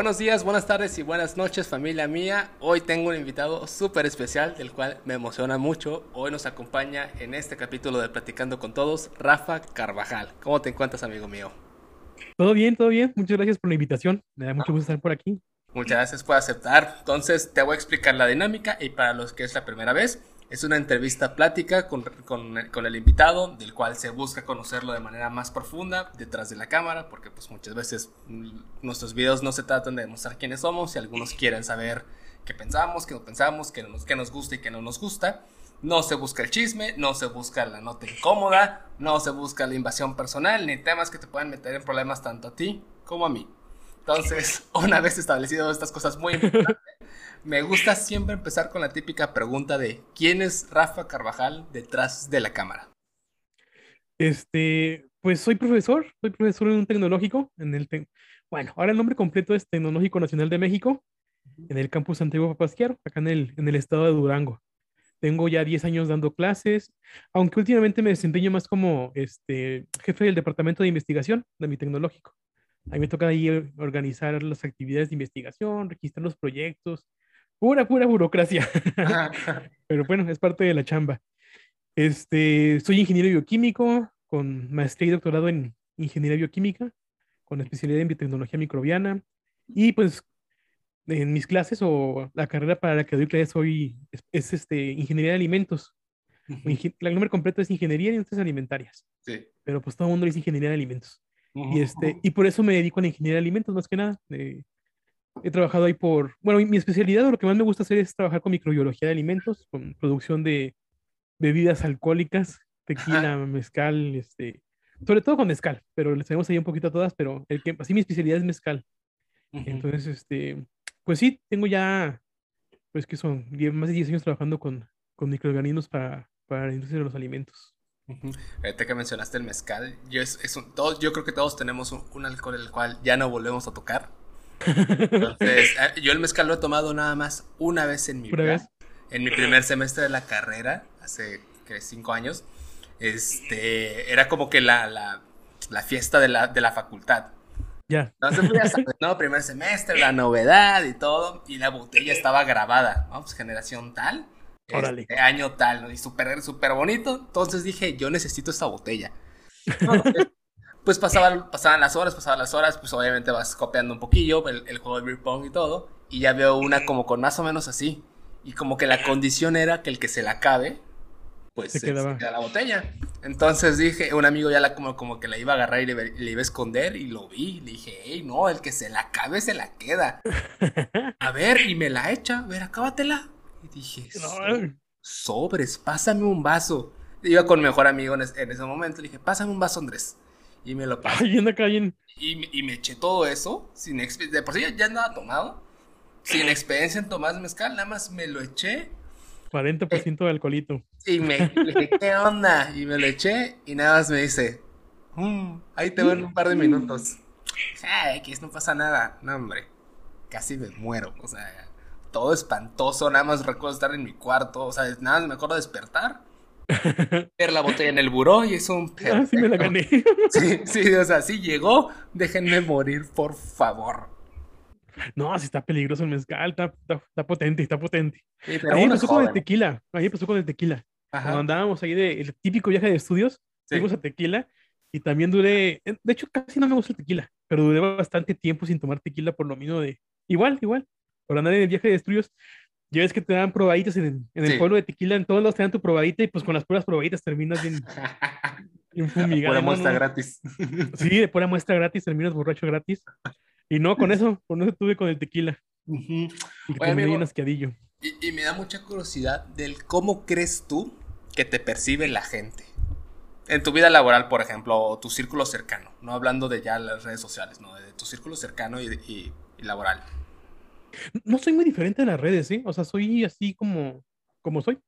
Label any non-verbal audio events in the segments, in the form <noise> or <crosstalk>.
Buenos días, buenas tardes y buenas noches familia mía. Hoy tengo un invitado súper especial del cual me emociona mucho. Hoy nos acompaña en este capítulo de Platicando con Todos, Rafa Carvajal. ¿Cómo te encuentras amigo mío? Todo bien, todo bien. Muchas gracias por la invitación. Me da mucho gusto estar por aquí. Muchas gracias por aceptar. Entonces te voy a explicar la dinámica y para los que es la primera vez, es una entrevista plática con, el invitado, del cual se busca conocerlo de manera más profunda detrás de la cámara, porque pues muchas veces mm, nuestros videos no se tratan de demostrar quiénes somos y algunos quieren saber qué pensamos, qué no pensamos, qué nos, qué nos gusta y qué no nos gusta. No se busca el chisme, no se busca la nota incómoda, no se busca la invasión personal, ni temas que te puedan meter en problemas tanto a ti como a mí. Entonces, <laughs> una vez establecido estas cosas muy importantes, me gusta siempre empezar con la típica pregunta de ¿quién es Rafa Carvajal detrás de la cámara? Este, pues soy profesor, soy profesor en un tecnológico, en el bueno, ahora el nombre completo es Tecnológico Nacional de México, en el campus Santiago Papasquiaro, acá en el, en el estado de Durango. Tengo ya 10 años dando clases, aunque últimamente me desempeño más como este, jefe del departamento de investigación de mi tecnológico. A mí me toca ahí organizar las actividades de investigación, registrar los proyectos, Pura, pura burocracia. <laughs> Pero bueno, es parte de la chamba. Este, soy ingeniero bioquímico con maestría y doctorado en ingeniería bioquímica, con especialidad en biotecnología microbiana. Y pues en mis clases o la carrera para la que doy clases hoy es, este, ingeniería de alimentos. El nombre completo es ingeniería de industrias alimentarias. Sí. Pero pues todo el mundo dice ingeniería de alimentos. Y, este, y por eso me dedico a la ingeniería de alimentos, más que nada. Eh, He trabajado ahí por, bueno, mi especialidad, lo que más me gusta hacer es trabajar con microbiología de alimentos, con producción de bebidas alcohólicas, tequila, mezcal, este, sobre todo con mezcal, pero les tenemos ahí un poquito a todas, pero el que, así mi especialidad es mezcal. Entonces, este, pues sí, tengo ya, pues que son más de 10 años trabajando con, con microorganismos para, para la industria de los alimentos. Ahorita que mencionaste el mezcal, yo, es, todos, yo creo que todos tenemos un, un, alcohol el cual ya no volvemos a tocar. Entonces, eh, yo el mezcal lo he tomado nada más una vez en mi vida. En mi primer semestre de la carrera, hace cinco años. Este, era como que la, la, la fiesta de la, de la facultad. Ya. Entonces, no, primer semestre, la novedad y todo, y la botella estaba grabada, ¿no? Pues generación tal, Órale. Este, año tal, ¿no? Y súper, súper bonito. Entonces dije, yo necesito esta botella. <laughs> pues pasaban, pasaban las horas, pasaban las horas, pues obviamente vas copiando un poquillo el, juego de beer pong y todo, y ya veo una como con más o menos así, y como que la condición era que el que se la acabe, pues se, queda la botella. Entonces dije, un amigo ya la como, como que la iba a agarrar y le, iba a esconder, y lo vi, le dije, hey, no, el que se la acabe se la queda. <laughs> A ver, y me la echa, a ver, acábatela. Y dije, sobres, pásame un vaso. Iba con mi mejor amigo en, en ese momento, le dije, pásame un vaso, Andrés y me lo pasé. Y, y, me eché todo eso, sin de por sí ya andaba tomado, sin experiencia en tomar mezcal, nada más me lo eché. 40% de alcoholito. Y me dije, ¿qué onda? Y me lo eché y nada más me dice, mm, ahí te veo en un par de minutos. Ay, que no pasa nada. No, hombre, casi me muero. O sea, todo espantoso, nada más recuerdo estar en mi cuarto, o sea, nada más me acuerdo despertar <laughs> ver la botella en el buró y es un Ah, sí me la gané. <laughs> sí, sí, o sea, sí llegó. Déjenme morir, por favor. No, si está peligroso el mezcal, está, está, potente, está potente. ahí pasó con el tequila, ahí pasó con el tequila. Cuando andábamos ahí de el típico viaje de estudios, fuimos a tequila y también duré, de hecho casi no me gusta el tequila, pero duré bastante tiempo sin tomar tequila por lo mismo de, igual, igual, por andar en el viaje de estudios, ya ves que te dan probaditas en, el pueblo de Tequila, en todos lados te dan tu probadita y pues con las puras probaditas terminas bien, <laughs> bien fumigado. Pura muestra gratis. Sí, de pura <laughs> muestra gratis terminas borracho gratis. Y no, con eso, con eso tuve con el tequila. Y terminé bien asqueadillo. Y, y me da mucha curiosidad del cómo crees tú que te percibe la gente. En tu vida laboral, por ejemplo, o tu círculo cercano, no hablando de ya las redes sociales, no, de tu círculo cercano y, y, y laboral. No soy muy diferente de las redes, ¿eh? O sea, soy así como, como soy.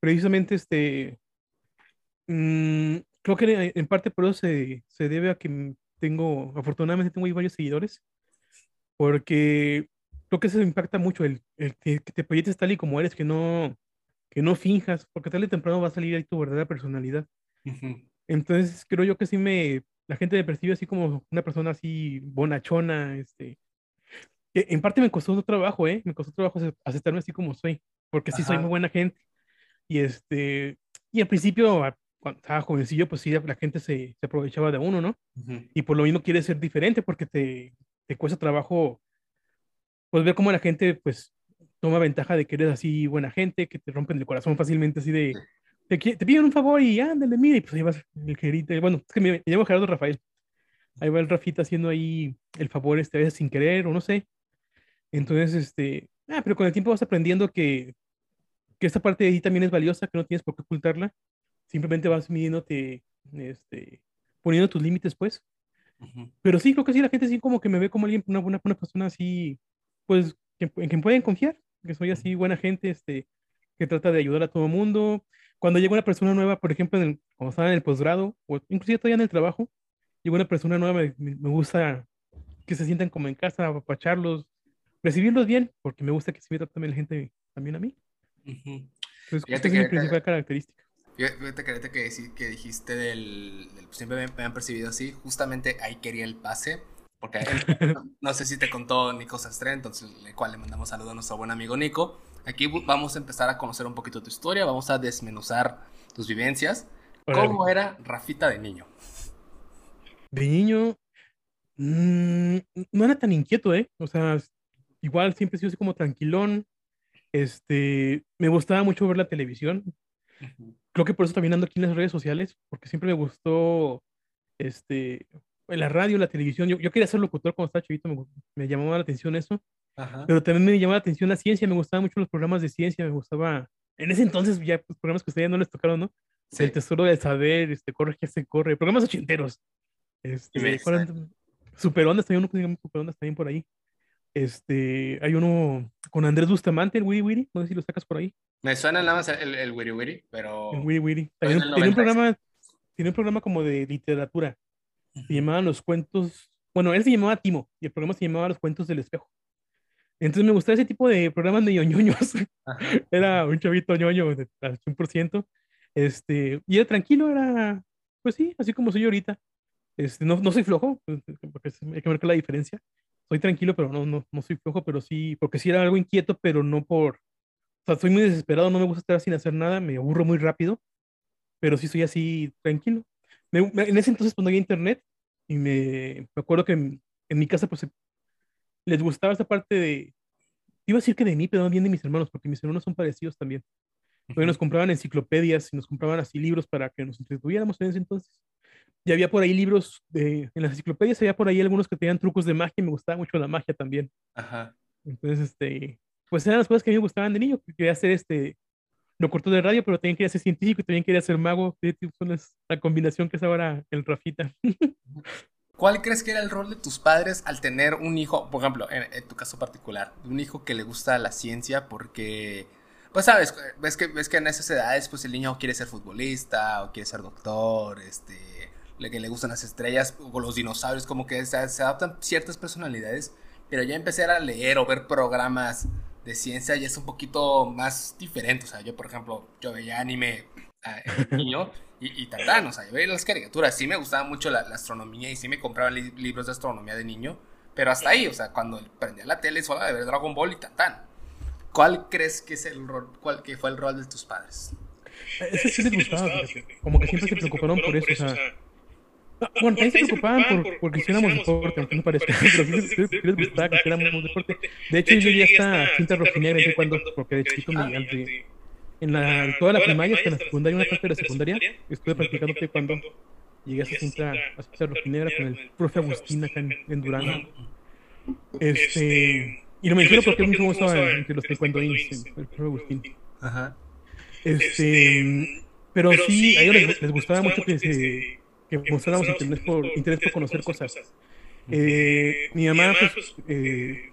Precisamente, este, mm, creo que en parte por eso se, se, debe a que tengo, afortunadamente tengo ahí varios seguidores, porque creo que eso impacta mucho, el, el que, te proyectes tal y como eres, que no, que no finjas, porque tal y temprano va a salir ahí tu verdadera personalidad. Entonces, creo yo que sí me, la gente me percibe así como una persona así bonachona, este, en parte me costó trabajo, ¿eh? Me costó trabajo aceptarme así como soy, porque sí soy muy buena gente. Y este, y al principio, cuando estaba jovencillo, pues sí, la gente se, se aprovechaba de uno, ¿no? Y por lo mismo quiere ser diferente porque te, te cuesta trabajo, pues ver cómo la gente, pues, toma ventaja de que eres así buena gente, que te rompen el corazón fácilmente, así de, te, te piden un favor y ándale, mira, y pues ahí vas el gerito. Bueno, es que me, me, llamo Gerardo Rafael. Ahí va el Rafita haciendo ahí el favor, este, a veces sin querer o no sé. Entonces, este, ah, pero con el tiempo vas aprendiendo que, que esta parte de ahí también es valiosa, que no tienes por qué ocultarla. Simplemente vas midiéndote, este, poniendo tus límites, pues. Pero sí, creo que sí, la gente sí como que me ve como alguien, una buena, una persona así, pues, en quien pueden confiar, que soy así buena gente, este, que trata de ayudar a todo el mundo. Cuando llega una persona nueva, por ejemplo, en el, cuando estaba en el posgrado, o inclusive todavía en el trabajo, llega una persona nueva, me, me gusta que se sientan como en casa, apapacharlos, recibirlos bien, porque me gusta que se me también la gente también a mí. Entonces, esta es mi principal característica. Fíjate que, que, que dijiste del, siempre me, han percibido así, justamente ahí quería el pase, porque <laughs> no, sé si te contó Nico Sastre, entonces el cual le mandamos saludos a nuestro buen amigo Nico. Aquí vamos a empezar a conocer un poquito tu historia, vamos a desmenuzar tus vivencias. ¿Cómo era Rafita de niño? De niño, mm, no era tan inquieto, ¿eh? O sea, igual siempre he sido así como tranquilón. Este, me gustaba mucho ver la televisión. Creo que por eso también ando aquí en las redes sociales, porque siempre me gustó este, la radio, la televisión. Yo, yo quería ser locutor cuando estaba chavito, me, me llamaba la atención eso. Pero también me llamaba la atención la ciencia, me gustaban mucho los programas de ciencia, me gustaba. En ese entonces, ya los pues, programas que ustedes no les tocaron, ¿no? El tesoro del saber, este, corre que se corre, programas ochenteros. Este, super ondas, también uno super ondas también por ahí. Este, hay uno con Andrés Bustamante, el Wiri Wiri, no sé si lo sacas por ahí. Me suena nada más el, el Wiri Wiri, pero... El Wiri Wiri. Tiene, un programa, tiene un programa como de literatura. Se llamaban Los Cuentos... Bueno, él se llamaba Timo y el programa se llamaba Los Cuentos del Espejo. Entonces me gustaba ese tipo de programas de ñoños. <laughs> era un chavito ñoño al 100%. Este, y era tranquilo, era, pues sí, así como soy ahorita. Este, no, no soy flojo, pues, porque hay que marcar la diferencia soy tranquilo, pero no, no, no soy flojo, pero sí, porque sí era algo inquieto, pero no por, o sea, soy muy desesperado, no me gusta estar sin hacer nada, me aburro muy rápido, pero sí soy así tranquilo. en ese entonces, cuando había internet, y me, me acuerdo que en, mi casa, pues, les gustaba esta parte de, iba a decir que de mí, pero también de mis hermanos, porque mis hermanos son parecidos también. Entonces nos compraban enciclopedias y nos compraban así libros para que nos entretuviéramos en ese entonces. Y había por ahí libros, de, en las enciclopedias había por ahí algunos que tenían trucos de magia y me gustaba mucho la magia también. Ajá. Entonces, este, pues eran las cosas que a mí me gustaban de niño. Quería hacer este, lo corto de radio, pero también quería ser científico y también quería ser mago. Son la combinación que es ahora el Rafita. <laughs> ¿Cuál crees que era el rol de tus padres al tener un hijo, por ejemplo, en, tu caso particular, un hijo que le gusta la ciencia porque, pues sabes, ves que, ves que en esas edades, pues el niño quiere ser futbolista o quiere ser doctor, este, que le gustan las estrellas o los dinosaurios, como que se, adaptan ciertas personalidades, pero ya empecé a leer o ver programas de ciencia y es un poquito más diferente. O sea, yo, por ejemplo, yo veía anime uh, niño y, y tatán, o sea, yo veía las caricaturas, sí me gustaba mucho la, astronomía y sí me compraban libros de astronomía de niño, pero hasta ahí, o sea, cuando prendía la tele solo de ver Dragon Ball y tatán. ¿Cuál crees que es el rol, cuál que fue el rol de tus padres? Ese sí les gustaba, como que siempre se preocuparon por eso, o sea bueno, también se preocupaban por, porque hiciéramos deporte, aunque no parezca, <laughs> pero sí, les <laughs> gustaba que hiciéramos deporte. De hecho, yo ya está cinta rojinegra en cuando, porque de chiquito me de, en la, toda la primaria hasta la secundaria, una parte de la secundaria, estuve practicando cuando llegué a esa cinta, a cinta rojinegra con el profe Agustín acá en, en Durango. Este, y lo menciono porque es muy famoso entre los taekwondoines, el profe Agustín. Ajá. Este, pero sí, a ellos les, les gustaba mucho que se que mostráramos interés por, interés por conocer cosas. Eh, mi mamá, pues, eh,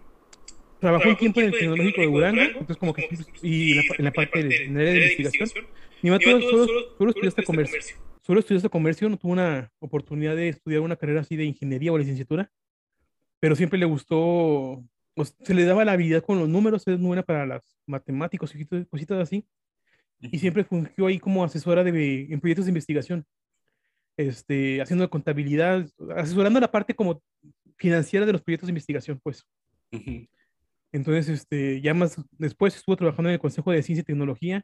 trabajó un tiempo en el Tecnológico de Durango, entonces como que, y en la, parte de, en área de investigación. Mi mamá solo, solo, estudió este comercio. Solo estudió este comercio, no tuvo una oportunidad de estudiar una carrera así de ingeniería o licenciatura, pero siempre le gustó, pues, se le daba la habilidad con los números, es buena para las matemáticos y cositas así, y siempre fungió ahí como asesora de, en proyectos de investigación este, haciendo contabilidad, asesorando la parte como financiera de los proyectos de investigación, pues. Entonces, este, ya más después estuve trabajando en el Consejo de Ciencia y Tecnología,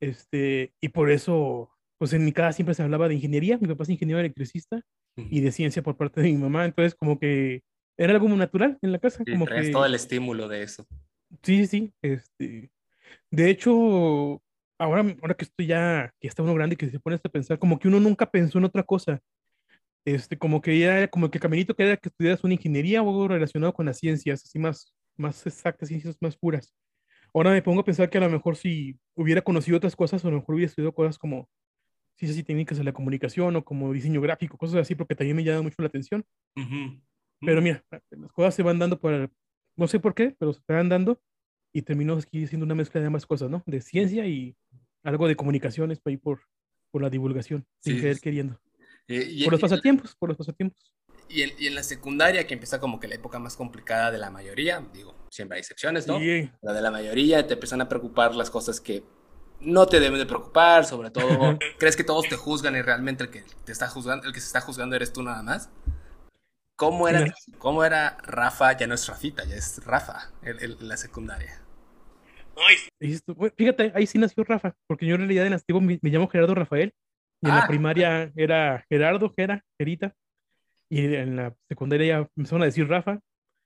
este, y por eso, pues en mi casa siempre se hablaba de ingeniería, mi papá es ingeniero electricista, y de ciencia por parte de mi mamá, entonces como que era algo muy natural en la casa. como que... todo el estímulo de eso. Sí, sí, este, de hecho, ahora, ahora que estoy ya, que está uno grande y que se pone a pensar, como que uno nunca pensó en otra cosa, este, como que ya, como que el caminito que era que estudiaras una ingeniería o algo relacionado con las ciencias, así más, más exactas, ciencias más puras. Ahora me pongo a pensar que a lo mejor si hubiera conocido otras cosas, o a lo mejor hubiera estudiado cosas como ciencias y técnicas de la comunicación o como diseño gráfico, cosas así, porque también me llama mucho la atención. Pero mira, las cosas se van dando por, no sé por qué, pero se van dando y terminó aquí siendo una mezcla de ambas cosas, ¿no? De ciencia y algo de comunicaciones para ir por, por la divulgación, sin querer queriendo. por los pasatiempos, por los pasatiempos. Y en, y en, la secundaria, que empieza como que la época más complicada de la mayoría, digo, siempre hay excepciones, ¿no? La de la mayoría te empiezan a preocupar las cosas que no te deben de preocupar, sobre todo, <laughs> crees que todos te juzgan y realmente el que te está juzgando, el que se está juzgando eres tú nada más. ¿Cómo era, ¿cómo era Rafa? Ya no es Rafita, ya es Rafa en, la secundaria. Fíjate, ahí sí nació Rafa, porque yo en realidad en antiguo me, llamo Gerardo Rafael, y en la ah. primaria era Gerardo, Gera, Gerita, y en la secundaria ya empezaron a decir Rafa,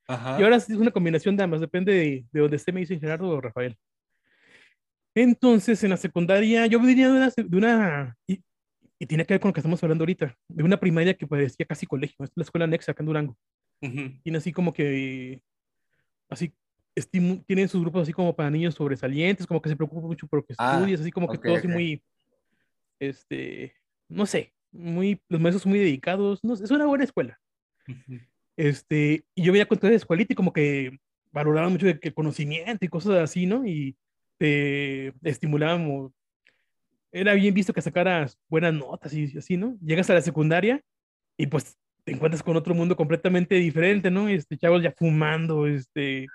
y ahora sí es una combinación de ambas, depende de, de donde esté, me dicen Gerardo o Rafael. Entonces, en la secundaria, yo venía de una, de una y, tiene que ver con lo que estamos hablando ahorita, de una primaria que parecía casi colegio, es la escuela anexa acá en Durango. Tiene así como que, así, tienen sus grupos así como para niños sobresalientes, como que se preocupan mucho por lo que ah, estudias, así como que todo así muy, este, no sé, muy, los maestros son muy dedicados, no, es una buena escuela. Este, y yo veía con toda la escuelita y como que valoraban mucho el conocimiento y cosas así, ¿no? Y te estimulábamos. Era bien visto que sacaras buenas notas y así, ¿no? Llegas a la secundaria y pues te encuentras con otro mundo completamente diferente, ¿no? Este, chavos ya fumando, este,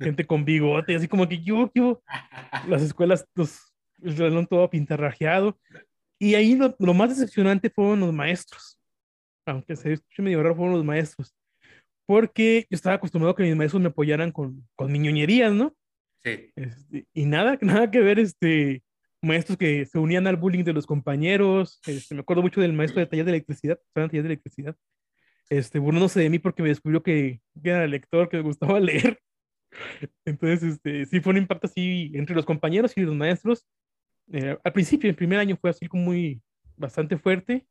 gente con bigote, así como que yo, yo, las escuelas, los, el salón todo pintarrajeado. Y ahí lo, lo, más decepcionante fueron los maestros. Aunque se escuche medio raro, fueron los maestros. Porque yo estaba acostumbrado a que mis maestros me apoyaran con, con mi ñoñerías, ¿no? Este, y nada, nada que ver, este, maestros que se unían al bullying de los compañeros. Este, me acuerdo mucho del maestro de taller de electricidad, de electricidad. Este, burlándose de mí porque me descubrió que, era lector, que me gustaba <laughs> leer. Entonces, este, sí fue un impacto así entre los compañeros y los maestros. Eh, al principio, el primer año fue así como muy, bastante fuerte.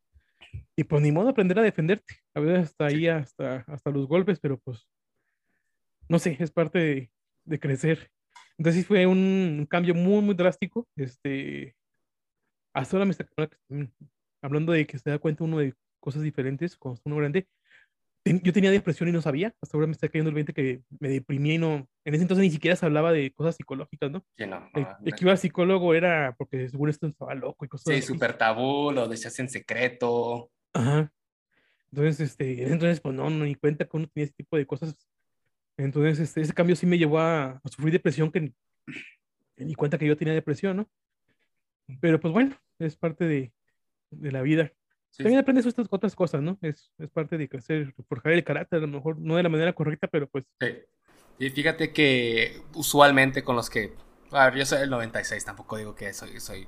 Y pues ni modo aprender a defenderte. A veces hasta ahí, hasta, hasta los golpes, pero pues, no sé, es parte de, de crecer. Entonces sí fue un cambio muy, muy drástico. Este, hasta ahora me está hablando de que se da cuenta uno de cosas diferentes cuando uno grande. Yo tenía depresión y no sabía. Hasta ahora me está cayendo el 20 que me deprimí y no. En ese entonces ni siquiera se hablaba de cosas psicológicas, ¿no? Sí, no, el, que iba al psicólogo era porque seguro esto estaba loco y cosas Sí, súper tabú, lo decías en secreto. Ajá. Entonces, este, entonces, pues no, no, ni cuenta que uno tenía ese tipo de cosas entonces, este, ese cambio sí me llevó a, sufrir depresión que ni cuenta que yo tenía depresión, ¿no? Pero pues bueno, es parte de, de la vida. También aprendes estas otras cosas, ¿no? Es, es parte de crecer, forjar el carácter, a lo mejor no de la manera correcta, pero pues... Sí. Y fíjate que usualmente con los que... A ver, yo soy el 96, tampoco digo que soy, soy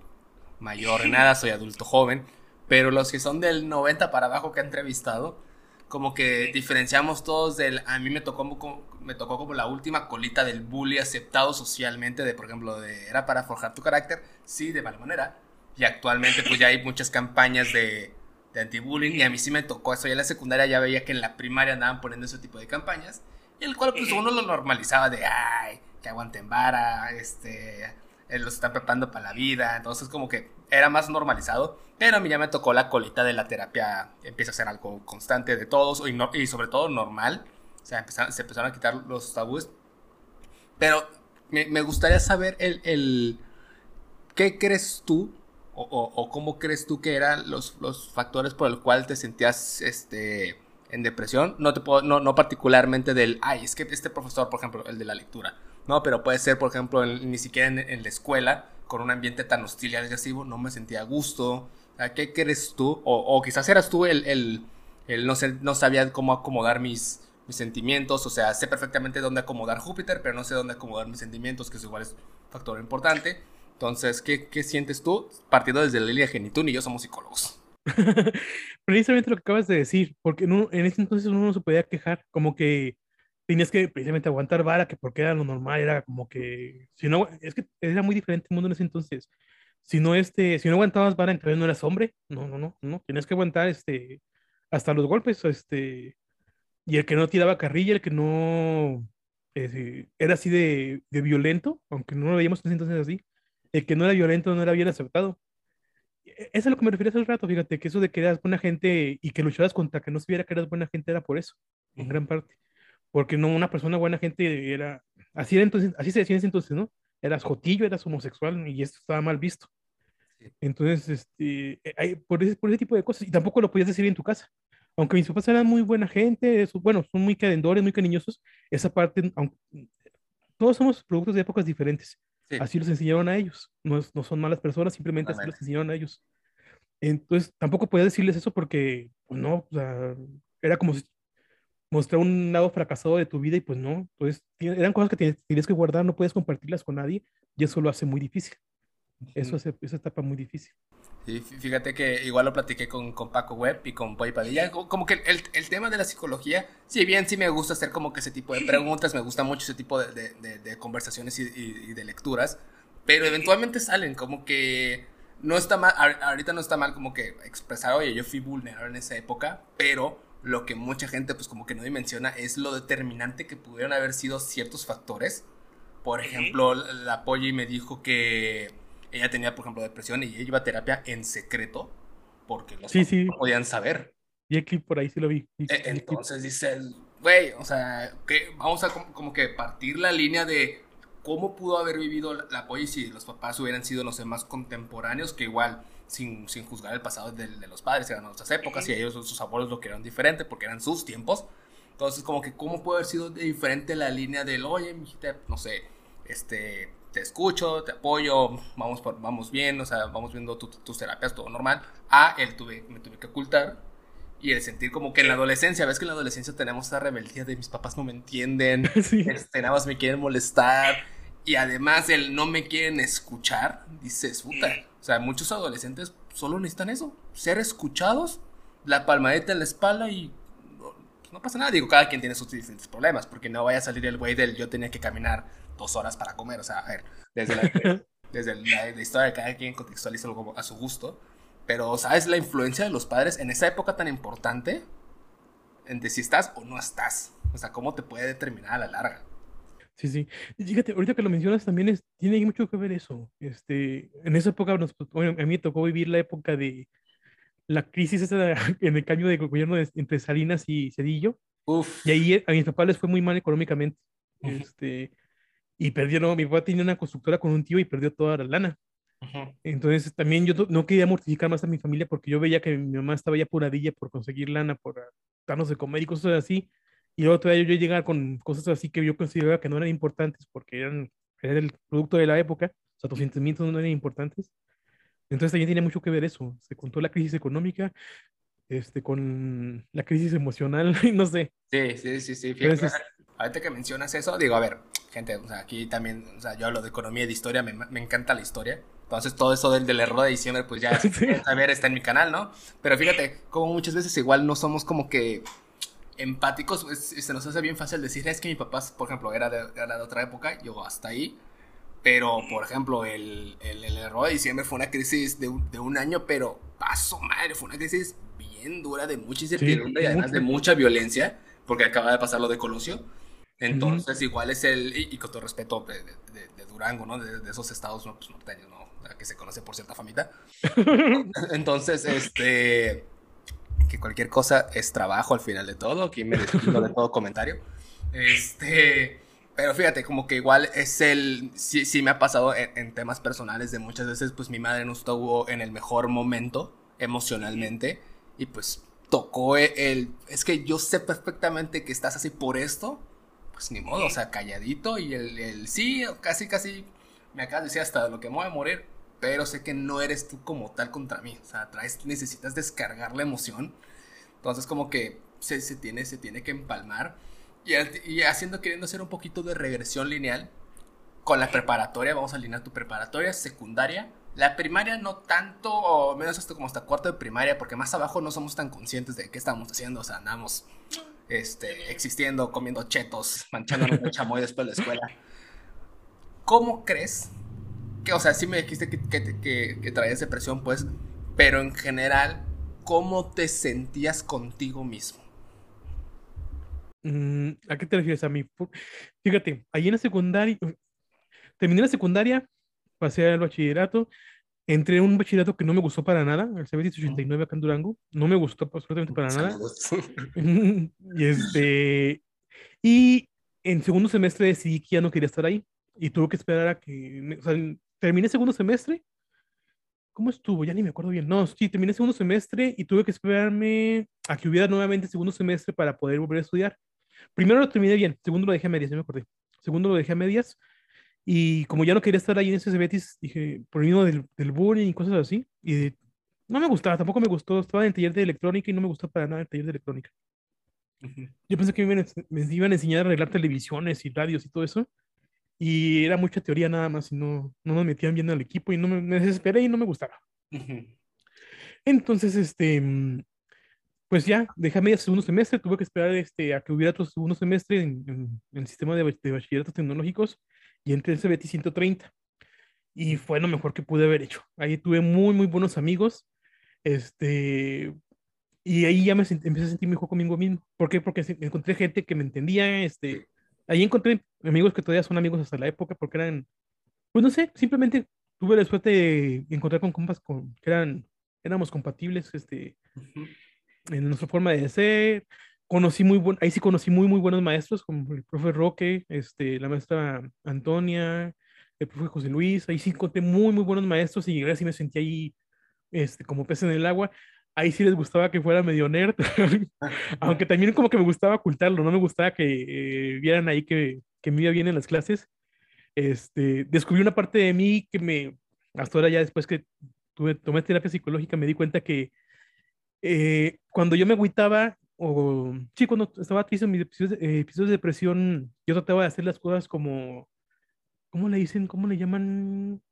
mayor <laughs> nada, soy adulto joven, pero los que son del 90 para abajo que he entrevistado, como que diferenciamos todos del... A mí me tocó, me tocó como la última colita del bully aceptado socialmente, de por ejemplo, de era para forjar tu carácter, sí, de mala manera. Y actualmente pues ya hay muchas campañas de, de anti-bullying y a mí sí me tocó eso. Ya en la secundaria ya veía que en la primaria andaban poniendo ese tipo de campañas. Y el cual pues uno lo normalizaba de, ay, que aguanten vara, este, eh, los están preparando para la vida. Entonces como que era más normalizado. Pero a mí ya me tocó la colita de la terapia. Empieza a ser algo constante de todos y, sobre todo normal. O sea, se empezaron a quitar los tabúes. Pero me, gustaría saber el, el, ¿Qué crees tú? O, o, cómo crees tú que eran los, los factores por el cual te sentías este, en depresión? No, te puedo, no, no particularmente del, ay, es que este profesor, por ejemplo, el de la lectura, ¿no? Pero puede ser, por ejemplo, ni siquiera en, la escuela, con un ambiente tan hostil y agresivo, no me sentía a gusto. ¿Qué crees tú? O, quizás eras tú el, el, el no, sé, no sabía cómo acomodar mis, mis sentimientos, o sea, sé perfectamente dónde acomodar Júpiter, pero no sé dónde acomodar mis sentimientos, que es igual es un factor importante. Entonces, ¿qué, ¿qué, sientes tú? Partiendo desde la línea genitún y yo somos psicólogos. <laughs> precisamente lo que acabas de decir, porque en ese entonces uno no se podía quejar, como que tenías que precisamente aguantar vara, que porque era lo normal, era como que, si no, es que era muy diferente el mundo en ese entonces. Si no, este, si no aguantabas vara, entonces no eras hombre, no, no, no, no, tenías que aguantar, este, hasta los golpes, este, y el que no tiraba carrilla, el que no eh, era así de, de, violento, aunque no lo veíamos en ese entonces así, el que no era violento no era bien aceptado. E, eso es a lo que me refiero hace un rato, fíjate, que eso de que eras buena gente y que luchabas contra que no se viera que eras buena gente era por eso, en gran parte. Porque no una persona buena gente era, así era entonces, así se decía en ese entonces, ¿no? Eras jotillo, eras homosexual y esto estaba mal visto. Entonces, este, eh, hay, por, ese, por ese tipo de cosas, y tampoco lo podías decir en tu casa. Aunque mis papás eran muy buena gente, bueno, son muy cadendores, muy cariñosos, esa parte, aunque, todos somos productos de épocas diferentes. Así los enseñaron a ellos. No, no son malas personas, simplemente así los enseñaron a ellos. Entonces, tampoco podía decirles eso porque, pues no, o sea, era como si mostrar un lado fracasado de tu vida y pues no, pues eran cosas que tienes que guardar, no puedes compartirlas con nadie y eso lo hace muy difícil. Eso hace esa etapa muy difícil. Sí, fíjate que igual lo platiqué con, con Paco Webb y con Boy Padilla. Como que el, el, tema de la psicología, si bien sí me gusta hacer como que ese tipo de preguntas, me gusta mucho ese tipo de, de, de, conversaciones y, y, de lecturas, pero eventualmente salen como que no está mal, ahorita no está mal como que expresar, oye, yo fui vulnerable en esa época, pero lo que mucha gente pues como que no dimensiona es lo determinante que pudieron haber sido ciertos factores. Por ejemplo, la Polly me dijo que ella tenía, por ejemplo, depresión y ella iba a terapia en secreto porque los sí, no podían saber. Y el clip por ahí sí lo vi. E, entonces dice, güey, o sea, que vamos a como, que partir la línea de cómo pudo haber vivido la, la si los papás hubieran sido, no sé, más contemporáneos, que igual, sin, sin juzgar el pasado de, de los padres, eran otras épocas, y ellos, sus abuelos, lo que eran diferente, porque eran sus tiempos. Entonces, como que, ¿cómo puede haber sido diferente la línea del, oye, mijita, no sé, este, te escucho, te apoyo, vamos, por, vamos bien, o sea, vamos viendo tus terapias, todo normal. A, él tuve, me tuve que ocultar. Y el sentir como que en la adolescencia, ves que en la adolescencia tenemos esa rebeldía de mis papás no me entienden, <laughs> sí. este, nada más me quieren molestar. Y además el no me quieren escuchar, dices, puta. O sea, muchos adolescentes solo necesitan eso, ser escuchados, la palmadita en la espalda y no pasa nada. Digo, cada quien tiene sus diferentes problemas, porque no vaya a salir el güey del yo tenía que caminar dos horas para comer. O sea, a ver, desde la, <laughs> desde la, historia de cada quien contextualiza algo a su gusto. Pero, ¿sabes la influencia de los padres en esa época tan importante? En de si estás o no estás. O sea, cómo te puede determinar a la larga. Sí, sí. fíjate, ahorita que lo mencionas también es, tiene mucho que ver eso. Este, en esa época, nos, a mí me tocó vivir la época de la crisis esa <laughs> en el cambio de gobierno entre Salinas y Cedillo. Uf. Y ahí a mis papás les fue muy mal económicamente. Este, y perdieron, mi papá tenía una constructora con un tío y perdió toda la lana. Entonces también yo no quería mortificar más a mi familia porque yo veía que mi mamá estaba ya apuradilla por conseguir lana, por darnos de comer y cosas así. Y luego todavía yo llegar con cosas así que yo consideraba que no eran importantes porque eran, era el producto de la época, o sea, tus sentimientos no eran importantes. Entonces también tiene mucho que ver eso. Se contó la crisis económica este, con la crisis emocional, <laughs> no sé. Sí, sí, sí, sí. Entonces, ahorita que mencionas eso, digo, a ver, gente, o sea, aquí también, o sea, yo hablo de economía y de historia, me, me encanta la historia. Entonces todo eso del, del error de diciembre, pues ya, <laughs> a ver, está en mi canal, ¿no? Pero fíjate, como muchas veces igual no somos como que empáticos, pues, se nos hace bien fácil decir, es que mi papá, por ejemplo, era de, era de otra época, yo hasta ahí. Pero, por ejemplo, el, el, el error de diciembre fue una crisis de, de, un año, pero paso madre, fue una crisis bien dura, de mucha incertidumbre y además de mucha violencia, porque acaba de pasar lo de Colosio. Entonces, igual es el, y, con todo respeto de, de, Durango, ¿no? De, esos estados ¿no? pues, norteños, ¿no? que se conoce por cierta famita. <laughs> Entonces, este, que cualquier cosa es trabajo al final de todo, aquí me despido de todo comentario. Este, pero fíjate, como que igual es el, sí, sí me ha pasado en, temas personales de muchas veces, pues mi madre no estuvo en el mejor momento emocionalmente y pues tocó el, es que yo sé perfectamente que estás así por esto, pues ni modo, o sea, calladito y el, el sí, casi, casi, me acabas de decir hasta lo que me voy a morir, pero sé que no eres tú como tal contra mí, o sea, necesitas descargar la emoción, entonces como que se, se tiene, se tiene que empalmar. Y, haciendo, queriendo hacer un poquito de regresión lineal con la preparatoria, vamos a alinear tu preparatoria, secundaria. La primaria no tanto, o menos hasta como hasta cuarto de primaria, porque más abajo no somos tan conscientes de qué estamos haciendo, o sea, andamos este, existiendo, comiendo chetos, manchándonos de chamoy después de la escuela. ¿Cómo crees que, o sea, sí me dijiste que, que, que traías depresión, pues, pero en general, ¿cómo te sentías contigo mismo? Mm, ¿A qué te refieres a mí? Fíjate, ahí en la secundaria, terminé la secundaria, pasé al bachillerato, entré en un bachillerato que no me gustó para nada, el CBT 89 acá en Durango, no me gustó absolutamente para nada. <laughs> <laughs> y este, y en segundo semestre decidí que ya no quería estar ahí y tuve que esperar a que, o sea, terminé segundo semestre. ¿Cómo estuvo? Ya ni me acuerdo bien. No, sí, terminé segundo semestre y tuve que esperarme a que hubiera nuevamente segundo semestre para poder volver a estudiar. Primero lo terminé bien, segundo lo dejé a medias, ya me acordé. Segundo lo dejé a medias y como ya no quería estar ahí en ese Betis, dije, por mismo del, del bullying y cosas así, y no me gustaba, tampoco me gustó, estaba en el taller de electrónica y no me gustó para nada el taller de electrónica. Yo pensé que me, me, iban a enseñar a arreglar televisiones y radios y todo eso, y era mucha teoría nada más, y no, no nos metían bien al equipo, y no me, me desesperé y no me gustaba. Entonces, este, mm, pues ya, dejé media segundo semestre, tuve que esperar este, a que hubiera otro segundo semestre en, el sistema de, de, bachilleratos tecnológicos y entré en CBT 130. Y fue lo mejor que pude haber hecho. Ahí tuve muy, muy buenos amigos. Este, y ahí ya me empecé a sentir mejor conmigo mismo. ¿Por qué? Porque encontré gente que me entendía. Este, ahí encontré amigos que todavía son amigos hasta la época porque eran, pues no sé, simplemente tuve la suerte de encontrar con compas con, que eran, éramos compatibles. Este, en nuestra forma de ser. Conocí muy buen, ahí sí conocí muy, muy buenos maestros, como el profe Roque, este, la maestra Antonia, el profe José Luis. Ahí sí encontré muy, muy buenos maestros y gracias me sentí ahí este, como pez en el agua. Ahí sí les gustaba que fuera medio nerd, <laughs> aunque también como que me gustaba ocultarlo, no me gustaba que eh, vieran ahí que, que me iba bien en las clases. Este, descubrí una parte de mí que me, hasta ahora ya después que tomé terapia psicológica, me di cuenta que eh, cuando yo me agüitaba, o sí, cuando estaba triste en mis episodios, eh, episodios, de depresión, yo trataba de hacer las cosas como, ¿cómo le dicen? ¿Cómo le llaman?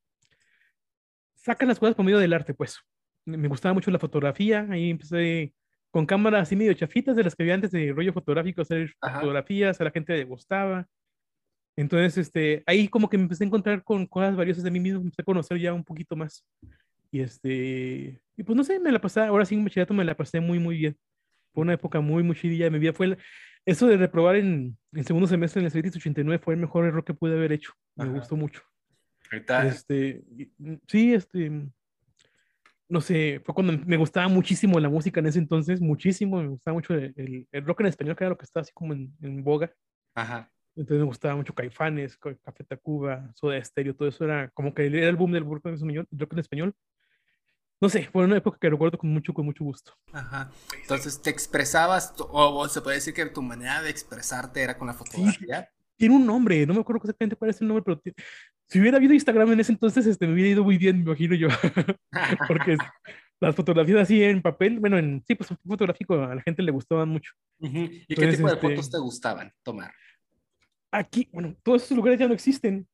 Sacan las cosas por medio del arte, pues. Me gustaba mucho la fotografía, ahí empecé con cámaras así medio chafitas de las que había antes de rollo fotográfico, hacer fotografías, a la gente le gustaba. Entonces, este, ahí como que me empecé a encontrar con cosas valiosas de mí mismo, empecé a conocer ya un poquito más. Y este, y pues no sé, me la pasé, ahora sí en bachillerato me la pasé muy, muy bien. Fue una época muy, muy chidilla de mi vida. Fue eso de reprobar en el segundo semestre en el CETIS 89 fue el mejor error que pude haber hecho. Me gustó mucho. Este, mm, sí, este, no sé, fue cuando me gustaba muchísimo la música en ese entonces, muchísimo, me gustaba mucho el, el, rock en español, que era lo que estaba así como en, en boga. Ajá. Entonces me gustaba mucho Caifanes, Café Tacuba, Soda Stereo, todo eso era como que era el boom del rock en español. Rock en español no sé, fue una época que recuerdo con mucho, con mucho gusto. Ajá. Entonces, ¿te expresabas, o, se puede decir que tu manera de expresarte era con la fotografía? tiene un nombre, no me acuerdo exactamente cuál es el nombre, pero si hubiera habido Instagram en ese entonces, este, me hubiera ido muy bien, me imagino yo. <laughs> Porque las fotografías así en papel, bueno, en, sí, pues fotográfico a la gente le gustaban mucho. ¿Y qué tipo de este fotos te gustaban tomar? Aquí, bueno, todos esos lugares ya no existen.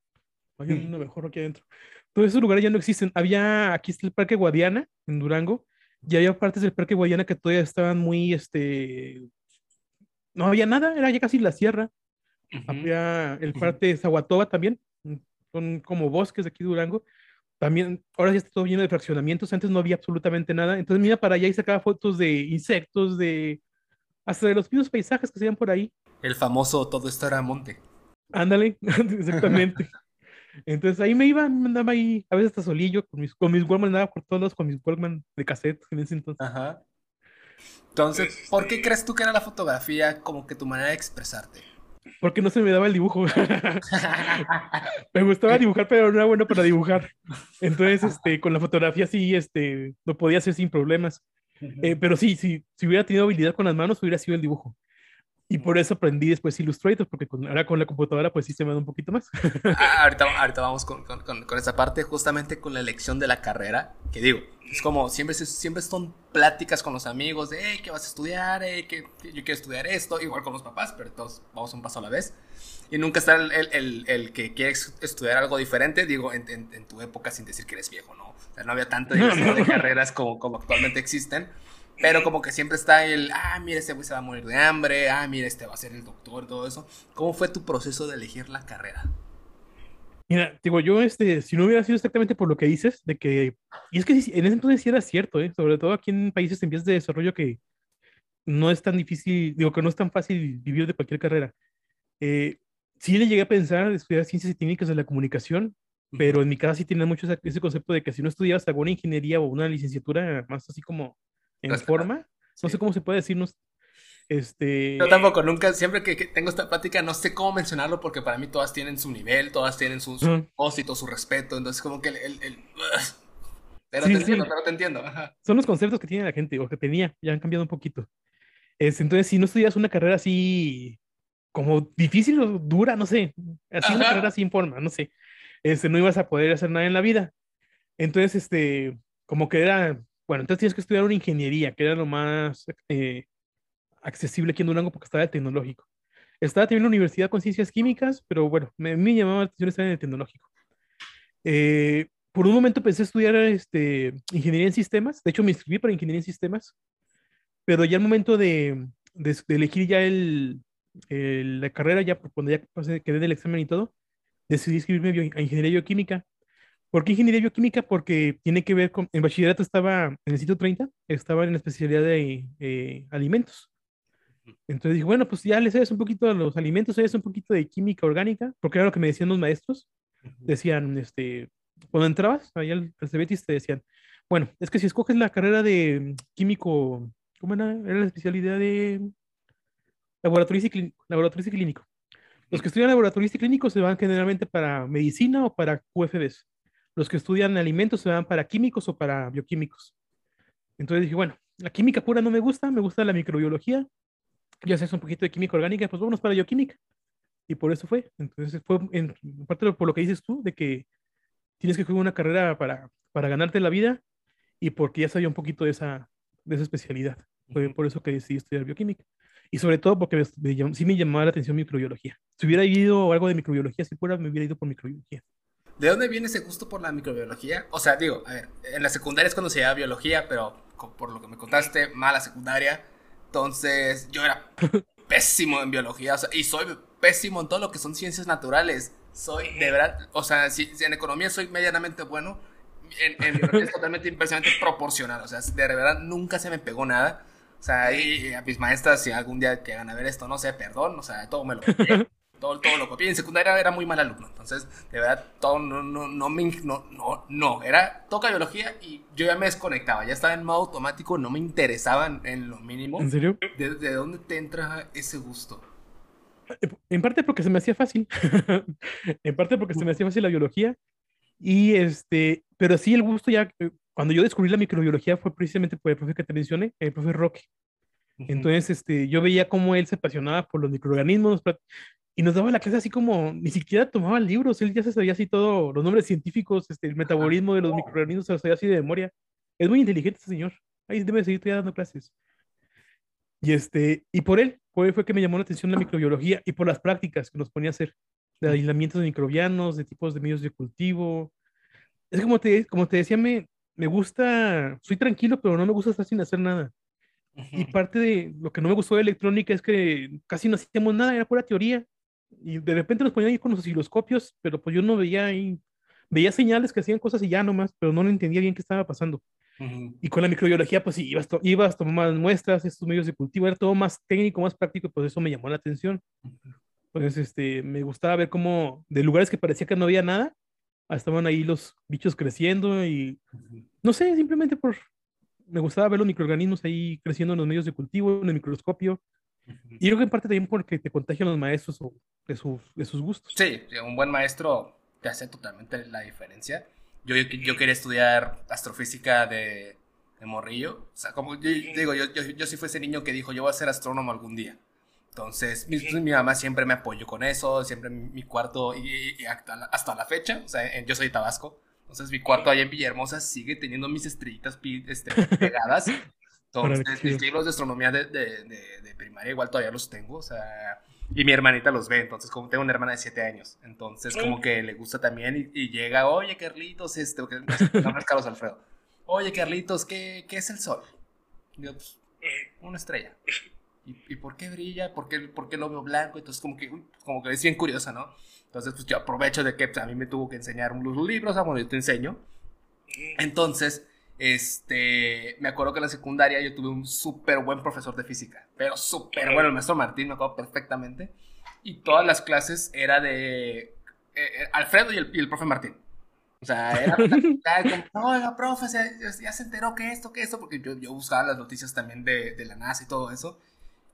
Hay uno mejor aquí adentro todos esos lugares ya no existen. Había, aquí está el Parque Guadiana, en Durango, y había partes del Parque Guadiana que todavía estaban muy, este, no había nada, era ya casi la sierra. Había el parque de Zaguatoba también, son como bosques de aquí de Durango. También, ahora ya está todo lleno de fraccionamientos, antes no había absolutamente nada. Entonces mira para allá y sacaba fotos de insectos, de hasta de los mismos paisajes que se veían por ahí. El famoso todo esto era monte. Ándale, <laughs> exactamente. <laughs> Entonces ahí me iba, me andaba ahí, a veces hasta solillo, con mis, con mis Walkman, andaba por todos lados con mis Walkman de cassette en ese entonces. Ajá. Entonces, ¿por qué crees tú que era la fotografía como que tu manera de expresarte? Porque no se me daba el dibujo. <laughs> me gustaba dibujar, pero no era bueno para dibujar. Entonces, este, con la fotografía sí, este, lo podía hacer sin problemas. Eh, pero sí, sí, si hubiera tenido habilidad con las manos, hubiera sido el dibujo. Y por eso aprendí después Illustrator, porque ahora con la computadora pues sí se me da un poquito más. Ah, ahorita, ahorita vamos con, con, con, esa parte, justamente con la elección de la carrera, que digo, es como siempre, siempre son pláticas con los amigos de, hey, ¿qué vas a estudiar? Hey, que yo quiero estudiar esto, igual con los papás, pero todos vamos un paso a la vez. Y nunca está el, el, el, que quiere estudiar algo diferente, digo, en, en, tu época sin decir que eres viejo, ¿no? O sea, no había tanta diversidad de carreras como, como actualmente existen. Pero como que siempre está el, ah, mira, este güey se va a morir de hambre, ah, mira, este va a ser el doctor, todo eso. ¿Cómo fue tu proceso de elegir la carrera? Mira, digo, yo, este, si no hubiera sido exactamente por lo que dices, de que, y es que en ese entonces sí era cierto, ¿eh? sobre todo aquí en países en vías de desarrollo que no es tan difícil, digo, que no es tan fácil vivir de cualquier carrera. Eh, sí le llegué a pensar estudiar ciencias y técnicas de la comunicación, pero en mi casa sí tenía mucho ese concepto de que si no estudiabas alguna ingeniería o una licenciatura más así como en forma. No sé cómo se puede decirnos. Este... Yo tampoco, nunca, siempre que, tengo esta plática, no sé cómo mencionarlo porque para mí todas tienen su nivel, todas tienen su, su su respeto, entonces como que el... el, Pero, te entiendo, pero te entiendo, Son los conceptos que tiene la gente, o que tenía, ya han cambiado un poquito. Es, entonces, si no estudias una carrera así como difícil o dura, no sé, así una carrera sin forma, no sé, este, no ibas a poder hacer nada en la vida. Entonces, este, como que era bueno, entonces tienes que estudiar una ingeniería, que era lo más eh, accesible aquí en Durango porque estaba el tecnológico. Estaba también en la universidad con ciencias químicas, pero bueno, me, me llamaba la atención estar en el tecnológico. Eh, por un momento pensé estudiar este, ingeniería en sistemas, de hecho me inscribí para ingeniería en sistemas, pero ya al momento de, de, elegir ya el, la carrera, ya cuando ya pasé, quedé del examen y todo, decidí inscribirme a ingeniería bioquímica ¿Por qué ingeniería bioquímica? Porque tiene que ver con, en bachillerato estaba en el sitio 30, estaba en la especialidad de eh, alimentos. Entonces dije, bueno, pues ya les sabes un poquito de los alimentos, sabes un poquito de química orgánica, porque era lo que me decían los maestros. Decían, este, cuando entrabas allá al, al Cebetis te decían, bueno, es que si escoges la carrera de químico, ¿cómo era? Era la especialidad de laboratorio y. Laboratorio y clínico. Los que estudian laboratorio y clínico se van generalmente para medicina o para QFBs los que estudian alimentos se van para químicos o para bioquímicos. Entonces dije, bueno, la química pura no me gusta, me gusta la microbiología, ya sé un poquito de química orgánica, pues vámonos para bioquímica. Y por eso fue. Entonces fue en, parte por lo que dices tú, de que tienes que jugar una carrera para, para ganarte la vida y porque ya sabía un poquito de esa, de esa especialidad. Fue por eso que decidí estudiar bioquímica. Y sobre todo porque sí me llamaba la atención microbiología. Si hubiera ido algo de microbiología, si fuera, me hubiera ido por microbiología. ¿De dónde viene ese gusto por la microbiología? O sea, digo, a ver, en la secundaria es cuando se llama biología, pero por lo que me contaste, mala secundaria. Entonces, yo era <laughs> pésimo en biología, o sea, y soy pésimo en todo lo que son ciencias naturales. Soy, de verdad, o sea, si, en economía soy medianamente bueno, en, biología es totalmente <laughs> impresionante proporcional, o sea, de verdad nunca se me pegó nada. O sea, y a mis maestras, si algún día llegan a ver esto, no sé, perdón, o sea, todo me lo <laughs> todo, todo lo copié. En secundaria era muy mal alumno, entonces, de verdad, todo no, no, no me, no, no, no, era toca biología y yo ya me desconectaba, ya estaba en modo automático, no me interesaban en lo mínimo. ¿En serio? ¿De, dónde te entra ese gusto? En parte porque se me hacía fácil, <laughs> en parte porque se me hacía fácil la biología, y este, pero sí el gusto ya, eh, cuando yo descubrí la microbiología fue precisamente por el profe que te mencioné, el profe Roque. Entonces, este, yo veía cómo él se apasionaba por los microorganismos, y nos daba la clase así como, ni siquiera tomaba libros, él ya se sabía así todo, los nombres científicos, este, el metabolismo de los microorganismos, se lo sabía así de memoria. Es muy inteligente ese señor, ahí debe seguir dando clases. Y, este, y por él, fue, fue que me llamó la atención la microbiología y por las prácticas que nos ponía a hacer, de aislamientos de microbianos, de tipos de medios de cultivo. Es como te, como te decía, me, me gusta, soy tranquilo, pero no me gusta estar sin hacer nada. Y parte de lo que no me gustó de electrónica es que casi no hacíamos nada, era pura teoría y de repente nos ponían ahí con los osciloscopios, pero pues yo no veía ahí, veía señales que hacían cosas y ya nomás, pero no entendía bien qué estaba pasando. Y con la microbiología, pues sí, ibas, to ibas tomar muestras, estos medios de cultivo, era todo más técnico, más práctico, pues eso me llamó la atención. Pues este, me gustaba ver cómo de lugares que parecía que no había nada, estaban ahí los bichos creciendo y no sé, simplemente por, me gustaba ver los microorganismos ahí creciendo en los medios de cultivo, en el microscopio, y creo que en parte también porque te contagian los maestros de sus, de sus gustos. Sí, un buen maestro te hace totalmente la diferencia. Yo, yo, quería estudiar astrofísica de, de morrillo. O sea, como yo, digo, yo, yo, yo sí fui ese niño que dijo, yo voy a ser astrónomo algún día. Entonces, mi, mi, mamá siempre me apoyó con eso, siempre mi, cuarto, y, hasta, la, fecha, o sea, yo soy de Tabasco, entonces mi cuarto allá en Villahermosa sigue teniendo mis estrellitas este, pegadas. <laughs> Entonces, mis libros de astronomía de, de, de, primaria igual todavía los tengo, o sea, y mi hermanita los ve, entonces como tengo una hermana de 7 años, entonces como que le gusta también y, llega, oye Carlitos, este, que es Carlos Alfredo, oye Carlitos, ¿qué, ¿qué es el sol? Y yo, pues, una estrella. ¿Y, por qué brilla? ¿Por qué, ¿Por qué lo veo blanco? Entonces como que, como que es bien curiosa, ¿no? Entonces pues yo aprovecho de que pues, a mí me tuvo que enseñar unos libros, ah, bueno, yo te enseño. Entonces, este, me acuerdo que en la secundaria yo tuve un súper buen profesor de física, pero súper bueno, el maestro Martín, me acuerdo perfectamente. Y todas las clases era de eh, eh, Alfredo y el, y el profe Martín. O sea, era <laughs> como, oiga, profe, ya, se enteró que esto, que esto, porque yo, yo buscaba las noticias también de, de, la NASA y todo eso.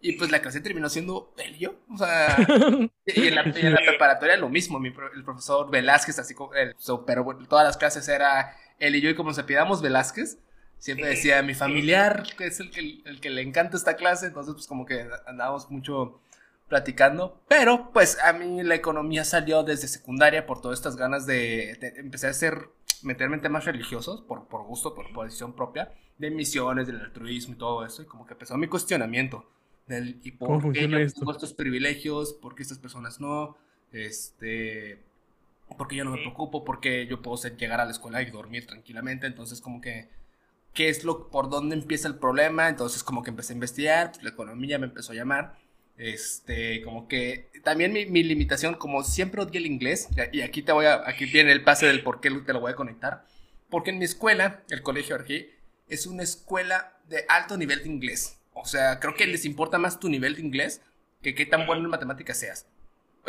Y pues la clase terminó siendo él y yo. O sea, <laughs> y en la, en la preparatoria lo mismo. Mi, el profesor Velázquez, así como, el, pero todas las clases era él y yo, y como se pidamos Velázquez, siempre decía, mi familiar, que es el que, el que le encanta esta clase, entonces pues como que andábamos mucho platicando, pero pues a mí la economía salió desde secundaria por todas estas ganas de, empecé a hacer, meterme en temas religiosos por, por gusto, por, por, decisión propia, de misiones, del altruismo y todo eso, y como que empezó mi cuestionamiento del y por qué yo tengo estos privilegios, por qué estas personas no, este, por qué yo no me preocupo, por qué yo puedo llegar a la escuela y dormir tranquilamente, entonces como que qué es lo, por dónde empieza el problema, entonces como que empecé a investigar, pues la economía me empezó a llamar, este, como que también mi, mi, limitación, como siempre odié el inglés, y aquí te voy a, aquí viene el pase del por qué te lo voy a conectar, porque en mi escuela, el colegio aquí, es una escuela de alto nivel de inglés. O sea, creo que les importa más tu nivel de inglés que qué tan bueno en matemáticas seas.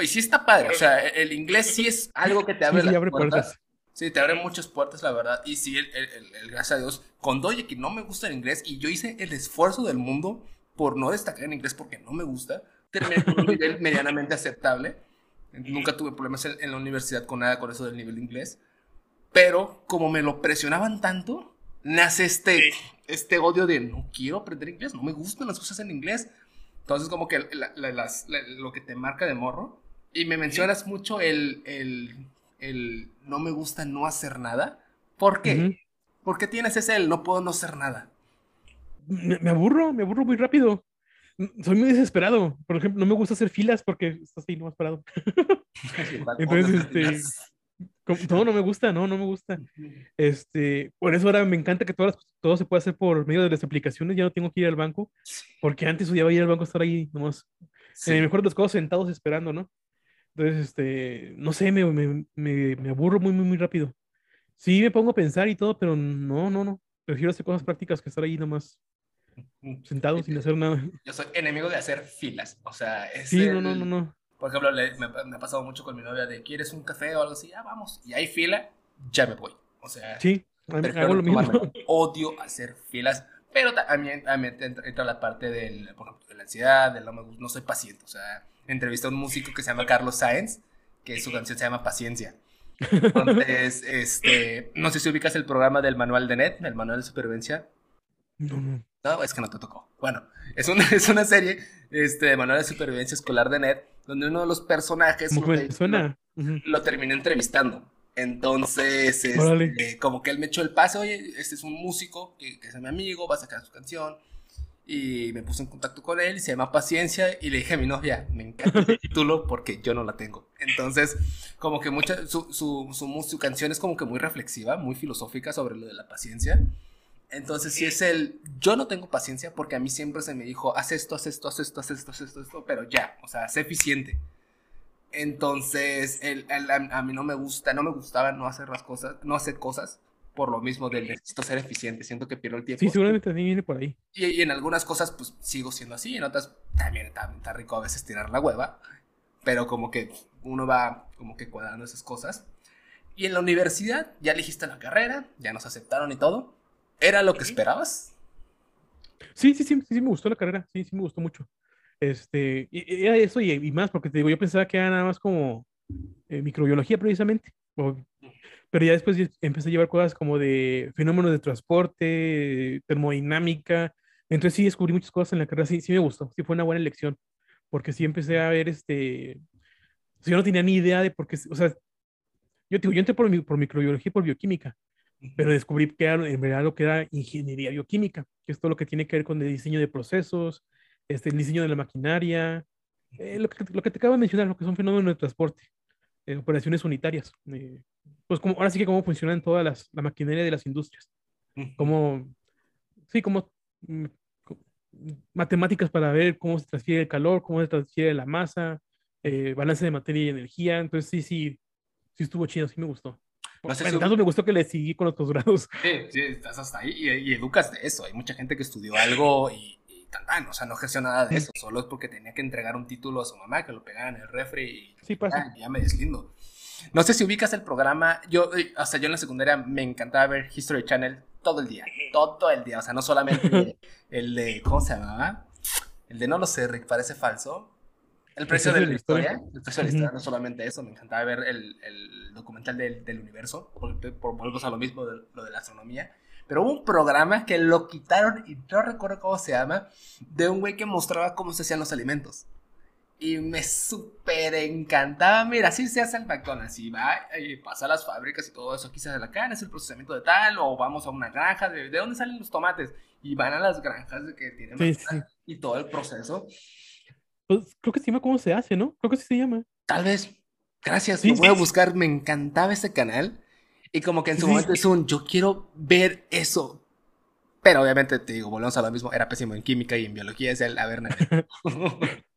Y sí está padre, o sea, el inglés sí es algo que te abre, sí, abre puertas. Sí, te abre muchas puertas, la verdad. Y sí, el, el, gracias a Dios, con Doye que no me gusta el inglés y yo hice el esfuerzo del mundo por no destacar en inglés porque no me gusta, terminé con un nivel <laughs> medianamente aceptable. Nunca tuve problemas en, la universidad con nada con eso del nivel de inglés. Pero como me lo presionaban tanto, nace este, este odio de no quiero aprender inglés, no me gustan las cosas en inglés. Entonces como que lo que te marca de morro. Y me mencionas mucho el, el, el, no me gusta no hacer nada. ¿Por qué? ¿Por qué tienes ese el no puedo no hacer nada? me, aburro, me aburro muy rápido. Soy muy desesperado. Por ejemplo, no me gusta hacer filas porque estás ahí más parado. <laughs> Entonces, este, todo no me gusta, no, no me gusta. Este, por eso ahora me encanta que todas todo se puede hacer por medio de las aplicaciones. Ya no tengo que ir al banco, porque antes odiaba ir al banco, estar ahí nomás. En el mejor de los casos, sentados esperando, ¿no? Entonces, este, no sé, me, me, me, me, aburro muy, muy, muy rápido. Sí, me pongo a pensar y todo, pero no, no, no. Prefiero hacer cosas prácticas que estar ahí nomás sentado sin hacer nada. <laughs> Yo soy enemigo de hacer filas, o sea, es Sí, no, no, no, no. Por ejemplo, me, ha pasado mucho con mi novia de, ¿quieres un café o algo así? Ya vamos. Y hay fila, ya me voy. O sea, sí, hago lo mismo. <laughs> Odio hacer filas, pero también, también entra la parte del, por ejemplo, de la ansiedad, del no, me, no soy paciente. O sea, entrevisté a un músico que se llama Carlos Sáenz, que su canción se llama Paciencia. Entonces, <laughs> este, no sé si ubicas el programa del manual de NET, el manual de supervivencia. No, no. No, es que no te tocó. Bueno, es una, <laughs> es una serie este, de manual de supervivencia escolar de NET, donde uno de los personajes suena? lo terminé entrevistando. Entonces, este, como que él me echó el pase, oye, este es un músico que, que es mi amigo, va a sacar su canción. Y me puse en contacto con él, y se llama Paciencia, y le dije a mi novia, me encanta el <laughs> título porque yo no la tengo. Entonces, como que mucha, su, su, su, su canción es como que muy reflexiva, muy filosófica sobre lo de la paciencia. Entonces, si es el, yo no tengo paciencia porque a mí siempre se me dijo, haz esto, haz esto, haz esto, haz esto, haz esto, esto, pero ya, o sea, sé eficiente. Entonces, el, a, mí no me gusta, no me gustaba no hacer las cosas, no hacer cosas por lo mismo del necesito ser eficiente, siento que pierdo el tiempo. Sí, seguramente también viene por ahí. Y, en algunas cosas, pues sigo siendo así, en otras también está, está, rico a veces tirar la hueva, pero como que uno va como que cuadrando esas cosas. Y en la universidad ya elegiste la carrera, ya nos aceptaron y todo. ¿Era lo que esperabas? Sí, sí, sí, sí, me gustó la carrera, sí, sí me gustó mucho. Este, y, era eso y, más, porque te digo, yo pensaba que era nada más como eh, microbiología precisamente, pero ya después empecé a llevar cosas como de fenómenos de transporte, termodinámica, entonces sí descubrí muchas cosas en la carrera, sí, sí me gustó, sí fue una buena elección, porque sí empecé a ver este, yo no tenía ni idea de por qué, o sea, yo, yo entré por, por microbiología y por bioquímica, pero descubrí que era en verdad lo que era ingeniería bioquímica, que es todo lo que tiene que ver con el diseño de procesos, este, el diseño de la maquinaria, eh, lo, que, lo que te acabo de mencionar, lo que son fenómenos de transporte, eh, operaciones unitarias, eh, pues como, ahora sí que cómo funcionan todas las, la maquinaria de las industrias, como, sí, como mm, matemáticas para ver cómo se transfiere el calor, cómo se transfiere la masa, balance de materia y energía, entonces sí, sí, sí estuvo chido, sí me gustó. No sé si... me gustó que le seguí con los posgrados. <laughs> Sí, sí, estás hasta ahí y, y, educas de eso. Hay mucha gente que estudió algo y, tan, o sea, no ejerció nada de eso, solo es porque tenía que entregar un título a su mamá, que lo pegara en el refri y sí, pasa. Ya, me deslindo. No sé si ubicas el programa, yo, hasta yo en la secundaria me encantaba ver History Channel todo el día, todo el día, o sea, no solamente el de, <laughs> ¿cómo se llamaba? El de no lo sé, Rick, parece falso. El precio de la historia, el precio de la historia, no solamente eso, me encantaba ver el, el documental del, del universo, por, por, a lo mismo de lo de la astronomía. Pero hubo un programa que lo quitaron y no recuerdo cómo se llama, de un güey que mostraba cómo se hacían los alimentos. Y me súper encantaba. Mira, así se hace el McDonald's. Y va y pasa a las fábricas y todo eso. Aquí se hace la carne, es el procesamiento de tal. O vamos a una granja. ¿De, dónde salen los tomates? Y van a las granjas de que tienen. Y todo el proceso. Pues creo que se llama cómo se hace, ¿no? Creo que sí se llama. Tal vez. Gracias. lo voy a buscar. Me encantaba ese canal. Y como que en su momento es un, yo quiero ver eso. Pero obviamente, te digo, volvemos a lo mismo, era pésimo en química y en biología, es el, a ver, <laughs>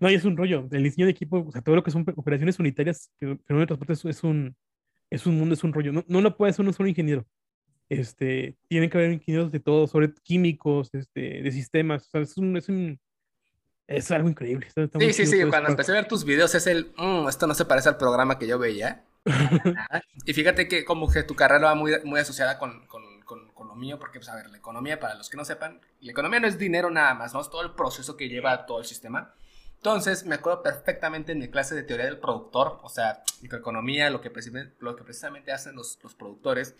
No, y es un rollo. El diseño de equipo, o sea, todo lo que son operaciones unitarias, pero de transporte es, un, es un mundo, es un rollo. No, no lo puede hacer un solo ingeniero. Este, tienen que haber ingenieros de todo, sobre químicos, este, de sistemas. O sea, es un, es un, es algo increíble. sí, sí, sí. Cuando empecé a ver tus videos es el, mm, esto no se parece al programa que yo veía. Y fíjate que como que tu carrera va muy, muy asociada con, con, con, con, lo mío, porque, pues, a ver, la economía, para los que no sepan, la economía no es dinero nada más, ¿no? Es todo el proceso que lleva todo el sistema. Entonces, me acuerdo perfectamente en mi clase de teoría del productor, o sea, microeconomía, lo que, lo que precisamente hacen los, los productores,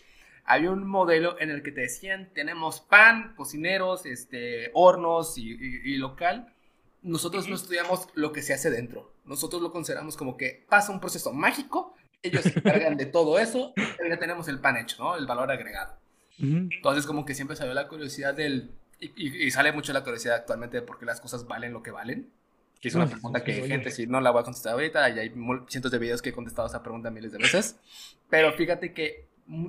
había un modelo en el que te decían, tenemos pan, cocineros, este, hornos y, y local, nosotros no estudiamos lo que se hace dentro. Nosotros lo consideramos como que pasa un proceso mágico ellos se encargan de todo eso, pero ya tenemos el pan hecho, ¿no? El valor agregado. Entonces, como que siempre salió la curiosidad del. Y, sale mucho la curiosidad actualmente de por qué las cosas valen lo que valen. Que es una pregunta que, gente, si no la voy a contestar ahorita, y hay cientos de videos que he contestado esa pregunta miles de veces. Pero fíjate que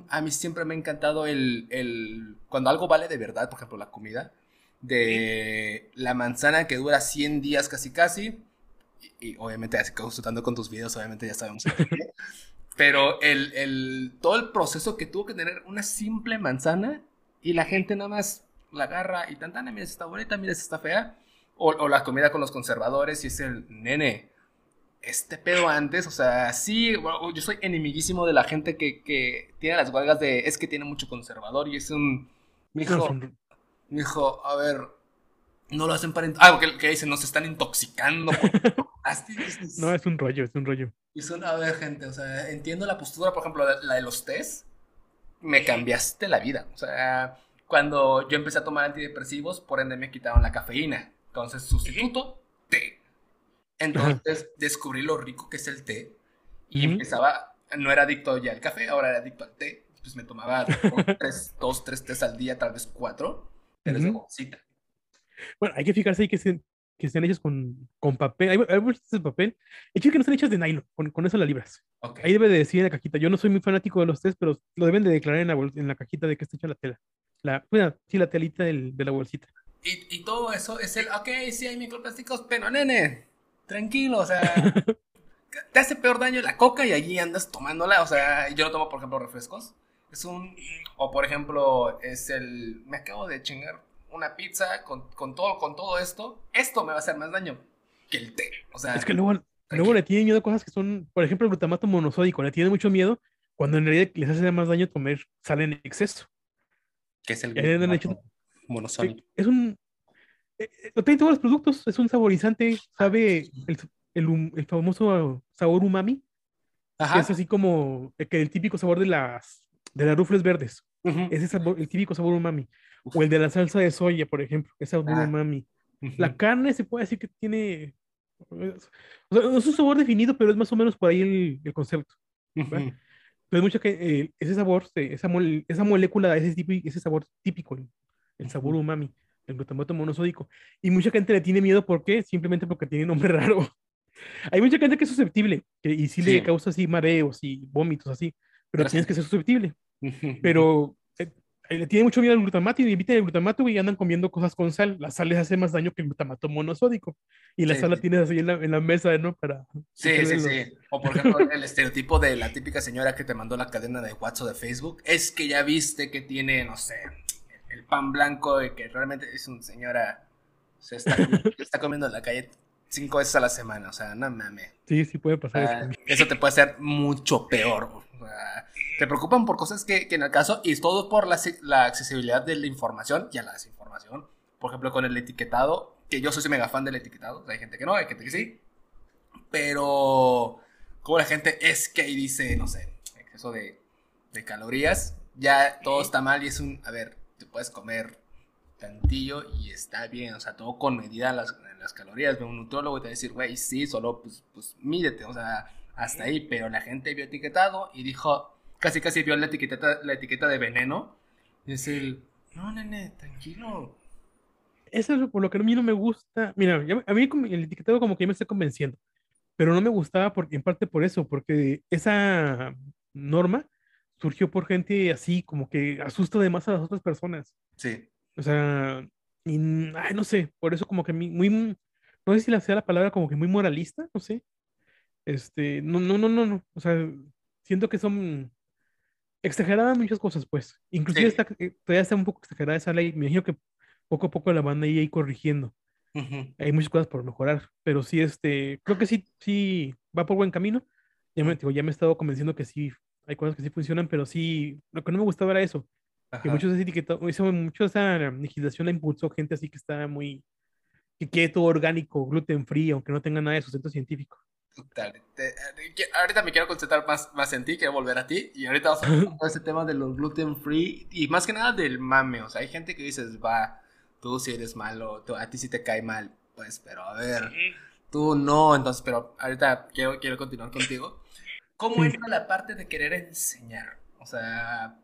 a mí siempre me ha encantado el, el. Cuando algo vale de verdad, por ejemplo, la comida, de la manzana que dura 100 días casi casi y, obviamente así consultando con tus videos, obviamente ya sabemos. Pero el, el, todo el proceso que tuvo que tener una simple manzana y la gente nada más la agarra y tantana, mira, está bonita, mira, está fea. O, o, la comida con los conservadores y es el nene. Este pedo antes, o sea, sí, yo soy enemiguísimo de la gente que, que tiene las huelgas de es que tiene mucho conservador y es un. Mi hijo, mi hijo, a ver, no lo hacen para. Algo que, que dicen, nos están intoxicando. <laughs> no, es un rollo, es un rollo. Y son, a ver, gente, o sea, entiendo la postura, por ejemplo, la, de los test. Me cambiaste la vida. O sea, cuando yo empecé a tomar antidepresivos, por ende me quitaron la cafeína. Entonces, sustituto, té. Entonces, descubrí lo rico que es el té. Y empezaba, no era adicto ya al café, ahora era adicto al té. Pues me tomaba <laughs> dos, tres tés al día, tal vez cuatro, pero de bolsita. Bueno, hay que fijarse ahí que, se, que estén hechas con, con papel. Hay, hay bolsitas de papel. Hecho que no están hechas de nylon. Con, con eso la libras. Ahí debe de decir en la cajita. Yo no soy muy fanático de los test, pero lo deben de declarar en la, en la cajita de que está hecha la tela. La, bueno, sí, la telita del, de la bolsita. Y, y, todo eso es el, ok, sí hay microplásticos, pero nene, tranquilo, o sea, <laughs> te hace peor daño la coca y allí andas tomándola, o sea, yo no tomo, por ejemplo, refrescos. Es un, o por ejemplo, es el, me acabo de chingar una pizza con, con, todo, con todo esto, esto me va a hacer más daño que el té. O sea, es que luego, luego le tienen miedo a cosas que son, por ejemplo, el glutamato monosódico, le tiene mucho miedo cuando en realidad les hace más daño comer sal en exceso. ¿Qué es el glutamato monosódico? Es un... Eh, eh, lo tienen todos los productos, es un saborizante, sabe el, el, el famoso sabor umami. Ajá. es así como el, el típico sabor de las, de las rufles verdes. Ese sabor, el típico sabor umami. O el de la salsa de soya, por ejemplo, esa es ah. umami. La carne se puede decir que tiene O sea, no es un sabor definido, pero es más o menos por ahí el, concepto. Entonces, mucho que eh, ese sabor, esa, esa molécula, ese, tipo, ese sabor típico, el, sabor umami, el glutamato monosódico. Y mucha gente le tiene miedo, ¿por qué? Simplemente porque tiene nombre <laughs> raro. Hay mucha gente que es susceptible que, y sí, le causa así mareos y vómitos así, pero tienes que ser susceptible. Pero le tiene mucho miedo al glutamato y evitan el glutamato y andan comiendo cosas con sal. La sal les hace más daño que el glutamato monosódico. Y la sal la tienes así en la, en la, mesa, ¿no? Para. Sí, sí, sí. O por ejemplo, el estereotipo de la típica señora que te mandó la cadena de WhatsApp de Facebook. Es que ya viste que tiene, no sé, el pan blanco y que realmente es una señora. Se está, <laughs> está comiendo en la calle cinco veces a la semana. O sea, no mames. Sí, sí puede pasar eso. Ah, eso te puede hacer mucho peor. O sea, te preocupan por cosas que, en el caso, y es todo por la, la, accesibilidad de la información y a la desinformación. Por ejemplo, con el etiquetado, que yo soy mega fan del etiquetado. hay gente que no, hay gente que sí. Pero, como la gente es que ahí dice, no sé, exceso de, de calorías, ya todo está mal y es un, a ver, te puedes comer tantillo y está bien, o sea, todo con medida las, las calorías. Un nutriólogo te va a decir, güey, sí, solo pues, pues mídete, o sea, hasta ahí, pero la gente vio etiquetado y dijo, casi casi vio la etiqueta, la etiqueta de veneno. Y es el, no, nene, tranquilo. Eso es por lo que a mí no me gusta. Mira, a mí el etiquetado como que ya me está convenciendo, pero no me gustaba porque, en parte por eso, porque esa norma surgió por gente así, como que asusta de más a las otras personas. Sí. O sea, ay, no sé, por eso como que muy, no sé si la sea la palabra como que muy moralista, no sé. Este, no, no, no, no, no. O sea, siento que son exageradas muchas cosas, pues. Inclusive está, eh, todavía está un poco exagerada esa ley. Me imagino que poco a poco la van a ir corrigiendo. Hay muchas cosas por mejorar, pero sí, este, creo que sí, sí va por buen camino. Ya me, digo, ya me he estado convenciendo que sí, hay cosas que sí funcionan, pero sí, lo que no me gustaba era eso. Que muchos etiquetados, mucho esa legislación la impulsó gente así que está muy, que quiere todo orgánico, gluten free, aunque no tenga nada de sustento científico. Dale, ahorita me quiero concentrar más, más en ti, quiero volver a ti. Y ahorita vamos a hablar de ese tema de los gluten free y más que nada del mame. O sea, hay gente que dices, va, tú si eres malo, a ti si te cae mal. Pues, pero a ver, tú no. Entonces, pero ahorita quiero, quiero continuar contigo. ¿Cómo entra la parte de querer enseñar? O sea,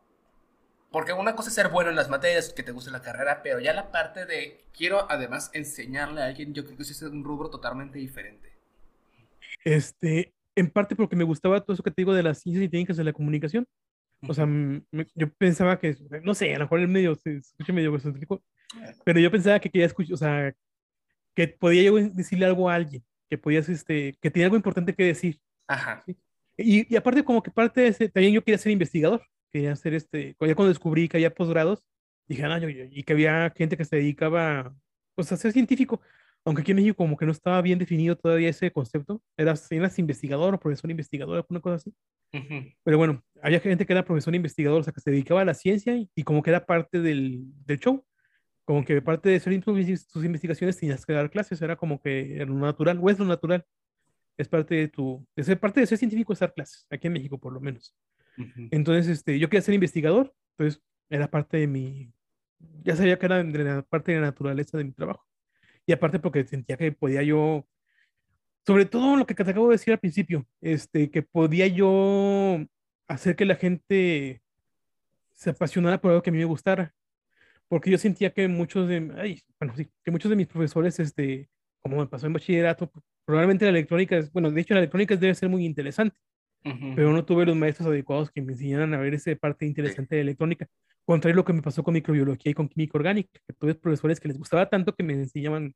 porque una cosa es ser bueno en las materias, que te guste la carrera, pero ya la parte de quiero además enseñarle a alguien, yo creo que eso es un rubro totalmente diferente. Este, en parte porque me gustaba todo eso que te digo de las ciencias y técnicas de la comunicación. O sea, yo pensaba que, no sé, a lo mejor el medio se escucha medio excéntrico, pero yo pensaba que quería escuchar, o sea, que podía yo decirle algo a alguien, que podías, este, que tenía algo importante que decir. Ajá. Y, y, aparte, como que parte de ese, también yo quería ser investigador, quería hacer este, ya cuando descubrí que había posgrados, dije, ah, yo, y que había gente que se dedicaba, pues, a ser científico, aunque aquí en México como que no estaba bien definido todavía ese concepto, eras, eras investigador o profesor investigador, alguna cosa así. Pero bueno, había gente que era profesor investigador, o sea, que se dedicaba a la ciencia y, como que era parte del, del, show. Como que parte de hacer tus, investigaciones tenías que dar clases, era como que era lo natural, o es lo natural. Es parte de tu, de ser parte de ser científico es dar clases, aquí en México por lo menos. Entonces, este, yo quería ser investigador, entonces era parte de mi, ya sabía que era de la parte de la naturaleza de mi trabajo. Y aparte porque sentía que podía yo, sobre todo lo que te acabo de decir al principio, este, que podía yo hacer que la gente se apasionara por algo que a mí me gustara. Porque yo sentía que muchos de, ay, bueno, sí, que muchos de mis profesores, este, como me pasó en bachillerato, probablemente la electrónica, es, bueno, de hecho la electrónica debe ser muy interesante, pero no tuve los maestros adecuados que me enseñaran a ver esa parte interesante de electrónica. Contrario a lo que me pasó con microbiología y con química orgánica, que tuve profesores que les gustaba tanto que me enseñaban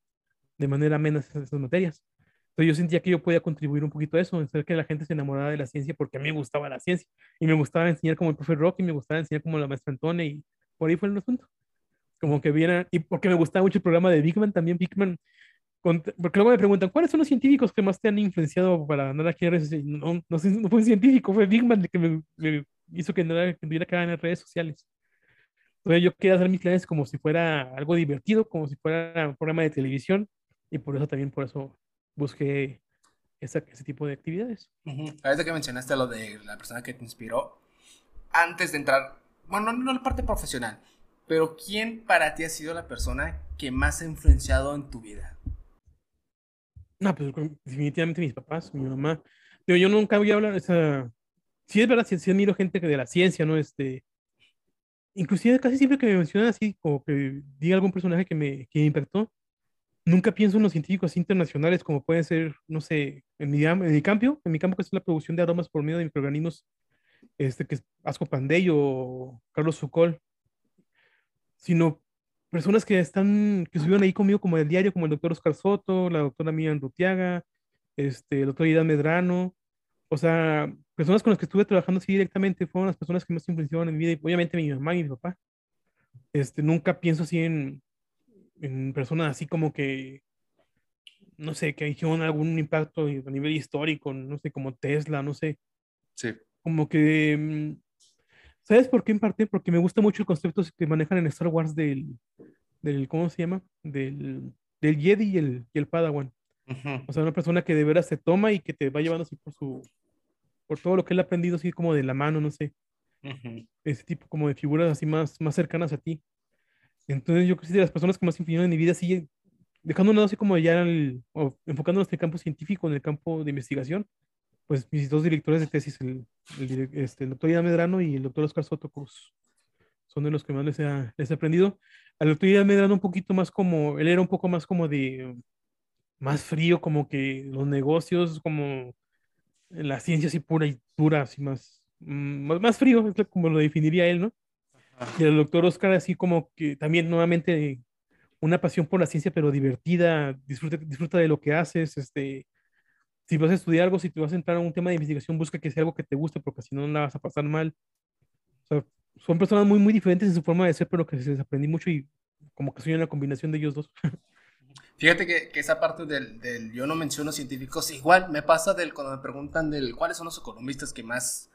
de manera menos esas, materias. Entonces yo sentía que yo podía contribuir un poquito a eso, hacer que la gente se enamorara de la ciencia porque a mí me gustaba la ciencia y me gustaba enseñar como el profe Rocky, me gustaba enseñar como la maestra Antonia y por ahí fue el asunto. Como que viera, y porque me gustaba mucho el programa de Big Man, también Big Man, porque luego me preguntan, ¿cuáles son los científicos que más te han influenciado para andar aquí en redes sociales? No, no, no fue un científico, fue Big Man el que me, hizo que, no, que tuviera que en redes sociales. Entonces yo quería hacer mis clases como si fuera algo divertido, como si fuera un programa de televisión, y por eso también, por eso busqué ese tipo de actividades. A veces que mencionaste lo de la persona que te inspiró, antes de entrar, bueno, no, en la parte profesional, pero ¿quién para ti ha sido la persona que más ha influenciado en tu vida? No, pues definitivamente mis papás, mi mamá. Pero yo nunca voy a hablar, o sea, sí es verdad, sí, sí admiro gente que de la ciencia, ¿no? Este, inclusive casi siempre que me mencionan así, como que diga algún personaje que me, que me impactó, nunca pienso en los científicos internacionales como pueden ser, no sé, en mi, en mi campo, en mi campo que es la producción de aromas por medio de microorganismos, este, que es Asco Pandey o Carlos Foucault, sino personas que están, que estuvieron ahí conmigo como el diario, como el doctor Oscar Soto, la doctora Mía Rutiaga, este, el doctor Ida Medrano, o sea, personas con las que estuve trabajando así directamente fueron las personas que más influenciaron en mi vida, y obviamente mi mamá y mi papá. Este, nunca pienso así en, en personas así como que, no sé, que hicieron algún impacto a nivel histórico, no sé, como Tesla, no sé. Sí. Como que, mm, ¿sabes por qué en parte? Porque me gusta mucho el concepto que manejan en Star Wars del, del ¿cómo se llama? Del, del Jedi y el, y el Padawan. O sea, una persona que de veras se toma y que te va llevando así por su, por todo lo que él ha aprendido así como de la mano, no sé. Ese tipo como de figuras así más, más cercanas a ti. Entonces yo creo que de las personas que más influyeron en mi vida, sigue dejando un lado así como ya el, o enfocándonos en el campo científico, en el campo de investigación, pues mis dos directores de tesis, el, el, este, el doctor Ida Medrano y el doctor Oscar Soto Cruz, son de los que más les, les he aprendido. Al doctor Ida Medrano un poquito más como, él era un poco más como de, más frío, como que los negocios, como la ciencia así pura y dura, así más, mm, más, más frío, es como lo definiría él, ¿no? Y el doctor Oscar así como que también nuevamente una pasión por la ciencia, pero divertida, disfruta, disfruta de lo que haces, este, si vas a estudiar algo, si te vas a entrar a un tema de investigación, busca que sea algo que te guste, porque si no, no la vas a pasar mal. O sea, son personas muy, muy diferentes en su forma de ser, pero que se les aprendí mucho y como que soy una combinación de ellos dos. <laughs> Fíjate que, que esa parte del, del, yo no menciono científicos, igual me pasa del cuando me preguntan del cuáles son los economistas que más,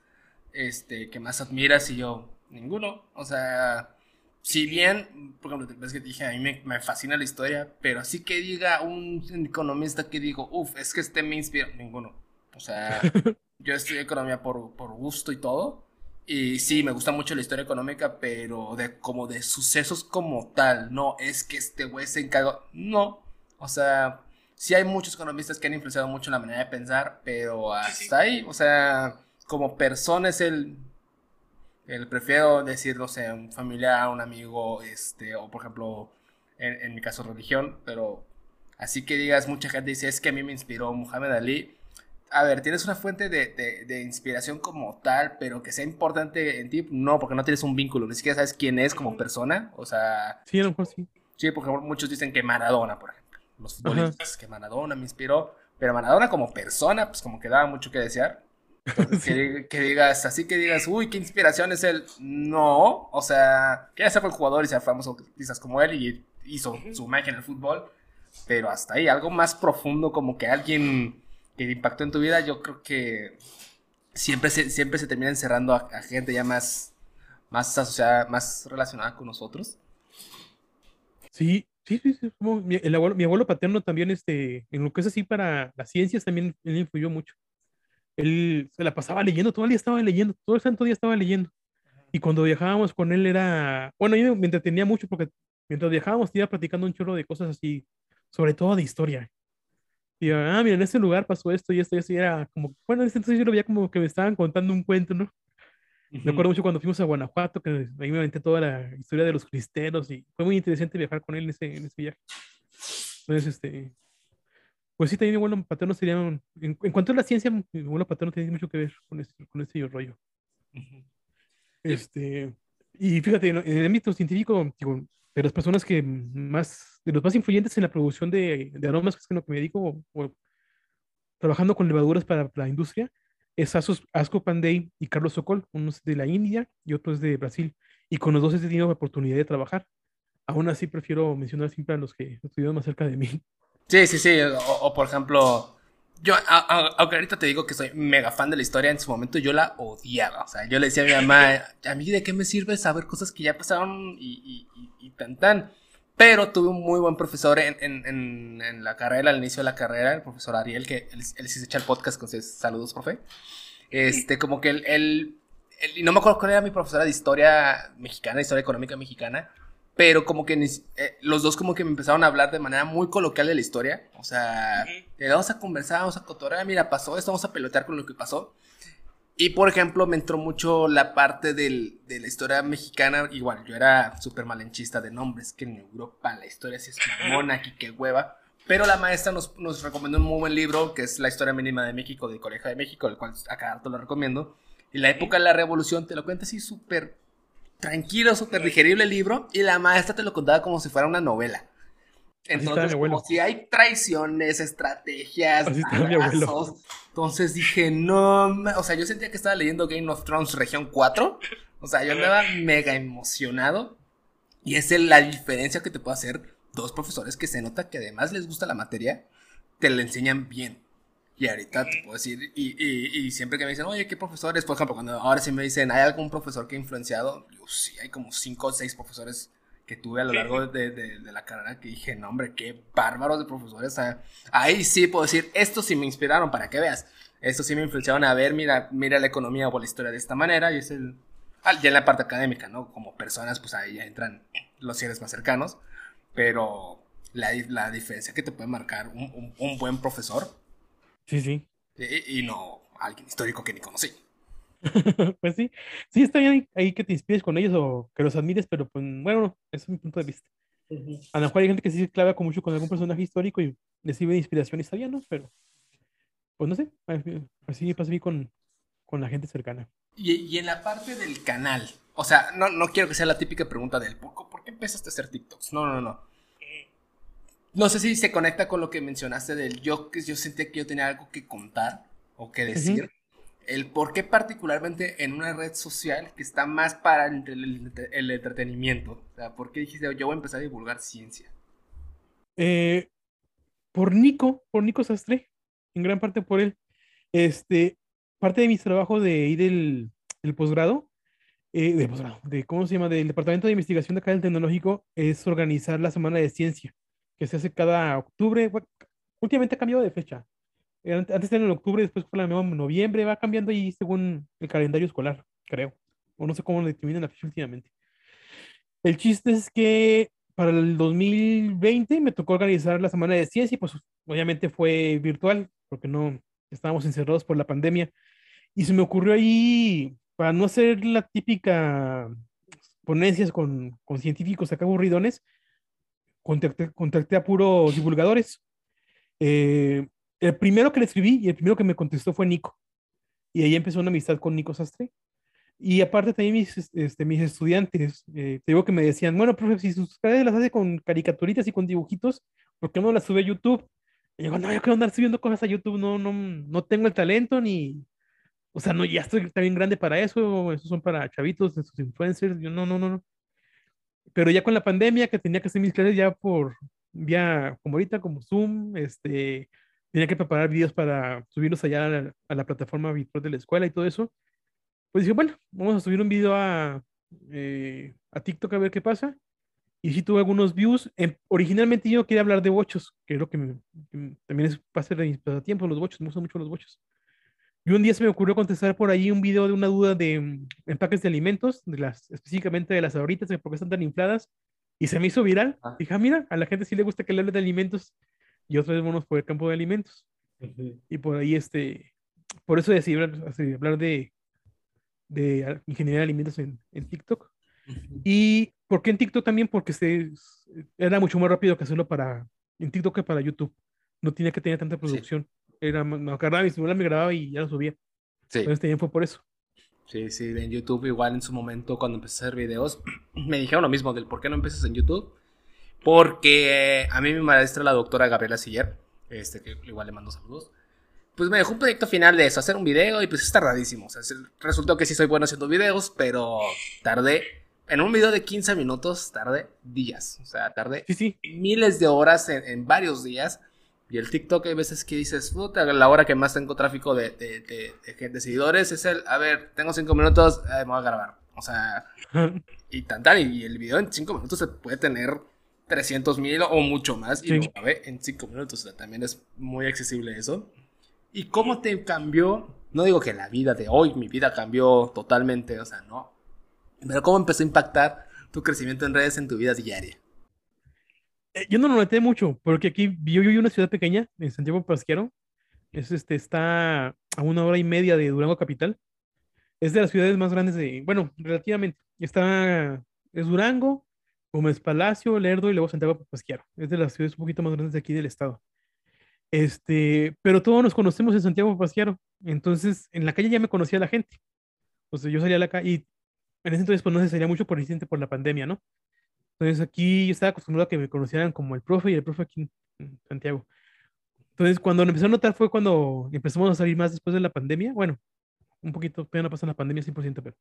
este, que más admiras y yo, ninguno. O sea, si bien, por ejemplo, ves que te dije, a mí me, me, fascina la historia, pero así que diga un economista que digo, uff, es que este me inspira, ninguno. O sea, <laughs> yo estudié economía por, por gusto y todo. Y sí, me gusta mucho la historia económica, pero de como de sucesos como tal. No es que este güey se encargó. No. O sea, sí hay muchos economistas que han influenciado mucho en la manera de pensar, pero hasta ahí, o sea, como persona es el el prefiero decir, no sé, un familiar, un amigo, este, o por ejemplo, en, mi caso religión, pero así que digas, mucha gente dice, es que a mí me inspiró Muhammad Ali. A ver, ¿tienes una fuente de, de, inspiración como tal, pero que sea importante en ti? No, porque no tienes un vínculo, ni siquiera sabes quién es como persona, o sea... Sí, a lo mejor sí. Sí, porque muchos dicen que Maradona, por ejemplo, los futbolistas, que Maradona me inspiró, pero Maradona como persona, pues como que daba mucho que desear <laughs> que, digas, así que digas, uy, qué inspiración es él. No, o sea, que ya sea el jugador y sea famoso quizás como él y hizo su magia en el fútbol, pero hasta ahí, algo más profundo como que alguien que impactó en tu vida, yo creo que siempre se, siempre se termina encerrando a, gente ya más, más asociada, más relacionada con nosotros. Sí, sí, sí, sí. Mi, el abuelo, mi abuelo paterno también, este, en lo que es así para las ciencias, también él influyó mucho él se la pasaba leyendo, todo el día estaba leyendo, todo el santo día estaba leyendo. Y cuando viajábamos con él era, bueno, yo me entretenía mucho porque mientras viajábamos iba platicando un chorro de cosas así, sobre todo de historia. Y ah, mira, en ese lugar pasó esto y esto y esto, y era como, bueno, en ese entonces yo lo veía como que me estaban contando un cuento, ¿no? Me acuerdo mucho cuando fuimos a Guanajuato, que ahí me aventé toda la historia de los cristeros y fue muy interesante viajar con él en ese, en ese viaje. Entonces, este, pues sí, también mi abuelo paterno sería. En, en, cuanto a la ciencia, mi abuelo paterno tiene mucho que ver con este, con este rollo. Este. Y fíjate, en, el ámbito científico, digo, de las personas que más, de los más influyentes en la producción de, de aromas, que es lo que me dedico, o, trabajando con levaduras para la industria, es Asco Pandey y Carlos Sokol, uno es de la India y otro es de Brasil. Y con los dos he tenido la oportunidad de trabajar. Aún así, prefiero mencionar siempre a los que estuvieron más cerca de mí. Sí, sí, sí. O, por ejemplo, yo, aunque ahorita te digo que soy mega fan de la historia, en su momento yo la odiaba. O sea, yo le decía a mi mamá, <laughs> a mí de qué me sirve saber cosas que ya pasaron y, y, tan tan. Pero tuve un muy buen profesor en, en, en, la carrera, al inicio de la carrera, el profesor Ariel, que él, él sí se echa el podcast con ustedes. Saludos, profe. Este, como que él, él, y no me acuerdo cuál era mi profesora de historia mexicana, historia económica mexicana, pero como que eh, los dos como que me empezaron a hablar de manera muy coloquial de la historia. O sea, vamos a conversar, vamos a cotorrear, mira, pasó esto, vamos a pelotear con lo que pasó. Y por ejemplo, me entró mucho la parte del, de la historia mexicana. Igual, yo era súper malenchista de nombres, que en Europa la historia sí es mamona, aquí qué hueva. Pero la maestra nos, nos, recomendó un muy buen libro, que es La historia mínima de México, de Colegio de México, el cual acá te lo recomiendo. Y la época de la revolución te lo cuenta así súper tranquilo, súper digerible el libro. Y la maestra te lo contaba como si fuera una novela. Entonces, como si hay traiciones, estrategias, entonces dije, no, o sea, yo sentía que estaba leyendo Game of Thrones Región 4, o sea, yo andaba mega emocionado, y es la diferencia que te puede hacer dos profesores que se nota que además les gusta la materia, te la enseñan bien. Y ahorita te puedo decir, y, y, siempre que me dicen, oye, ¿qué profesores? Por ejemplo, cuando ahora sí me dicen, ¿hay algún profesor que ha influenciado? Yo sí, hay como cinco o seis profesores que tuve a lo largo de, de, la carrera que dije, no, hombre, qué bárbaros de profesores. ahí sí puedo decir, estos sí me inspiraron para que veas. Estos sí me influenciaron a ver, mira, mira la economía o la historia de esta manera. Y es el. Ah, ya en la parte académica, ¿no? Como personas, pues ahí ya entran los seres más cercanos. Pero la, la diferencia que te puede marcar un, un buen profesor Sí, sí. Y, no alguien histórico que ni conocí. <laughs> pues sí, sí está bien ahí, que te inspires con ellos o que los admires, pero pues bueno, ese es mi punto de vista. A lo mejor hay gente que sí se clava con mucho con algún personaje histórico y le sirve de inspiración y está bien, ¿no? Pero, pues no sé, así pasa a mí con, con la gente cercana. Y, y, en la parte del canal, o sea, no, no quiero que sea la típica pregunta del ¿por, ¿por qué empezaste a hacer TikToks? No, no, no. No sé si se conecta con lo que mencionaste del yo, que yo sentía que yo tenía algo que contar o que decir. El por qué particularmente en una red social que está más para el, entretenimiento. O sea, ¿por qué dijiste yo voy a empezar a divulgar ciencia? Eh, por Nico, por Nico Sastre, en gran parte por él. Este, parte de mis trabajos de ir del, posgrado, eh, de posgrado, de cómo se llama, del departamento de investigación de acá del tecnológico, es organizar la semana de ciencia que se hace cada octubre. últimamente ha cambiado de fecha. Antes era en octubre, después fue en noviembre, va cambiando ahí según el calendario escolar, creo. O no sé cómo lo determinan la fecha últimamente. El chiste es que para el 2020 me tocó organizar la semana de ciencia y pues obviamente fue virtual porque no estábamos encerrados por la pandemia. Y se me ocurrió ahí, para no hacer la típica ponencias con, con científicos acá aburridones, contacté, a puros divulgadores. Eh, el primero que le escribí y el primero que me contestó fue Nico. Y ahí empezó una amistad con Nico Sastre. Y aparte también mis, este, mis estudiantes, eh, te digo que me decían, bueno, profe, si sus clases las hace con caricaturitas y con dibujitos, ¿por qué no las sube a YouTube? Y yo, no, yo quiero andar subiendo cosas a YouTube, no, no, no tengo el talento ni, o sea, no, ya estoy también grande para eso, esos son para chavitos, esos influencers, yo no, no, no, no pero ya con la pandemia que tenía que hacer mis clases ya por vía como ahorita como Zoom, este, tenía que preparar videos para subirlos allá a la, plataforma virtual de la escuela y todo eso. Pues dije, bueno, vamos a subir un video a, eh, a TikTok a ver qué pasa. Y sí tuve algunos views. Em, originalmente yo quería hablar de bochos, que es lo que, también es parte de mis pasatiempos, los bochos, me gustan mucho los bochos. Y un día se me ocurrió contestar por ahí un video de una duda de mm, empaques de alimentos, de las, específicamente de las ahoritas, de por qué están tan infladas, y se me hizo viral. Ah. Dije, ah, mira, a la gente sí le gusta que le hable de alimentos, y otra vez vamos por el campo de alimentos. Y por ahí, este, por eso decidí hablar, de, de ingeniería de alimentos en, en TikTok. ¿Y por qué en TikTok también? Porque se, era mucho más rápido que hacerlo para, en TikTok que para YouTube. No tenía que tener tanta producción. Era, me agarraba mi celular, me grababa y ya lo subía. Sí. Entonces también fue por eso. Sí, sí, en YouTube igual en su momento cuando empecé a hacer videos, <clears throat> me dijeron lo mismo del por qué no empiezas en YouTube. Porque a mí mi maestra, la doctora Gabriela Siller, este, que igual le mando saludos, pues me dejó un proyecto final de eso, hacer un video y pues es tardadísimo. O sea, resultó que sí soy bueno haciendo videos, pero tardé, en un video de 15 minutos, tardé días. O sea, tardé miles de horas en varios días y el TikTok hay veces que dices, puta, la hora que más tengo tráfico de, de, de, de seguidores es el, a ver, tengo cinco minutos, eh, me voy a grabar. O sea, <laughs> y tan, y el video en cinco minutos se puede tener 300 mil o mucho más y lo grabé en cinco minutos. O sea, también es muy accesible eso. ¿Y cómo te cambió? No digo que la vida de hoy, mi vida cambió totalmente, o sea, no. Pero cómo empezó a impactar tu crecimiento en redes en tu vida diaria? Eh, yo no lo noté mucho, porque aquí yo vivo en una ciudad pequeña, en Santiago Pasquero. Es, este, está a una hora y media de Durango Capital. Es de las ciudades más grandes de, bueno, relativamente. Está, es Durango, Gómez Palacio, Lerdo y luego Santiago Pasquero. Es de las ciudades un poquito más grandes de aquí del estado. Este, pero todos nos conocemos en Santiago Pasquero. Entonces, en la calle ya me conocía la gente. O sea, yo salía a la calle y en ese entonces pues no se salía mucho por incidente por la pandemia, ¿no? Entonces aquí yo estaba acostumbrado a que me conocieran como el profe y el profe aquí en Santiago. Entonces cuando empecé a notar fue cuando empezamos a salir más después de la pandemia. Bueno, un poquito, todavía no pasa la pandemia 100%, pero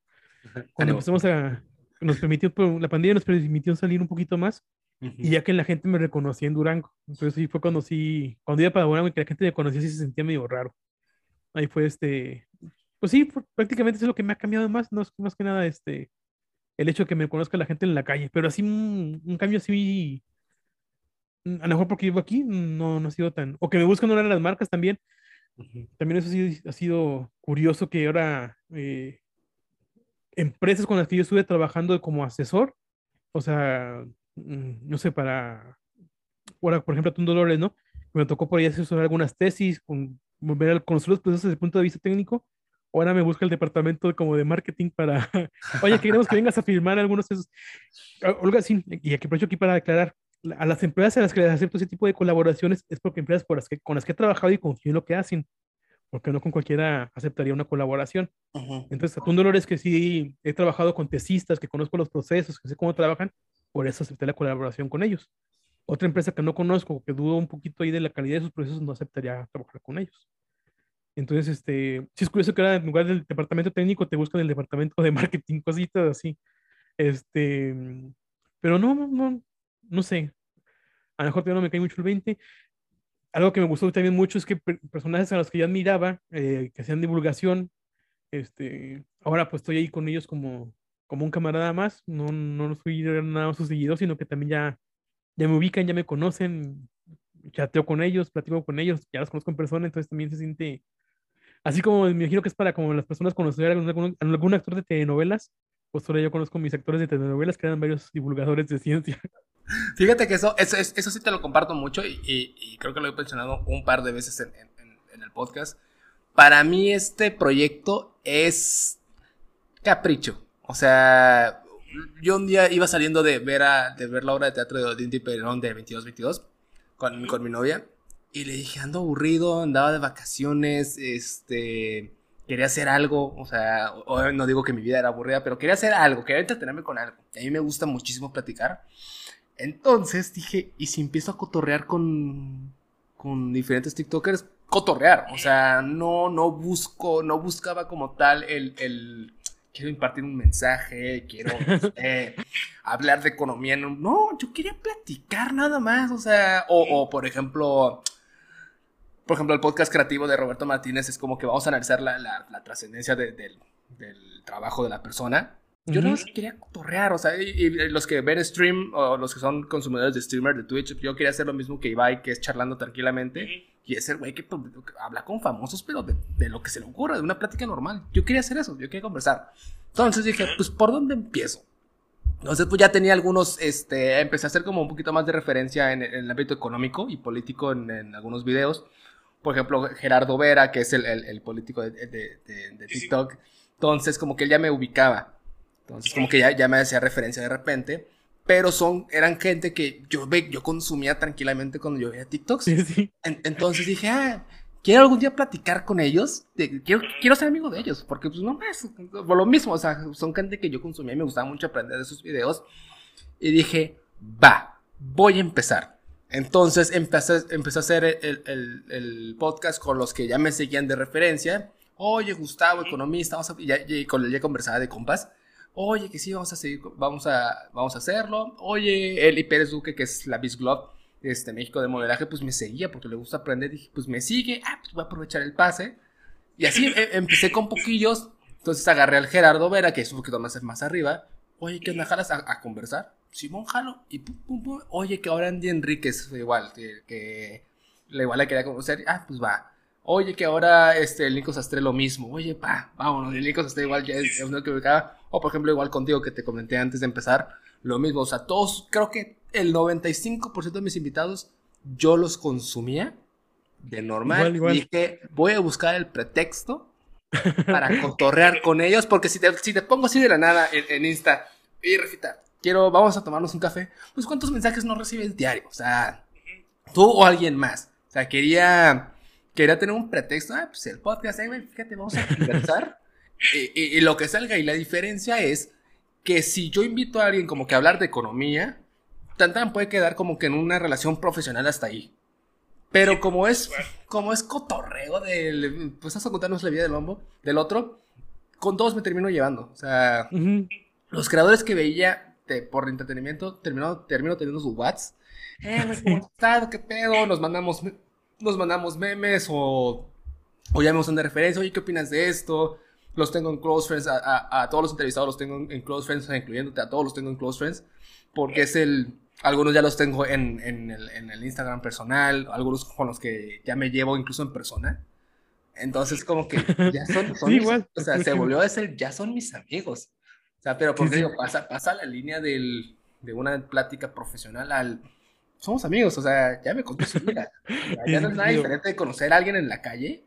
cuando empezamos a, nos permitió, pues, la pandemia nos permitió salir un poquito más. Y ya que la gente me reconocía en Durango. Entonces sí fue cuando sí, cuando iba para Durango y que la gente me conocía, sí se sentía medio raro. Ahí fue este, pues sí, prácticamente es lo que me ha cambiado más, no es más que nada este, el hecho de que me conozca la gente en la calle, pero así un, cambio así, mm, a lo mejor porque vivo aquí, no, no ha sido tan, o que me buscan de las marcas también, también eso sí ha sido curioso que ahora eh, empresas con las que yo estuve trabajando como asesor, o sea, mm, no sé, para, ahora por ejemplo, a Dolores, ¿no? Me tocó por ahí asesorar algunas tesis, con, volver a conocer los procesos desde el punto de vista técnico, ahora me busca el departamento como de marketing para, <laughs> oye, queremos que vengas a firmar algunos de esos. Ah, Olga, sí, y aquí aprovecho aquí para aclarar, a las empresas a las que les acepto ese tipo de colaboraciones es porque empresas por las que, con las que he trabajado y confío en lo que hacen, porque no con cualquiera aceptaría una colaboración. Entonces, a tu Dolores que sí he trabajado con tesistas, que conozco los procesos, que sé cómo trabajan, por eso acepté la colaboración con ellos. Otra empresa que no conozco, que dudo un poquito ahí de la calidad de sus procesos, no aceptaría trabajar con ellos. Entonces, este, sí es curioso que ahora en lugar del departamento técnico te buscan el departamento de <laughs> marketing, cositas así. Este, pero no, no, no, no sé. A lo mejor todavía no me cae mucho el 20. Algo que me gustó también mucho es que personajes a los que yo admiraba, eh, que hacían divulgación, este, ahora pues estoy ahí con ellos como, como un camarada más. No, no soy nada más su seguidor, sino que también ya, ya me ubican, ya me conocen, chateo con ellos, platico con ellos, ya los conozco en persona, entonces también se siente Así como me imagino que es para como las personas conocer a algún, algún, actor de telenovelas, pues ahora yo conozco mis actores de telenovelas que eran varios divulgadores de ciencia. Fíjate que eso, eso, eso sí te lo comparto mucho y, creo que lo he mencionado un par de veces en, en, el podcast. Para mí este proyecto es capricho. O sea, yo un día iba saliendo de ver, a, de ver la obra de teatro de Odín Perón de 22-22 con, con mi novia y le dije, ando aburrido, andaba de vacaciones, este, quería hacer algo, o sea, no digo que mi vida era aburrida, pero quería hacer algo, quería entretenerme con algo. A mí me gusta muchísimo platicar. Entonces dije, ¿y si empiezo a cotorrear con, con diferentes TikTokers? Cotorrear, o sea, no, no busco, no buscaba como tal el, el quiero impartir un mensaje, quiero <laughs> hablar de economía. No, yo quería platicar nada más, o sea, o, o por ejemplo, por ejemplo, el podcast creativo de Roberto Martínez es como que vamos a analizar la, la, trascendencia del trabajo de la persona. Yo no quería torrear, o sea, y, los que ven stream o los que son consumidores de streamer de Twitch, yo quería hacer lo mismo que Ibai, que es charlando tranquilamente. Y es el güey que pues, habla con famosos, pero de, de, lo que se le ocurra, de una plática normal. Yo quería hacer eso, yo quería conversar. Entonces dije, pues, ¿por dónde empiezo? Entonces, pues ya tenía algunos, este, empecé a hacer como un poquito más de referencia en, el ámbito económico y político en, en algunos videos por ejemplo, Gerardo Vera, que es el, el, político de, de, TikTok. Entonces, como que él ya me ubicaba. Entonces, como que ya, ya me hacía referencia de repente. Pero son, eran gente que yo, yo consumía tranquilamente cuando yo veía TikToks. entonces dije, ah, quiero algún día platicar con ellos. quiero, quiero ser amigo de ellos. Porque, pues, no más, por lo mismo. O sea, son gente que yo consumía y me gustaba mucho aprender de sus videos. Y dije, va, voy a empezar. Entonces empecé, empecé a hacer el, el, podcast con los que ya me seguían de referencia. Oye, Gustavo, economista, vamos a, ya, con él ya conversaba de compas. Oye, que sí, vamos a seguir, vamos a, vamos a hacerlo. Oye, Eli Pérez Duque, que es la Biz Glove, este, México de modelaje, pues me seguía porque le gusta aprender. Dije, pues me sigue, ah, pues voy a aprovechar el pase. Y así e, empecé con poquillos. Entonces agarré al Gerardo Vera, que es un poquito más, más arriba. Oye, ¿qué onda, jalas a, a conversar? Simón Jalo, y pum, pum, pum. Oye, que ahora Andy Enríquez, igual, que, que igual la quería conocer. Ah, pues va. Oye, que ahora este, el Nico Sastre lo mismo. Oye, pa, vámonos. El Nico Sastre igual ya es uno que ubicaba. O por ejemplo, igual contigo que te comenté antes de empezar. lo mismo. O sea, todos, creo que el 95% de mis invitados yo los consumía de normal. Igual, Dije, voy a buscar el pretexto para cotorrear con ellos, porque si te, si te pongo así de la nada en, Insta, y refita, quiero, vamos a tomarnos un café, pues ¿cuántos mensajes no recibes diario? O sea, tú o alguien más. O sea, quería, quería tener un pretexto, ah, pues el podcast, eh, fíjate, vamos a conversar. <laughs> y, lo que salga, y la diferencia es que si yo invito a alguien como que a hablar de economía, tan puede quedar como que en una relación profesional hasta ahí. Pero como es, como es cotorreo del, pues estás a contarnos la vida del bombo, del otro, con todos me termino llevando. O sea, los creadores que veía por entretenimiento, termino, termino teniendo sus whats. Eh, <laughs> ¿cómo estás? ¿Qué pedo? Nos mandamos, nos mandamos memes o, o ya me usan de referencia. Oye, ¿qué opinas de esto? Los tengo en close friends, a, a, todos los entrevistados los tengo en, close friends, incluyéndote a todos los tengo en close friends, porque es el, algunos ya los tengo en, en, el, en, el, Instagram personal, algunos con los que ya me llevo incluso en persona. Entonces, como que ya son, <laughs> son igual, o sea, se volvió a ser, ya son mis amigos. O sea, pero porque digo, pasa, pasa la línea del, de una plática profesional al, somos amigos, o sea, ya me su <laughs> vida. ya no es nada diferente de conocer a alguien en la calle.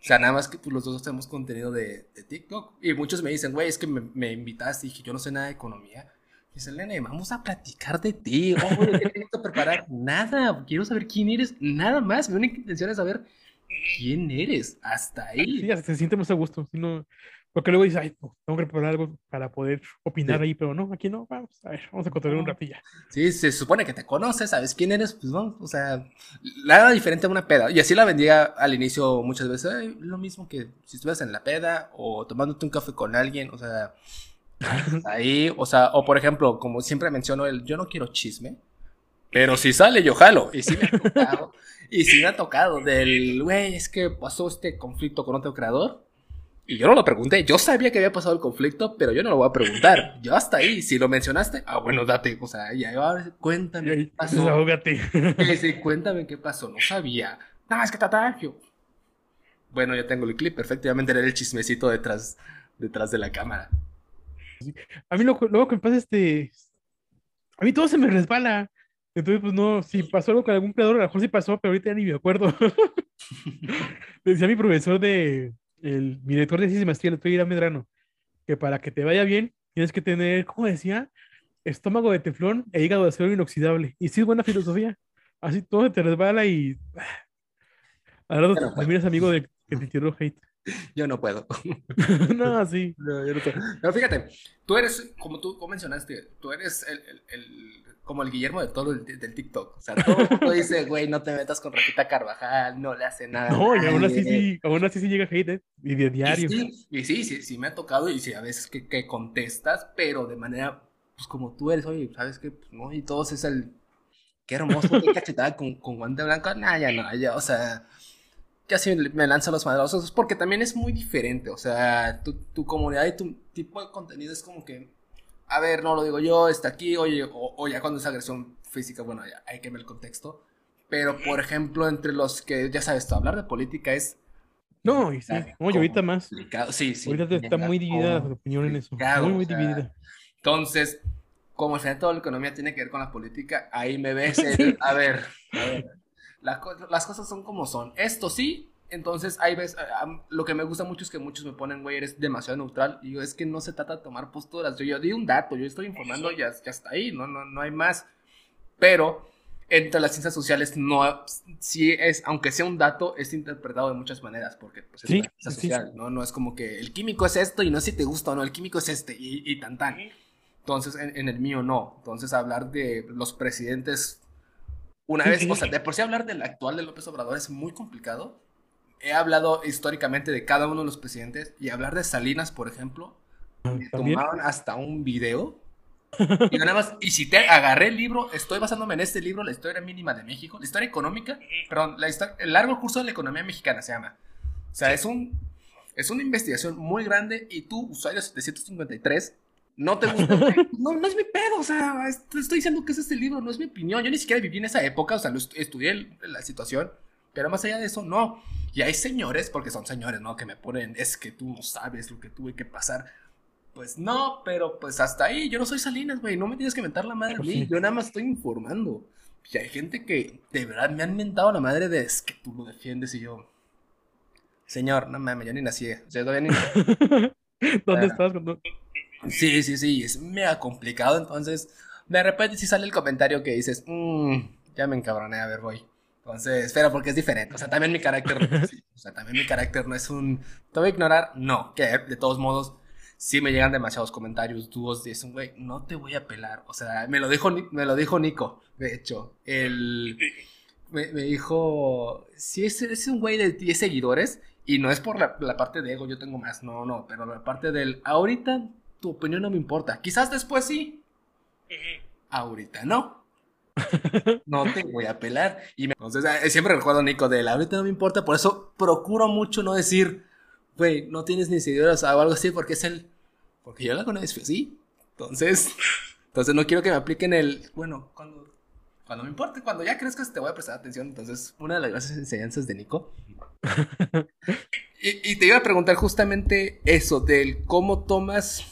O sea, nada más que pues, los dos tenemos contenido de, de TikTok. Y muchos me dicen, güey, es que me, me invitaste y dije, yo no sé nada de economía Dice Lene, vamos a platicar de ti. Oh, ¿qué tienes que preparar? <laughs> Nada, quiero saber quién eres, nada más. Mi única intención es saber quién eres. Hasta ahí. Sí, se siente más a gusto. Porque luego dice, ay, tengo que preparar algo para poder opinar ahí, pero no, aquí no, vamos a ver, vamos a contar un ratillo. Sí, se supone que te conoces, sabes quién eres, pues vamos, o sea, nada diferente a una peda. Y así la vendía al inicio muchas veces, lo mismo que si estuvieras en la peda o tomándote un café con alguien, o sea, <laughs> Ahí, o sea, o por ejemplo, como siempre menciono, el yo no quiero chisme, pero si sale yo jalo. Y si me ha tocado, y si me ha tocado del, güey, es que pasó este conflicto con otro creador. Y yo no lo pregunté, yo sabía que había pasado el conflicto, pero yo no lo voy a preguntar. <laughs> Yo hasta ahí, si lo mencionaste, ah, bueno, date, o sea, ya, cuéntame qué pasó. Sí, cuéntame qué pasó, no sabía. Nada, es que yo Bueno, ya tengo el clip, perfectamente era el chismecito detrás, detrás de la cámara. A mí lo, luego que me pasa este. A mí todo se me resbala. Entonces, pues no, si pasó algo con algún creador, a lo mejor sí pasó, pero ahorita ya ni me acuerdo. <laughs> Decía mi profesor de. El, mi director de ciencia y maestría, el Irán Medrano, que para que te vaya bien, tienes que tener, ¿cómo decía? Estómago de teflón e hígado de acero inoxidable. Y sí es buena filosofía. Así todo se te resbala y. <sighs> Ahora bueno, pues. miras amigo de que te tiró hate. <laughs> Yo no puedo. <laughs> <laughs> no, sí. Pero fíjate, tú eres, como tú mencionaste, tú eres el, el, como el Guillermo de todo el, del TikTok. O sea, todo el mundo dice, <laughs> güey, no te metas con Rafita Carvajal, no le hace nada. No, y aún así sí, aún así sí llega hate, ¿eh? y de diario. Y sí, sí, sí, me ha tocado y sí, a veces que, que contestas, pero de manera, pues como tú eres, oye, ¿sabes qué? Pues, no, y todos es el, qué hermoso, qué cachetada con, con guante blanco, nada, ya no, ya, o sea ya si me lanza los madrazos, porque también es muy diferente, o sea, tu, tu, comunidad y tu tipo de contenido es como que, a ver, no lo digo yo, está aquí, oye, o, ya cuando es agresión física, bueno, ya hay que ver el contexto, pero por ejemplo, entre los que, ya sabes, tú, hablar de política es... No, y sí, oye, ahorita más. Sí, sí. Ahorita está muy dividida la opinión en eso. Muy, muy dividida. Entonces, como al final toda la economía tiene que ver con la política, ahí me ves, <laughs> a ver, a ver las cosas son como son. Esto sí, entonces ahí ves, lo que me gusta mucho es que muchos me ponen, güey, eres demasiado neutral. Y yo, es que no se trata de tomar posturas. Yo, yo di un dato, yo estoy informando, ya, ya está ahí, no, no, no hay más. Pero entre las ciencias sociales no, sí es, aunque sea un dato, es interpretado de muchas maneras, porque pues, es una ciencia social, ¿no? No es como que el químico es esto y no sé si te gusta o no, el químico es este y, y tan tan. Entonces, en, en, el mío no. Entonces, hablar de los presidentes una vez, o sea, de por sí hablar del actual de López Obrador es muy complicado. He hablado históricamente de cada uno de los presidentes y hablar de Salinas, por ejemplo, ah, me tomaron hasta un video. Y nada más, y si te agarré el libro, estoy basándome en este libro, la historia mínima de México, la historia económica, perdón, la el largo curso de la economía mexicana se llama. O sea, es un es una investigación muy grande y tú, usuario 753, no te gusta, <laughs> no, no es mi pedo, o sea, estoy diciendo que es este libro, no es mi opinión, yo ni siquiera viví en esa época, o sea, lo estudié la situación, pero más allá de eso, no. Y hay señores, porque son señores, ¿no? Que me ponen, es que tú no sabes lo que tuve que pasar. pues no, pero pues hasta ahí, yo no soy Salinas, güey, no me tienes que mentar la madre a pues mí, yo nada más estoy informando. Y hay gente que de verdad me han mentado la madre de es que tú lo defiendes y yo. Señor, no mames, yo ni nací. O sea, todavía ni. <laughs> ¿Dónde estás? Sí, sí, sí, es mega complicado. Entonces, de repente si sale el comentario que dices, mmm, ya me encabroné, a ver, voy. Entonces, espera, porque es diferente. O sea, también mi carácter, <laughs> o sea, también mi carácter no es un, te voy a ignorar, no, que de todos modos, sí me llegan demasiados comentarios dúos de eso, güey, no te voy a pelar. O sea, me lo dijo, me lo dijo Nico, de hecho. El, me, dijo, si es, es un güey de 10 seguidores, y no es por la, parte de ego, yo tengo más, no, no, pero la parte del, ahorita tu opinión no me importa. Quizás después sí. Ahorita no. <laughs> No te voy a pelar. Y entonces eh, siempre recuerdo a Nico de ahorita no me importa, por eso procuro mucho no decir güey, no tienes ni seguidores o algo así porque es el... Porque yo la conozco, sí. Entonces, entonces no quiero que me apliquen el, bueno, cuando, cuando me importe, cuando ya crezcas te voy a prestar atención. Entonces, una de las grandes enseñanzas de Nico. <laughs> y, te iba a preguntar justamente eso, del cómo tomas,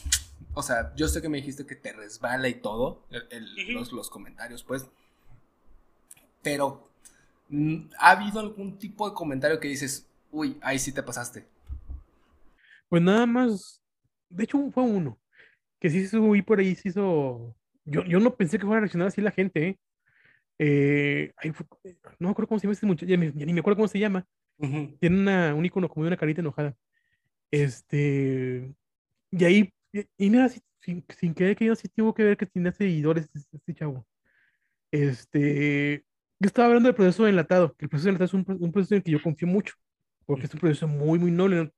o sea, yo sé que me dijiste que te resbala y todo, los, los comentarios, pues, pero mm, ¿ha habido algún tipo de comentario que dices, uy, ahí sí te pasaste? Pues nada más, de hecho fue uno, que sí se subí por ahí, se hizo, yo, yo no pensé que fuera a reaccionar así la gente, ¿eh? Eh, no me acuerdo cómo se llama este muchacho, ya, ni me acuerdo cómo se llama. Tiene una, un icono como de una carita enojada. Este, y ahí, y, mira, sin, sin querer que yo sí tuvo que ver que tiene seguidores este, este, chavo. Este, yo estaba hablando del proceso de enlatado, que el proceso de enlatado es un, un proceso en el que yo confío mucho, porque es un proceso muy, muy noble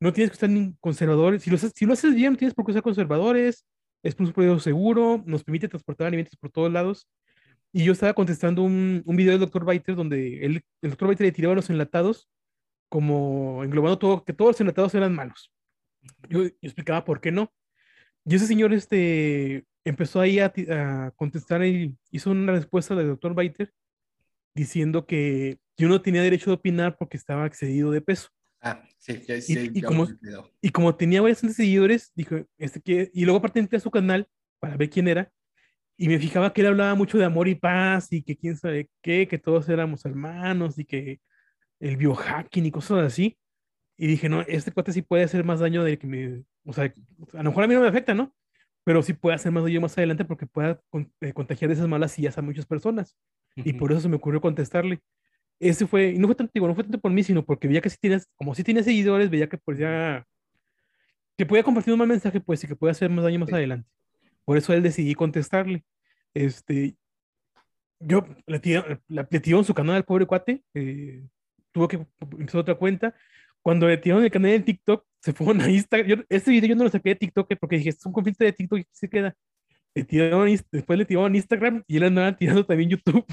no tienes que estar ni conservadores. Si lo, si lo haces bien, no tienes por qué ser conservadores. Es un proceso seguro, nos permite transportar alimentos por todos lados. Y yo estaba contestando un, un video del Dr. Biter donde el Dr. Biter le tiraba los enlatados como englobando todo, que todos los enlatados eran malos. Yo, explicaba por qué no. Y ese señor este, empezó ahí a, a contestar y hizo una respuesta del Dr. Biter diciendo que yo no tenía derecho de opinar porque estaba excedido de peso. Ah, sí, sí, y, como, y, como, tenía varios seguidores, dijo, este que, y luego aparte entré a su canal para ver quién era, y me fijaba que él hablaba mucho de amor y paz, y que quién sabe qué, que todos éramos hermanos, y que el biohacking y cosas así, y dije, no, este cuate sí puede hacer más daño de que me, o sea, a lo mejor a mí no me afecta, ¿no? Pero sí puede hacer más daño más adelante porque pueda eh, contagiar de esas malas sillas a muchas personas. Y por eso se me ocurrió contestarle ese fue, y no fue tanto, digo, no fue tanto por mí, sino porque veía que si tienes, como si tienes seguidores, veía que podía, que podía compartir un mal mensaje, pues, y que puede hacer más daño más adelante. Por eso él decidí contestarle. Este, yo le tiré, en su canal al pobre cuate, eh, tuvo que empezar otra cuenta. Cuando le tiraron el canal de TikTok, se fue a Instagram. este video yo no lo saqué de TikTok porque dije, es un conflicto de TikTok y se queda. Le tiraron, después le tiraron Instagram y él andaba tirando también YouTube.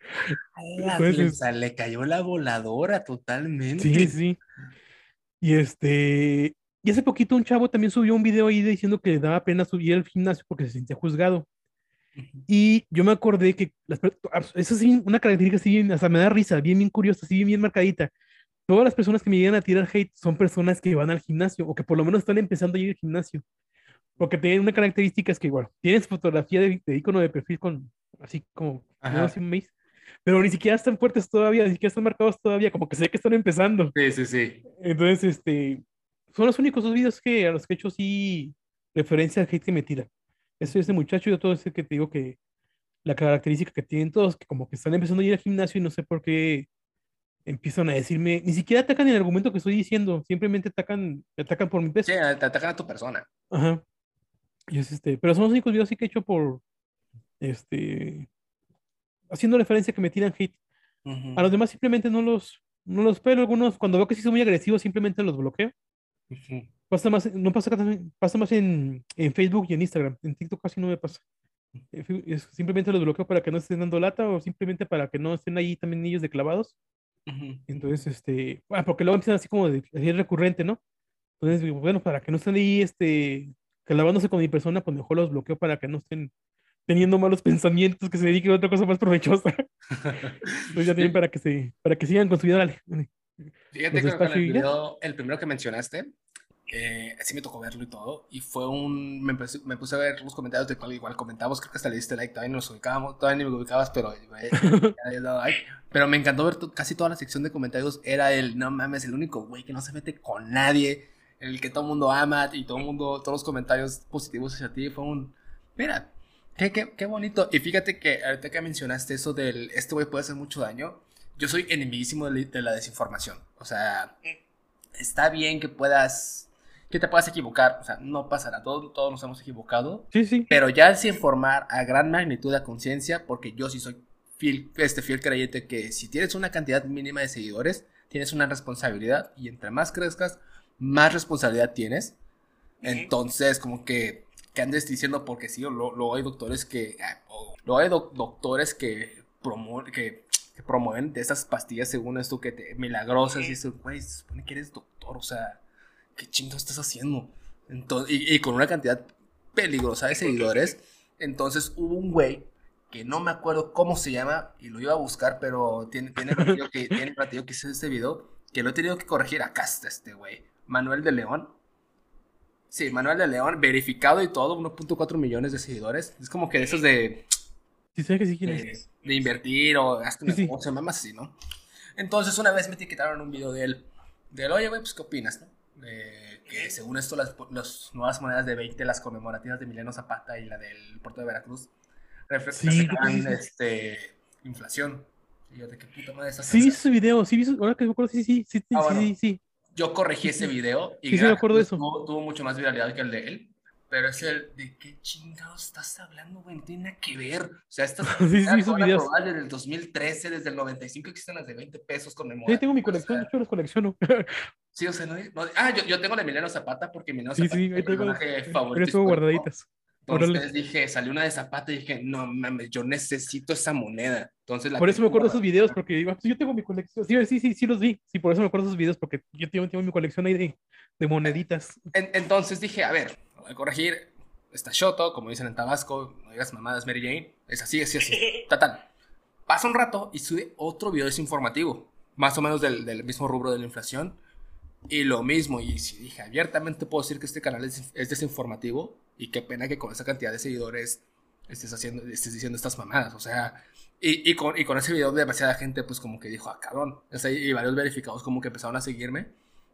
<laughs> le cayó la voladora totalmente. Sí, sí. Y este, y hace poquito un chavo también subió un video ahí diciendo que le daba pena subir al gimnasio porque se sentía juzgado. Y yo me acordé que las, eso sí, una característica así, hasta me da risa, bien, bien curiosa, así, bien, bien marcadita. Todas las personas que me llegan a tirar hate son personas que van al gimnasio o que por lo menos están empezando a ir al gimnasio. Porque tienen una característica es que, igual, tienes fotografía de, icono de perfil con, así como, Ajá. un mes, pero ni siquiera están fuertes todavía, ni siquiera están marcados todavía, como que sé que están empezando. Sí, sí, sí. Entonces, este, son los únicos dos videos que a los que he hecho sí referencia al hate que me tira. Ese, ese muchacho y todo ese que te digo que la característica que tienen todos, que como que están empezando a ir al gimnasio y no sé por qué empiezan a decirme, ni siquiera atacan el argumento que estoy diciendo, simplemente atacan, atacan por mi peso. Sí, te atacan a tu persona. Ajá. Y es este, pero son los únicos videos sí que he hecho por, este, haciendo referencia que me tiran hit. A los demás simplemente no los, no los pelo. Algunos, cuando veo que sí son muy agresivos, simplemente los bloqueo. Pasa más, no pasa, pasa más en, en, Facebook y en Instagram. En TikTok casi no me pasa. simplemente los bloqueo para que no estén dando lata o simplemente para que no estén ahí también ellos de clavados. Entonces, este, bueno, porque luego empiezan así como de, así recurrente, ¿no? Entonces, bueno, para que no estén ahí, este, clavándose con mi persona, pues mejor los bloqueo para que no estén teniendo malos pensamientos, que se dediquen a otra cosa más provechosa. <laughs> Entonces ya tienen para que, se, para que sigan con su vida. Fíjate que el, el primero que mencionaste, Eh, sí me tocó verlo y todo. Y fue un. Me, me puse a ver los comentarios de cual igual comentamos. Creo que hasta le diste like. Todavía no los ubicábamos. Todavía ni me ubicabas, pero. <laughs> pero me encantó ver casi toda la sección de comentarios. Era el. No mames, el único güey que no se mete con nadie. El que todo el mundo ama. Y todo el mundo. Todos los comentarios positivos hacia ti. Fue un. Mira. Qué, qué, qué bonito. Y fíjate que ahorita que mencionaste eso del. Este güey puede hacer mucho daño. Yo soy enemiguísimo de la desinformación. O sea. Está bien que puedas que te puedas equivocar, o sea, no pasará, todos, todos nos hemos equivocado. Sí, sí. Pero ya es informar a gran magnitud de conciencia, porque yo sí soy fiel, este fiel creyente que si tienes una cantidad mínima de seguidores, tienes una responsabilidad y entre más crezcas, más responsabilidad tienes. Entonces, como que, que andes diciendo, porque sí, luego hay doctores que, ah, luego hay doctores que, promueven, que, promueven de esas pastillas según esto que te milagrosas y eso, güey, se supone que eres doctor, o sea ¿qué chingo estás haciendo? Entonces, y, con una cantidad peligrosa de seguidores. Entonces hubo un güey que no me acuerdo cómo se llama y lo iba a buscar, pero tiene, tiene que, <laughs> tiene que hice este video, que lo he tenido que corregir acá está este güey. Manuel de León. Sí, Manuel de León, verificado y todo, 1.4 millones de seguidores. Es como que de esos de... Sí, sé que sí de, de, invertir o hasta una sí, más así, ¿no? Entonces una vez me etiquetaron un video de él, de él, oye, güey, pues ¿qué opinas, no? Que según esto las, nuevas monedas de 20, las conmemorativas de Mileno Zapata y la del puerto de Veracruz, reflejan este, inflación. Y yo, ¿de qué puta madre Sí, vi ese video, sí, vi ahora que me acuerdo, sí, sí, sí, sí, ah, sí, sí, Yo corregí ese video y sí, sí, me acuerdo eso. Tuvo mucho más viralidad que el de él. Pero es el, ¿de qué chingados estás hablando, güey? No tiene nada que ver. O sea, estas <laughs> sí, sí, son desde el 2013, desde el 95 existen las de 20 pesos con memoria. Sí, tengo mi colección, o sea, yo los colecciono. <laughs> sí, o sea, no, ah, yo, yo, tengo la Emiliano Zapata porque Emiliano Zapata sí, sí, es mi personaje favorito. guardaditas. Entonces dije, salió una de Zapata y dije, no mames, yo necesito esa moneda. Entonces, la por eso me acuerdo de esos videos, porque digo, pues yo tengo mi colección. Sí, sí, sí, sí los vi. Sí, por eso me acuerdo de esos videos, porque yo tengo, tengo mi colección ahí de, de moneditas. entonces dije, a ver, voy a corregir, está Shoto, como dicen en Tabasco, no digas mamadas Mary Jane, es así, así, así, <laughs> tal. Pasa un rato y sube otro video desinformativo, más o menos del, del, mismo rubro de la inflación, y lo mismo, y si dije, abiertamente puedo decir que este canal es, es, desinformativo, y qué pena que con esa cantidad de seguidores estés, haciendo, estés diciendo estas mamadas, o sea, y, y, con, y con ese video demasiada gente pues como que dijo, ah, cabrón, y varios verificados como que empezaron a seguirme,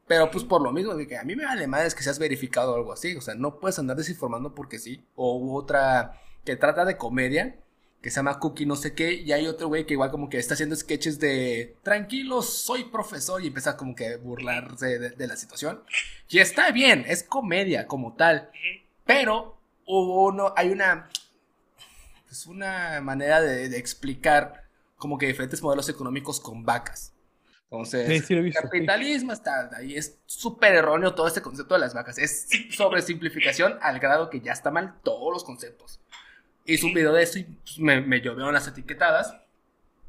pero pues por lo mismo, a mí me vale es que seas verificado o algo así. O sea, no puedes andar desinformando porque sí. O otra que trata de comedia, que se llama Cookie no sé qué. Y hay otro güey que igual como que está haciendo sketches de tranquilo, soy profesor. Y empieza como que a burlarse de, la situación. Y está bien, es comedia como tal. Pero hubo uno, hay una... Pues una manera de, de explicar como que diferentes modelos económicos con vacas. Entonces, el capitalismo está ahí, es súper erróneo todo este concepto de las vacas. Es sobresimplificación al grado que ya está mal todos los conceptos. Hice un video de eso y pues, me, me llovieron las etiquetadas.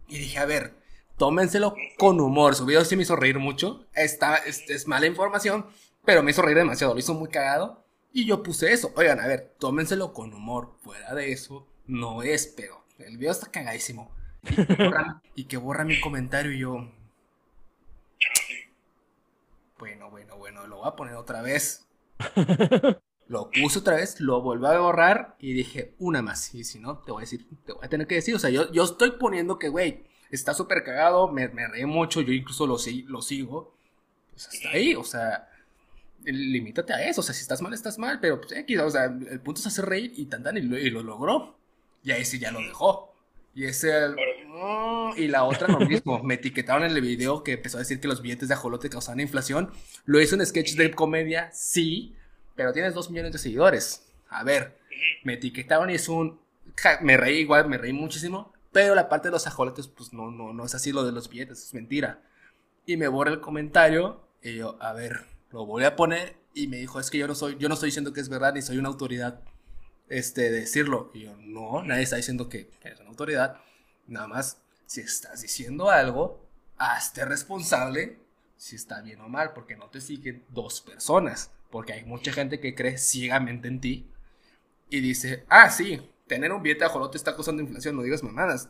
Y dije, a ver, tómenselo con humor. Su video sí me hizo reír mucho. Está, es, es mala información, pero me hizo reír demasiado. Lo hizo muy cagado. Y yo puse eso. Oigan, a ver, tómenselo con humor. Fuera de eso, no es, pero el video está cagadísimo. Y que borra, mi comentario y yo, bueno, bueno, bueno, lo voy a poner otra vez. <laughs> lo puse otra vez, lo volví a borrar y dije una más. Y si no, te voy a decir, te voy a tener que decir. O sea, yo, yo estoy poniendo que, güey, está súper cagado, me, me reí mucho, yo incluso lo, lo sigo. Pues hasta ahí, o sea, limítate a eso. O sea, si estás mal, estás mal, pero pues X, o sea, el punto es hacer reír y tan y lo, y lo logró. Y ahí sí ya lo dejó. Y ese mm", y la otra lo mismo. Me etiquetaron en el video que empezó a decir que los billetes de ajolote causaban inflación. Lo hizo en sketch de comedia, sí, pero tienes dos millones de seguidores. A ver, me etiquetaron y es un. me reí igual, me reí muchísimo. Pero la parte de los ajolotes, pues no, no, no es así lo de los billetes, es mentira. Y me borra el comentario. Y yo, a ver, lo voy a poner. Y me dijo, es que yo no soy, yo no estoy diciendo que es verdad, ni soy una autoridad este, decirlo. Y yo, no, nadie está diciendo que eres una autoridad. Nada más, si estás diciendo algo, hazte responsable si está bien o mal, porque no te siguen dos personas. Porque hay mucha gente que cree ciegamente en ti y dice, ah, sí, tener un billete de ajolote está causando inflación, no digas mamadas.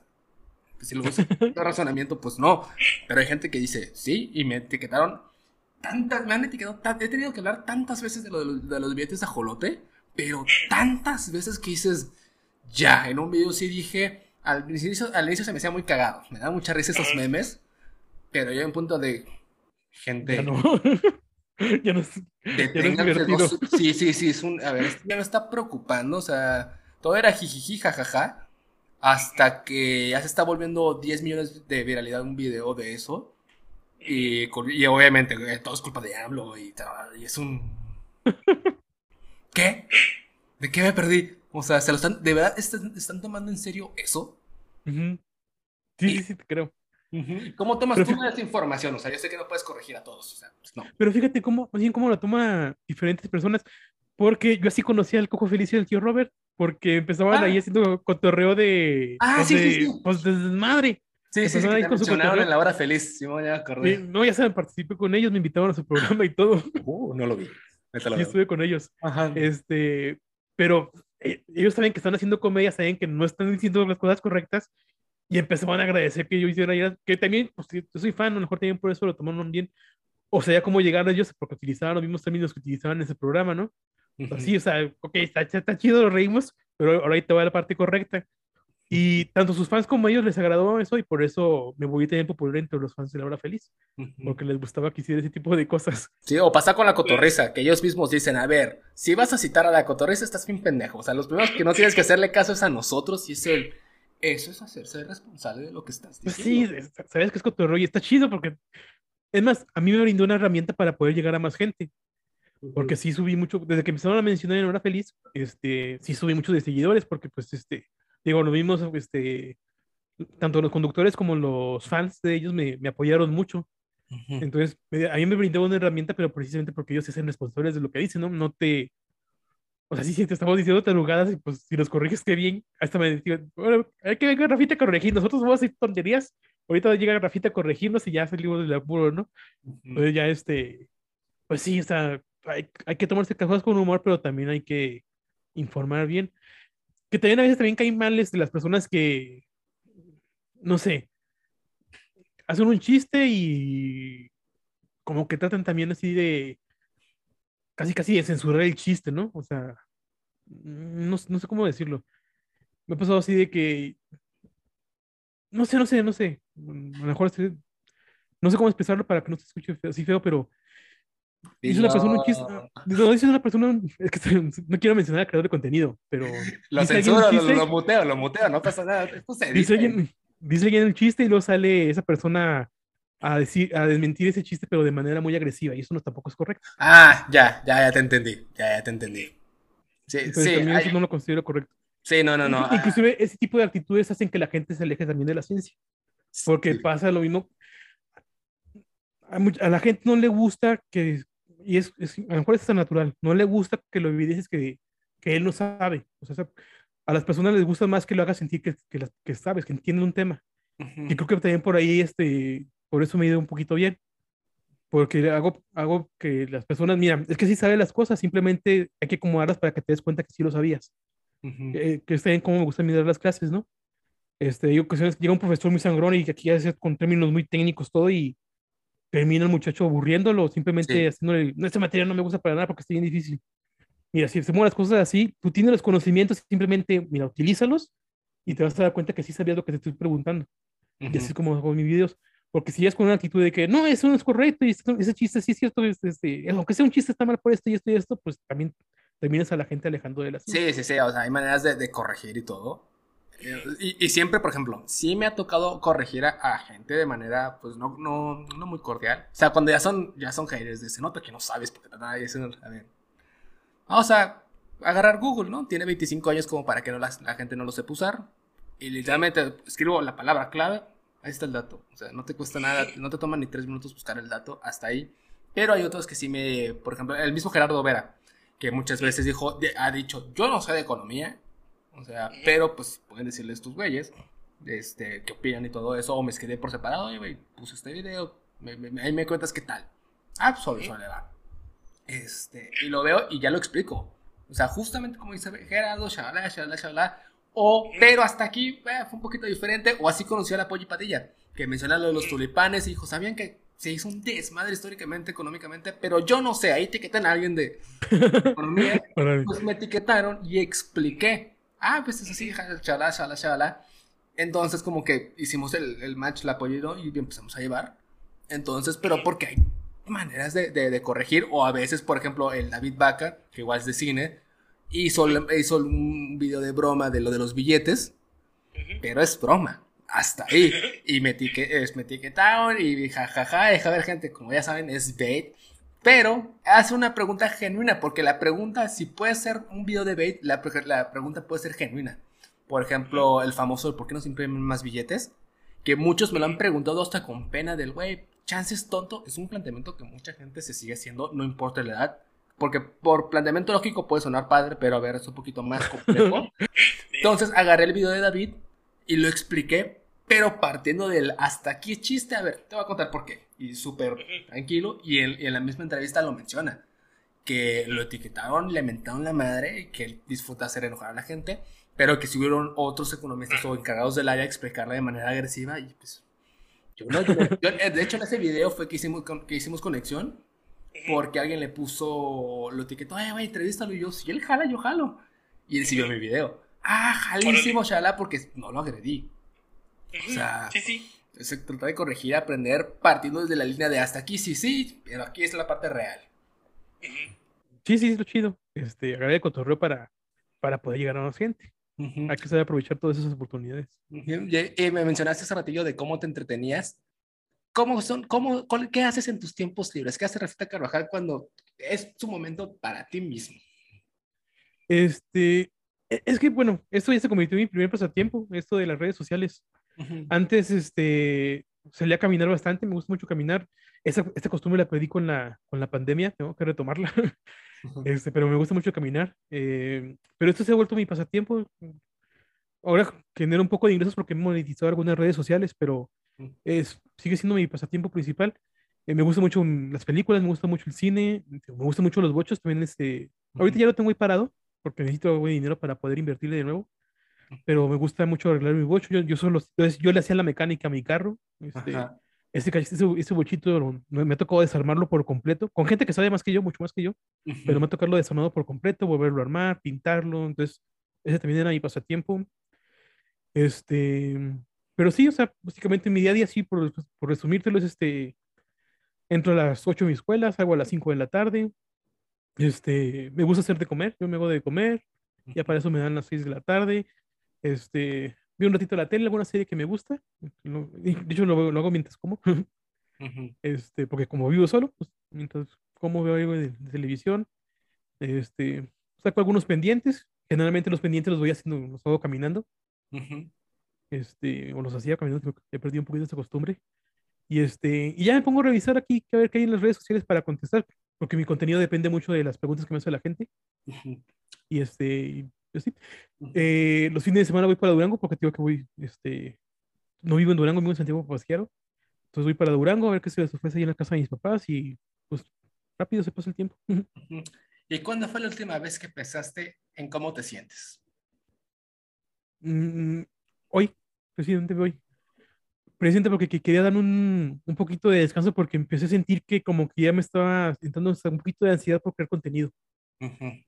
Pues si lo ves <laughs> razonamiento, pues no. Pero hay gente que dice, sí, y me etiquetaron tantas, me han etiquetado, he tenido que hablar tantas veces de, de los billetes de ajolote, pero tantas veces que dices, ya, en un video sí dije, al inicio, al inicio se me hacía muy cagado, me da mucha risa esos memes, pero yo en punto de gente... Ya no. <laughs> ya no es, ya Sí, sí, sí, es un, a ver, ya me está preocupando, o sea, todo era jijiji, jajaja, hasta que ya se está volviendo 10 millones de viralidad un video de eso. Y, y obviamente todo es culpa de AMLO y, y es un... <laughs> ¿Qué? ¿De qué me perdí? O sea, ¿se lo están, ¿de verdad están, tomando en serio eso? Sí, sí, sí, te creo. ¿Cómo tomas tú esa información? O sea, yo sé que no puedes corregir a todos. O sea, pues no. Pero fíjate cómo, bien cómo lo toma diferentes personas. Porque yo así conocía al Cojo Felicio del tío Robert. Porque empezaban ahí ah. haciendo cotorreo de. Ah, pues, sí, sí, sí. Pues de desmadre. Sí, sí, sí, ahí con su en la hora feliz. Simón, ya acordé. no, ya saben, participé con ellos, me invitaban a su programa y todo. Uh, no lo vi. Yo estuve con ellos. Ajá. Este, pero eh, ellos saben que están haciendo comedia, saben que no están diciendo las cosas correctas y empezaban a agradecer que yo hiciera, que también, pues yo soy fan, a lo mejor también por eso lo tomaron bien. O sea, cómo llegar a ellos, porque utilizaban los mismos términos que utilizaban en ese programa, ¿no? Así, o sea, ok, está, está chido, lo reímos, pero ahora ahí te va la parte correcta. Y tanto sus fans como ellos les agradó eso y por eso me voy a tener popular entre los fans de la hora feliz, porque les gustaba que hiciera ese tipo de cosas. Sí, o pasa con la cotorriza, que ellos mismos dicen, a ver, si vas a citar a la cotorriza estás bien pendejo, o sea, los primeros que no tienes que hacerle caso es a nosotros y es el... Eso es hacerse responsable de lo que estás pues diciendo. sí, sabes que es cotorreo y está chido porque... Es más, a mí me brindó una herramienta para poder llegar a más gente. Porque sí subí mucho, desde que empezaron a mencionar en Hora Feliz, este, sí subí muchos de seguidores, porque pues este, digo, lo vimos, este, tanto los conductores como los fans de ellos me, me apoyaron mucho. Entonces, a mí me brindó una herramienta, pero precisamente porque ellos se hacen responsables de lo que dicen, ¿no? No te... O sea, si te estamos diciendo tarugadas, y pues si los corriges, qué bien. Hasta me decían, bueno, hay que venir Rafita a corregir. Nosotros vamos a hacer tonterías. Ahorita llega Rafita a corregirnos y ya salimos del apuro, ¿no? Entonces ya este... Pues sí, o sea, hay, hay que tomarse cosas con humor, pero también hay que informar bien que también a veces también caen males de las personas que, no sé, hacen un chiste y como que tratan también así de, casi casi de censurar el chiste, ¿no? O sea, no, sé cómo decirlo. Me ha pasado así de que, no sé, no sé, no sé, a lo mejor no sé cómo expresarlo para que no se escuche así feo, pero Dice una persona un chiste. No, dice una persona. Es que no quiero mencionar al creador de contenido, pero. Lo censuro, lo, lo, muteo, lo muteo, no pasa nada. dice, alguien, dice alguien un chiste y luego sale esa persona a decir, a desmentir ese chiste, pero de manera muy agresiva, y eso no tampoco es correcto. Ah, ya, ya, ya te entendí. Ya, ya te entendí. Sí, sí. También eso no lo considero correcto. Sí, no, no, no. Inclusive ese tipo de actitudes hacen que la gente se aleje también de la ciencia. Porque pasa lo mismo a, la gente no le gusta que, y es, a lo mejor es tan natural, no le gusta que lo evidencies que, que él no sabe. O sea, a las personas les gusta más que lo haga sentir que, que, que sabes, que entienden un tema. Y creo que también por ahí, este, por eso me he ido un poquito bien. Porque hago, hago que las personas, mira, es que sí sabe las cosas, simplemente hay que acomodarlas para que te des cuenta que sí lo sabías. que está bien cómo me gusta mirar las clases, ¿no? Este, ocasiones que llega un profesor muy sangrón y que aquí hace con términos muy técnicos todo y, termina el muchacho aburriéndolo, simplemente haciéndole, no, esta materia no me gusta para nada porque está bien difícil. Mira, si hacemos las cosas así, tú tienes los conocimientos, simplemente, mira, utilízalos y te vas a dar cuenta que sí sabías lo que te estoy preguntando. Y así es como hago mis videos. Porque si es con una actitud de que no, eso no es correcto, y ese chiste sí es cierto, este, aunque sea un chiste está mal por esto y esto y esto, pues también terminas a la gente alejando de las Sí, sí, sí, o sea, hay maneras de, de corregir y todo. Y, siempre, por ejemplo, sí me ha tocado corregir a, gente de manera, pues, no, no, no, muy cordial. O sea, cuando ya son, ya son haters, se nota que no sabes porque nada, a ver. Vamos a agarrar Google, ¿no? Tiene 25 años como para que no la, la gente no lo sepa usar. Y literalmente escribo la palabra clave, ahí está el dato. O sea, no te cuesta nada, <laughs> no te toma ni tres minutos buscar el dato, hasta ahí. Pero hay otros que sí me, por ejemplo, el mismo Gerardo Vera, que muchas veces dijo, ha dicho, yo no sé de economía, o sea, pero pues pueden decirle estos güeyes, este, qué opinan y todo eso, o me escribí por separado, y güey, puse este video, ahí me cuentas qué tal. Ah, pues va. Este, y lo veo y ya lo explico. O sea, justamente como dice Gerardo, shalala, shalala, shalala. O, pero hasta aquí eh, fue un poquito diferente, o así conoció a la Polly Padilla. que menciona lo de los tulipanes y dijo, ¿sabían que se hizo un desmadre históricamente, económicamente? Pero yo no sé, ahí etiquetan a alguien de <laughs> economía, pues me etiquetaron y expliqué. Ah, pues es así, chala, chala, chala. Entonces como que hicimos el, el match, la apoyo y empezamos a llevar. Entonces, pero porque hay maneras de, de, corregir, o a veces, por ejemplo, el David Baca, que igual es de cine, hizo, hizo un video de broma de lo de los billetes, pero es broma, hasta ahí. <laughs> Y me, me etiquetaron y jajaja, deja ver gente, como ya saben, es bait. Pero hace una pregunta genuina, porque la pregunta, si puede ser un video de bait, la, la pregunta puede ser genuina. Por ejemplo, el famoso, ¿por qué no se imprimen más billetes? Que muchos me lo han preguntado hasta con pena del, güey, chances tonto, es un planteamiento que mucha gente se sigue haciendo, no importa la edad. Porque por planteamiento lógico puede sonar padre, pero a ver, es un poquito más complejo. <laughs> Entonces agarré el video de David y lo expliqué, pero partiendo del hasta aquí es chiste, a ver, te voy a contar por qué. Y súper tranquilo, y, y en la misma entrevista lo menciona. Que lo etiquetaron, le mentaron la madre, y que él disfruta hacer enojar a la gente, pero que si hubieron otros economistas o encargados del área explicarla de manera agresiva, y pues eh, de hecho, en ese video fue que hicimos, que hicimos conexión. Porque alguien le puso, lo etiquetó, ay, güey, entrevístalo. Y yo, si él jala, yo jalo. Y él siguió mi video. Ah, jalísimo, shala, porque no lo agredí. O sea, sí, sí. Se trata de corregir, aprender partiendo desde la línea de hasta aquí, sí, sí, pero aquí es la parte real. Sí, sí, es lo chido. Este, agarré el cotorreo para, para poder llegar a más gente. Hay que saber aprovechar todas esas oportunidades. Y, me mencionaste hace ratillo de cómo te entretenías. ¿Cómo son, cómo, ¿Qué haces en tus tiempos libres? ¿Qué hace Rafita Carvajal cuando es su momento para ti mismo? Este, e, es que, bueno, esto ya se convirtió en mi primer pasatiempo, esto de las redes sociales. Antes, este, salía a caminar bastante, me gusta mucho caminar. Esa, esta costumbre la perdí con la, con la pandemia, tengo que retomarla. <laughs> Este, pero me gusta mucho caminar. Eh, pero esto se ha vuelto mi pasatiempo. Ahora genero un poco de ingresos porque he monetizado algunas redes sociales, pero es, sigue siendo mi pasatiempo principal. Eh, me gustan mucho las películas, me gusta mucho el cine, me gustan mucho los bochos. También este, ahorita ya lo tengo ahí parado porque necesito dinero para poder invertirle de nuevo. Pero me gusta mucho arreglar mi bocho. Yo, yo, solo, yo le hacía la mecánica a mi carro. Este, ese, ese, bochito me ha tocado desarmarlo por completo, con gente que sabe más que yo, mucho más que yo, pero me ha tocado desarmarlo por completo, volverlo a armar, pintarlo, entonces ese también era mi pasatiempo. Este, pero sí, o sea, básicamente mi día a día, sí, por, por resumírtelo, es este, entro a las 8 de mi escuela, salgo a las 5 de la tarde, este, me gusta hacer de comer, yo me hago de comer, ya para eso me dan las 6 de la tarde, este, vi un ratito la tele, alguna serie que me gusta. De hecho, lo, lo hago mientras como. <laughs> este, porque como vivo solo, pues mientras como veo algo de, televisión, este, saco algunos pendientes. Generalmente los pendientes los voy haciendo, los hago caminando. Este, o los hacía caminando, he perdido un poquito esa costumbre. Y este, y ya me pongo a revisar aquí, a ver qué hay en las redes sociales para contestar, porque mi contenido depende mucho de las preguntas que me hace la gente. Y este, eh, los fines de semana voy para Durango porque digo que voy, este, no vivo en Durango, vivo en Santiago Pasquiaro. Entonces voy para Durango a ver qué se les ofrece ahí en la casa de mis papás y pues rápido se pasa el tiempo. ¿Y cuándo fue la última vez que pensaste en cómo te sientes? Mm, hoy, presidente, hoy. Presidente, porque quería dar un, un, poquito de descanso porque empecé a sentir que como que ya me estaba entrando un poquito de ansiedad por crear contenido.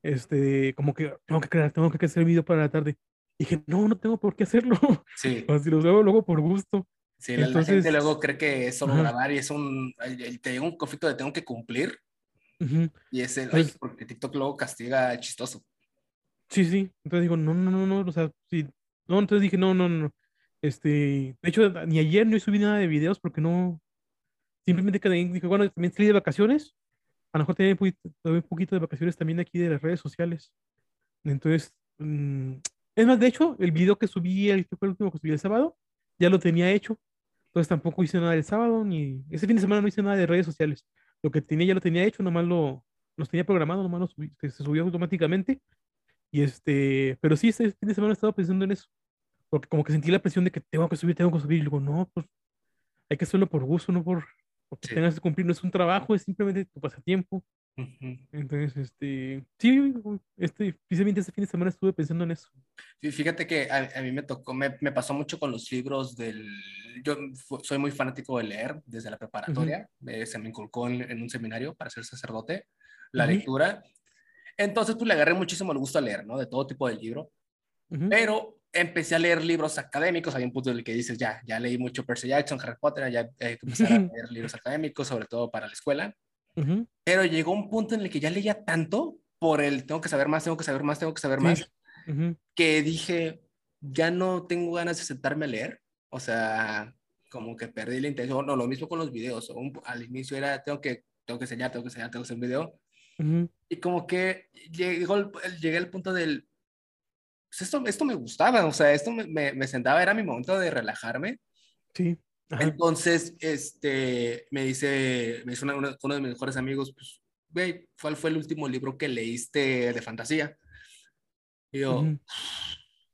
Este, como que tengo que crear, tengo que hacer video para la tarde. Y dije, no, no tengo por qué hacerlo. <laughs> Sí. Así los hago luego por gusto. Sí, Entonces, la gente luego cree que es solo grabar y es un, te un conflicto de tengo que cumplir. Y es el, pues porque TikTok luego castiga chistoso. Sí, sí. Entonces digo, no, no, no, no, o sea, sí. No, entonces dije, no, no, no. Este, de hecho, ni ayer no subí nada de videos porque no, simplemente que dije, bueno, también salí de vacaciones a lo mejor tenía un poquito, de vacaciones también aquí de las redes sociales. Entonces, mm, es más, de hecho, el video que subí, el, fue el último que subí el sábado, ya lo tenía hecho. Entonces tampoco hice nada el sábado, ni ese fin de semana no hice nada de redes sociales. Lo que tenía ya lo tenía hecho, nomás lo, los tenía programado, nomás lo subí, se, subió automáticamente. Y este, pero sí, este fin de semana he estado pensando en eso. Porque como que sentí la presión de que tengo que subir, tengo que subir. Y luego, no, pues hay que hacerlo por gusto, no por, porque tengas que cumplir, no es un trabajo, es simplemente tu pasatiempo. Entonces, este, sí, este, precisamente este fin de semana estuve pensando en eso. Fíjate que a, mí me tocó, me, me, pasó mucho con los libros del, yo soy muy fanático de leer desde la preparatoria, se me inculcó en, un seminario para ser sacerdote, la lectura, entonces pues le agarré muchísimo el gusto a leer, ¿no? De todo tipo de libro, pero empecé a leer libros académicos, hay un punto en el que dices, ya, ya leí mucho Percy Jackson, Harry Potter, ya eh, empecé a leer libros académicos, sobre todo para la escuela, pero llegó un punto en el que ya leía tanto por el tengo que saber más, tengo que saber más, tengo que saber más, que dije, ya no tengo ganas de sentarme a leer. O sea, como que perdí la intención. No, lo mismo con los videos. al inicio era, tengo que, tengo que enseñar, tengo que enseñar, tengo que hacer un video. Y como que llegó, llegué al punto del, pues esto, esto me gustaba, o sea, esto me, me, sentaba, era mi momento de relajarme. Sí. Entonces, este, me dice, me dice uno de mis mejores amigos, pues, güey, ¿cuál fue el último libro que leíste de fantasía? Y yo,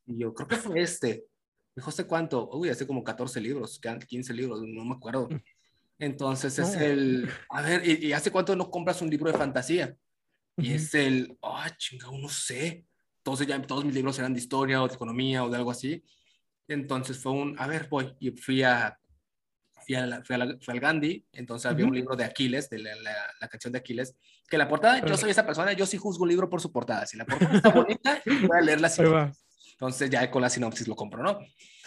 y yo creo que fue este. Dijo, ¿hace cuánto? Uy, hace como 14 libros, 15 libros, no me acuerdo. Mm. Entonces es el, a ver, ¿y, hace cuánto no compras un libro de fantasía? Y es el, ah, oh, chingado, no sé. Entonces ya todos mis libros eran de historia o de economía o de algo así. Entonces fue un, a ver, voy. Y fui a, fui, a fui, al Gandhi, entonces había un libro de Aquiles, de la, la, canción de Aquiles, que la portada, yo soy esa persona, yo sí juzgo un libro por su portada. Si la portada <laughs> está bonita, voy a leer la sinopsis. Entonces ya con la sinopsis lo compro, ¿no?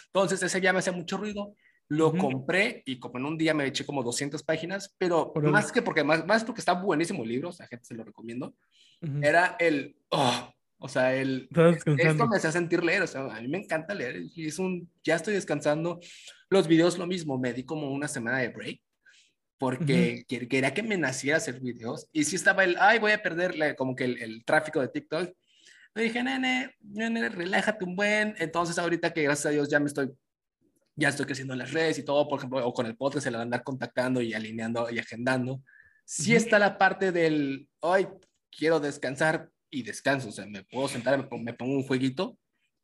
Entonces ese ya me hacía mucho ruido. Lo compré y como en un día me eché como 200 páginas, pero más que porque más, más porque está buenísimo el libro, o sea, gente se lo recomiendo. Era el, oh, o sea, el, esto me hace sentir leer, o sea, a mí me encanta leer, es un, ya estoy descansando. Los videos lo mismo, me di como una semana de break, porque quería que me naciera hacer videos, y si estaba el, ay, voy a perder como que el, el tráfico de TikTok, le dije, nene, nene, relájate un buen, entonces ahorita que gracias a Dios ya me estoy, ya estoy creciendo en las redes y todo, por ejemplo, o con el podcast se la van a andar contactando y alineando y agendando, sí está la parte del, ay, quiero descansar, y descanso, o sea, me puedo sentar, me pongo, un jueguito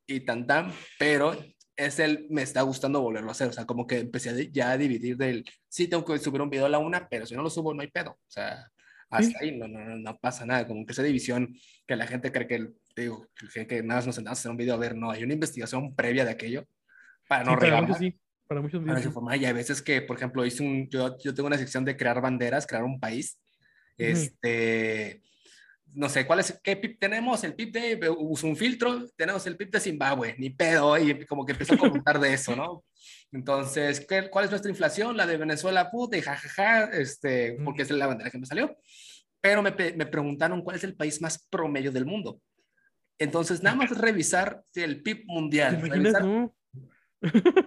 y tan tan, pero es el, me está gustando volverlo a hacer, o sea, como que empecé ya a dividir del, sí, tengo que subir un video a la una, pero si no lo subo no hay pedo, o sea, hasta ahí no, no, no, pasa nada, como que esa división que la gente cree que, digo, que nada más nos sentamos a hacer un video, a ver, no, hay una investigación previa de aquello para no regalar. Sí, para muchos videos. Para y hay veces que, por ejemplo, hice un, yo, yo tengo una sección de crear banderas, crear un país, este no sé, ¿cuál es, ¿qué PIB tenemos? El PIB de, uso un filtro, tenemos el PIB de Zimbabue, ni pedo, y como que empezó a comentar de eso, ¿no? Entonces, ¿qué, ¿cuál es nuestra inflación? La de Venezuela, puta, y jajaja, este, porque es la bandera que me salió. Pero me, me preguntaron cuál es el país más promedio del mundo. Entonces, nada más revisar el PIB mundial. Revisar, no?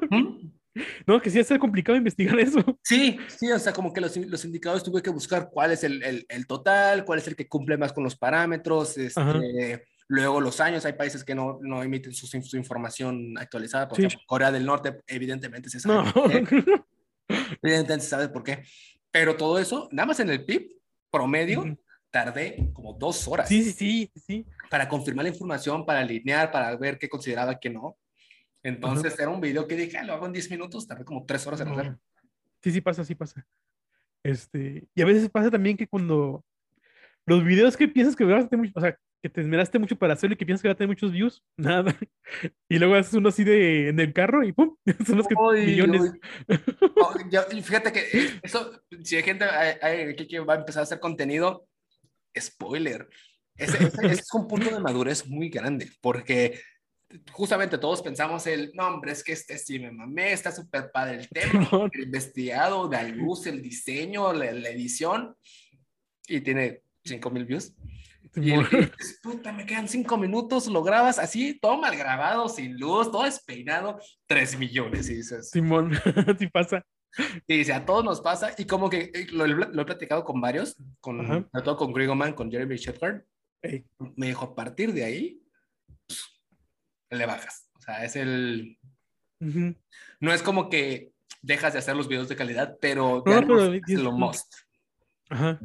¿Mm? No, que sí es complicado investigar eso. Sí, sí, o sea, como que los, los indicadores tuve que buscar cuál es el, el, el, total, cuál es el que cumple más con los parámetros, este, luego los años, hay países que no, no emiten su, su, información actualizada, por ejemplo, Corea del Norte, evidentemente se sabe. <laughs> evidentemente se sabe por qué. Pero todo eso, nada más en el PIB promedio, tardé como dos horas. Sí, sí, sí, sí. Para confirmar la información, para alinear, para ver qué consideraba que no. Entonces era un video que dije, ah, lo hago en 10 minutos, tardé como 3 horas en hacerlo. Sí, sí pasa, sí pasa. Este, y a veces pasa también que cuando los videos que piensas que grabaste mucho, o sea, que te esmeraste mucho para hacerlo y que piensas que va a tener muchos views, <laughs> nada. Y luego haces uno así de en el carro y ¡pum! <laughs> Son los que millones. <laughs> fíjate que eh, eso, si hay gente que va a empezar a hacer contenido, spoiler. ese es un punto de madurez muy grande, porque justamente todos pensamos el, no, hombre, es que este sí me mamé, está súper padre el <laughs> tema, el investigado, la luz, el diseño, la, edición, y tiene 5 mil views. Y el, puta, me quedan 5 minutos, lo grabas así, todo mal grabado, sin luz, todo despeinado, 3 millones, y dices. Simón, <laughs> así pasa. Y dice, a todos nos pasa, y como que eh, lo, he platicado con varios, con, sobre todo con Grigoman, con Jeremy Shepard, me dijo, a partir de ahí, le bajas. O sea, es el... No es como que dejas de hacer los videos de calidad, pero, es lo most. Ajá.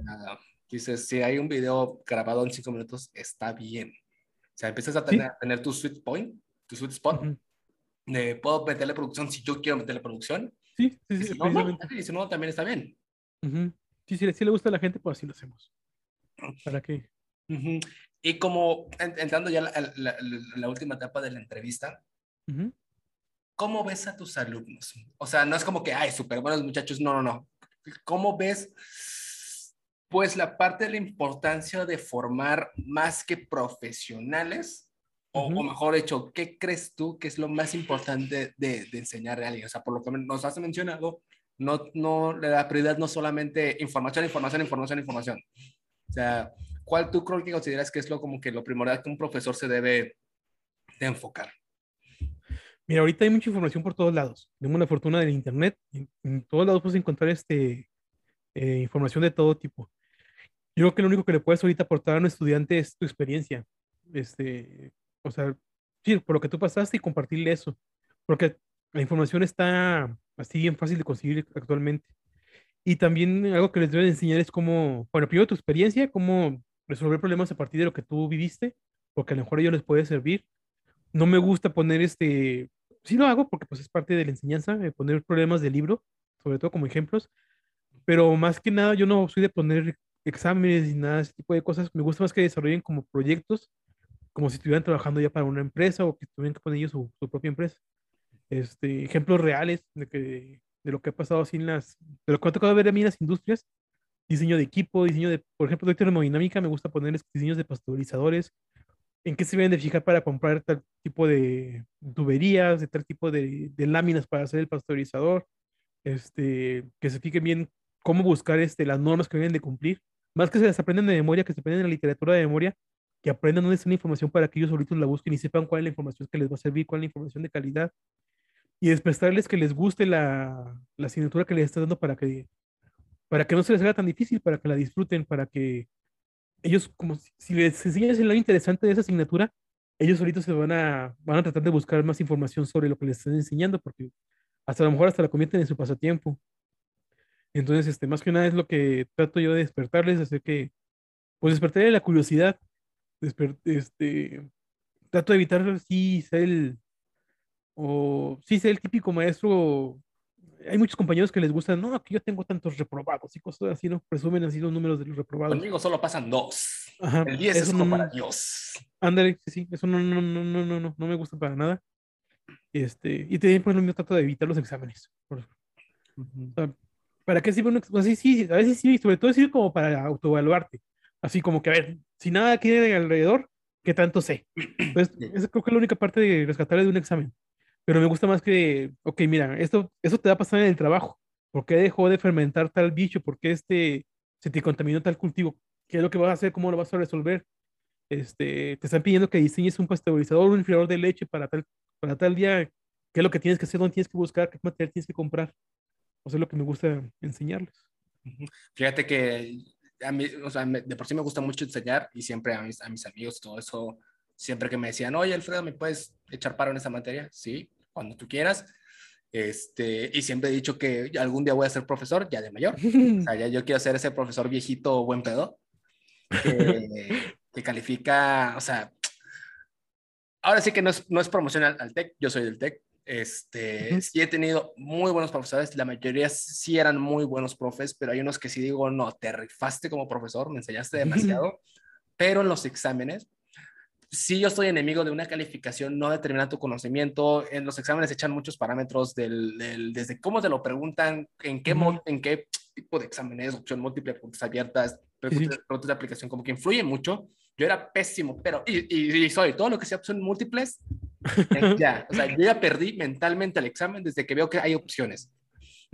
dices, si hay un video grabado en cinco minutos, está bien. O sea, empiezas a tener, tener tu sweet point, tu sweet spot. de, puedo meterle producción si yo quiero meterle producción. Sí, sí, sí. Y si, no, no, también está bien. Sí, si, si le gusta a la gente, pues así lo hacemos. ¿Para qué? Y como entrando ya la, la, la, última etapa de la entrevista, ¿cómo ves a tus alumnos? O sea, no es como que, ay, súper buenos muchachos, no, no, no. ¿Cómo ves, pues, la parte de la importancia de formar más que profesionales? O, mejor dicho, ¿qué crees tú que es lo más importante de, de enseñar a alguien? O sea, por lo que nos has mencionado, no, no, la prioridad no solamente información, información, información, información. O sea, ¿cuál tú creo que consideras que es lo como que lo primordial que un profesor se debe de enfocar? Mira, ahorita hay mucha información por todos lados. Tenemos la fortuna del Internet. En, todos lados puedes encontrar este, eh, información de todo tipo. Yo creo que lo único que le puedes ahorita aportar a un estudiante es tu experiencia. Este, o sea, sí, por lo que tú pasaste y compartirle eso. Porque la información está así bien fácil de conseguir actualmente. Y también algo que les debo enseñar es cómo, bueno, primero tu experiencia, cómo resolver problemas a partir de lo que tú viviste, porque a lo mejor a ellos les puede servir. No me gusta poner este, sí lo hago porque pues es parte de la enseñanza, de poner problemas de libro, sobre todo como ejemplos, pero más que nada yo no soy de poner exámenes y nada, ese tipo de cosas. Me gusta más que desarrollen como proyectos, como si estuvieran trabajando ya para una empresa o que tuvieran que poner ellos su, su propia empresa este, ejemplos reales de, que, de lo que ha pasado así en las, de lo que ha tocado ver a mí en las industrias, diseño de equipo, diseño de, por ejemplo, de termodinámica, me gusta poner diseños de pasteurizadores, en qué se deben de fijar para comprar tal tipo de tuberías, de tal tipo de, láminas para hacer el pasteurizador, este, que se fijen bien cómo buscar este, las normas que deben de cumplir, más que se las aprenden de memoria, que se aprenden en la literatura de memoria, que aprendan dónde está la información para que ellos solitos la busquen y sepan cuál es la información que les va a servir, cuál es la información de calidad, y despertarles que les guste la, la asignatura que les estás dando para que, para que no se les haga tan difícil, para que la disfruten, para que ellos, como si, les enseñas lo interesante de esa asignatura, ellos solitos se van a, van a tratar de buscar más información sobre lo que les están enseñando, porque hasta a lo mejor hasta la convierten en su pasatiempo. Entonces, este, más que nada es lo que trato yo de despertarles, hacer que, pues despertarle la curiosidad, este, trato de evitar, sí, ser el, o sí, es el típico maestro. Hay muchos compañeros que les gustan, no, que yo tengo tantos reprobados y cosas así, ¿no? Presumen así los números de los reprobados. Conmigo solo pasan dos. el 10 es uno para Dios. Ándale, sí, sí, eso no, no, no, no, no, no, no me gusta para nada. Este, y también, por ejemplo, trato de evitar los exámenes. ¿Para qué sirve un examen? Sí, sí, a veces sí, sobre todo sirve como para autoevaluarte. Así como que, a ver, si nada quiere alrededor, ¿qué tanto sé? Entonces, esa creo que es la única parte de rescatar de un examen pero me gusta más que, ok, mira, esto, eso te va a pasar en el trabajo. ¿Por qué dejó de fermentar tal bicho? ¿Por qué este, se te contaminó tal cultivo? ¿Qué es lo que vas a hacer? ¿Cómo lo vas a resolver? Este, te están pidiendo que diseñes un pasteurizador, un enfriador de leche para tal, para tal día. ¿Qué es lo que tienes que hacer? ¿Dónde tienes que buscar? ¿Qué material tienes que comprar? O sea, es lo que me gusta enseñarles. Fíjate que a mí, o sea, de por sí me gusta mucho enseñar y siempre a mis, a mis amigos todo eso siempre que me decían, oye, Alfredo, ¿me puedes echar paro en esa materia? Sí, cuando tú quieras. Este, y siempre he dicho que algún día voy a ser profesor, ya de mayor. O sea, ya yo quiero ser ese profesor viejito buen pedo, <laughs> que, califica, o sea, ahora sí que no es, no es promoción al, TEC, yo soy del TEC. Este, sí he tenido muy buenos profesores, la mayoría sí eran muy buenos profes, pero hay unos que sí digo, no, te rifaste como profesor, me enseñaste demasiado, pero en los exámenes si yo estoy enemigo de una calificación, no determina tu conocimiento. En los exámenes echan muchos parámetros del, desde cómo te lo preguntan, en qué, en qué tipo de exámenes, opción múltiple, preguntas abiertas, preguntas, de aplicación, como que influye mucho. Yo era pésimo, pero, y, soy, todo lo que sea opción múltiples, <laughs> ya, o sea, yo ya perdí mentalmente el examen desde que veo que hay opciones.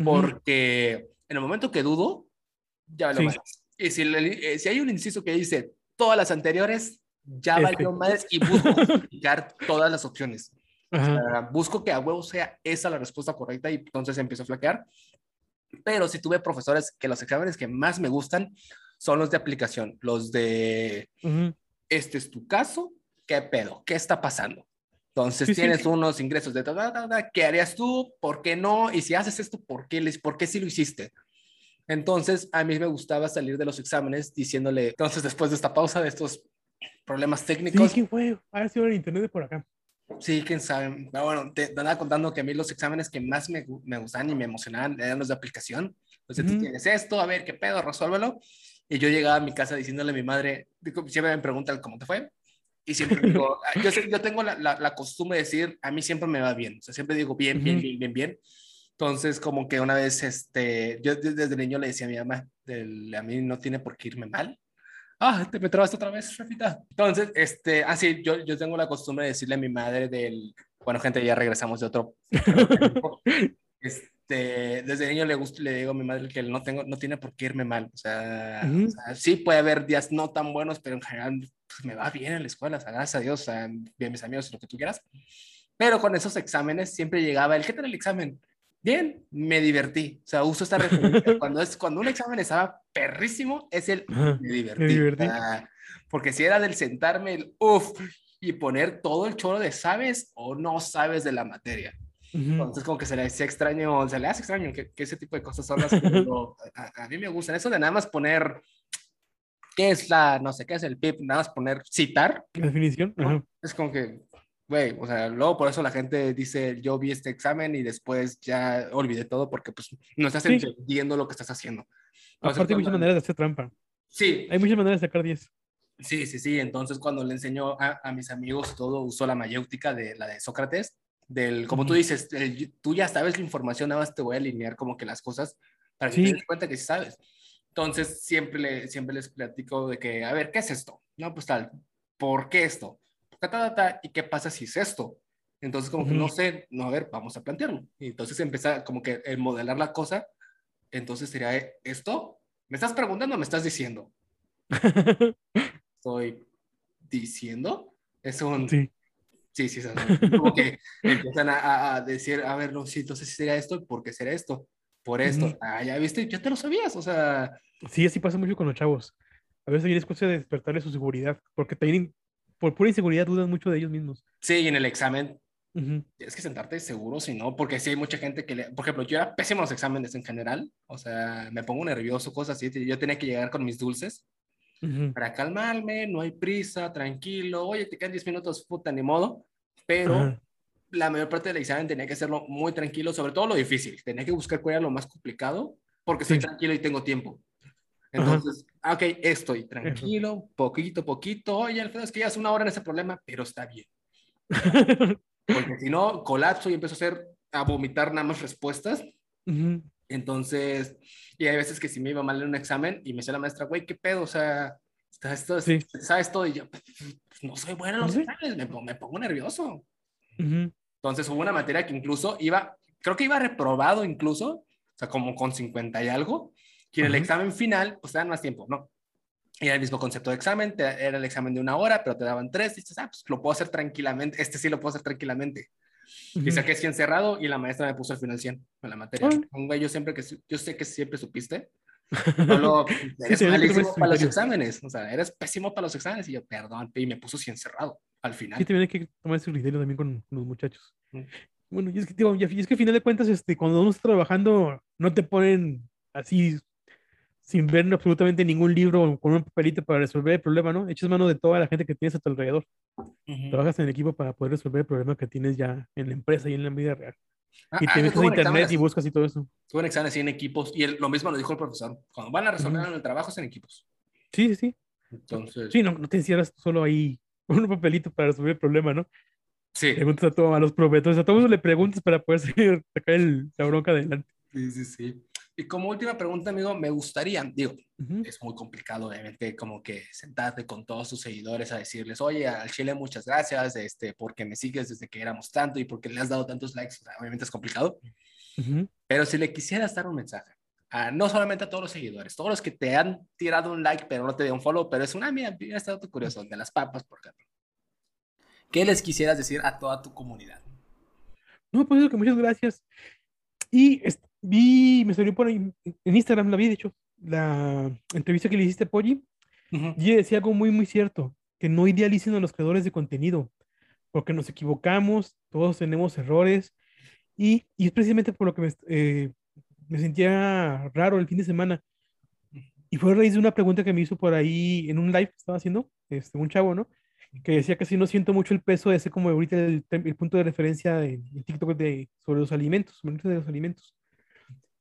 Porque en el momento que dudo, ya lo sí. Y si, eh, si hay un inciso que dice todas las anteriores, ya valió más y busco <laughs> justificar todas las opciones. busco que a huevo sea esa la respuesta correcta y entonces empiezo a flaquear. Pero si tuve profesores que los exámenes que más me gustan son los de aplicación, los de este es tu caso, ¿qué pedo? ¿Qué está pasando? Entonces tienes unos ingresos de ¿qué harías tú? ¿Por qué no? Y si haces esto, ¿por qué, ¿por qué sí lo hiciste? Entonces, a mí me gustaba salir de los exámenes diciéndole, entonces después de esta pausa, de estos problemas técnicos. Sí, fue? A ver si el internet de por acá. Sí, quién sabe. Pero bueno, te, andaba contando que a mí los exámenes que más me, me gustaban y me emocionaban eran los de aplicación. Entonces, tú tienes esto, a ver qué pedo, resuélvelo. Y yo llegaba a mi casa diciéndole a mi madre, siempre me preguntan cómo te fue. Y siempre digo, <laughs> ah, yo, yo tengo la, la, costumbre de decir, a mí siempre me va bien. O sea, siempre digo bien, bien, bien, bien, bien. Entonces, como que una vez, este, yo desde niño le decía a mi mamá, a mí no tiene por qué irme mal. Ah, te me otra vez, Rafita. Entonces, este, así, ah, yo, yo tengo la costumbre de decirle a mi madre del, bueno, gente, ya regresamos de otro. <laughs> este, desde niño le, gusta, le digo a mi madre que no, tengo, no tiene por qué irme mal. O sea, sí puede haber días no tan buenos, pero en general pues, me va bien en la escuela, o sea, gracias a Dios, o sea, bien mis amigos, lo que tú quieras. Pero con esos exámenes siempre llegaba el, ¿qué tal el examen? Bien, me divertí. O sea, uso esta referencia. <laughs> cuando, es, cuando un examen estaba perrísimo, es el me divertí. porque si era del sentarme, el uff, y poner todo el choro de sabes o no sabes de la materia. Entonces, como que se le hace extraño, se le hace extraño que, ese tipo de cosas son las que a, mí me gustan. Eso de nada más poner, ¿qué es la, no sé, qué es el PIB? Nada más poner citar. Definición. Es como que, güey, o sea, luego por eso la gente dice, yo vi este examen y después ya olvidé todo porque pues no estás entendiendo lo que estás haciendo. Aparte hay muchas maneras de hacer trampa. Sí. Hay muchas maneras de sacar 10. Sí, sí, sí. Entonces, cuando le enseñó a, mis amigos todo, usó la mayéutica de la de Sócrates, del, como tú dices, tú ya sabes la información, nada más te voy a alinear como que las cosas para que te des cuenta que sí sabes. Entonces, siempre, le, siempre les platico de que, a ver, ¿qué es esto? No, pues tal, ¿por qué esto? ¿Y qué pasa si es esto? Entonces, como que no sé, no, a ver, vamos a plantearlo. Y entonces empieza como que el modelar la cosa. Entonces sería esto. ¿Me estás preguntando o me estás diciendo? <laughs> estoy diciendo. Es un... Sí. Sí, sí, como que empiezan a, decir, a ver, no, sí, entonces sería esto, ¿por qué será esto? Por esto. Ah, ya viste, ya te lo sabías, o sea... Sí, así pasa mucho con los chavos. A veces es cuestión de despertarle su seguridad, porque también por pura inseguridad dudan mucho de ellos mismos. Sí, y en el examen tienes que sentarte seguro, si no, porque sí hay mucha gente que, le, por ejemplo, yo era pésimo en los exámenes en general, o sea, me pongo nervioso, cosas así, yo tenía que llegar con mis dulces para calmarme, no hay prisa, tranquilo, oye, te quedan 10 minutos, puta, ni modo, pero la mayor parte del examen tenía que hacerlo muy tranquilo, sobre todo lo difícil, tenía que buscar cuál era lo más complicado, porque estoy tranquilo y tengo tiempo. Entonces, ah, ok, estoy tranquilo, poquito, poquito, oye, Alfredo, es que ya hace una hora en ese problema, pero está bien. <laughs> porque si no, colapso y empiezo a hacer, a vomitar nada más respuestas. Entonces, y hay veces que si me iba mal en un examen y me decía la maestra, güey, ¿qué pedo? O sea, esto, ¿sabes todo? Y yo, pues, no soy bueno en los exámenes, me, me, pongo nervioso. Entonces hubo una materia que incluso iba, creo que iba reprobado incluso, o sea, como con 50 y algo, y en el examen final, pues te dan más tiempo, ¿no? Era el mismo concepto de examen, era el examen de una hora, pero te daban tres, y dices, ah, pues lo puedo hacer tranquilamente, este sí lo puedo hacer tranquilamente. Y saqué 100 cerrado y la maestra me puso al final 100 en la materia. Un güey, yo siempre que, yo sé que siempre supiste, <laughs> solo eres malísimo para los exámenes, o sea, eres pésimo para los exámenes y yo, perdón, y me puso 100 cerrado al final. Sí, te que tomar ese criterio también con, los muchachos. Bueno, y es que, digo, y es que al final de cuentas, este, cuando uno está trabajando, no te ponen así sin ver absolutamente ningún libro con un papelito para resolver el problema, ¿no? Echas mano de toda la gente que tienes a tu alrededor. Trabajas en el equipo para poder resolver el problema que tienes ya en la empresa y en la vida real. Ah, y te ah, metes a internet y buscas y todo eso. Tuve un examen así en equipos y lo mismo lo dijo el profesor. Cuando van a resolver en el trabajo es en equipos. Sí, sí, sí. Entonces... Sí, no, no te encierras solo ahí <laughs> con un papelito para resolver el problema, ¿no? Sí. Preguntas a, todos a los profesores, a todos le preguntas para poder <laughs> sacar el, la bronca adelante. Sí, sí, sí. Y como última pregunta, amigo, me gustaría, digo, es muy complicado, obviamente, como que sentarte con todos tus seguidores a decirles, oye, al Chile muchas gracias, este, porque me sigues desde que éramos tanto y porque le has dado tantos likes, obviamente es complicado. Pero si le quisieras dar un mensaje, no solamente a todos los seguidores, todos los que te han tirado un like, pero no te dio un follow, pero es una, mía, he estado curioso, de las papas, por ejemplo. ¿Qué les quisieras decir a toda tu comunidad? No, pues que muchas gracias. Y vi, me salió por ahí, en Instagram la vi, de hecho, la entrevista que le hiciste a Poggi, y decía algo muy, muy cierto, que no idealicen a los creadores de contenido, porque nos equivocamos, todos tenemos errores, y, y es precisamente por lo que me, eh, me sentía raro el fin de semana. Y fue a raíz de una pregunta que me hizo por ahí en un live que estaba haciendo, este, un chavo, ¿no? Que decía que si no siento mucho el peso de ese como ahorita el, el punto de referencia en TikTok de, sobre los alimentos, sobre los alimentos.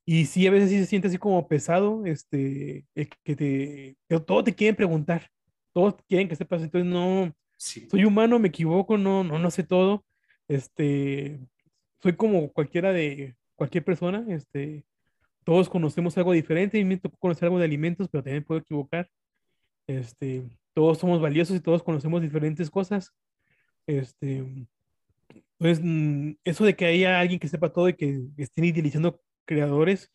Y sí, a veces sí se siente así como pesado, este, que te, todo te quieren preguntar, todos quieren que sepas, entonces no, soy humano, me equivoco, no, no, no sé todo, este, soy como cualquiera de, cualquier persona, este, todos conocemos algo diferente, y me tocó conocer algo de alimentos, pero también puedo equivocar, este, todos somos valiosos y todos conocemos diferentes cosas, este, entonces, mm, eso de que haya alguien que sepa todo y que estén idealizando creadores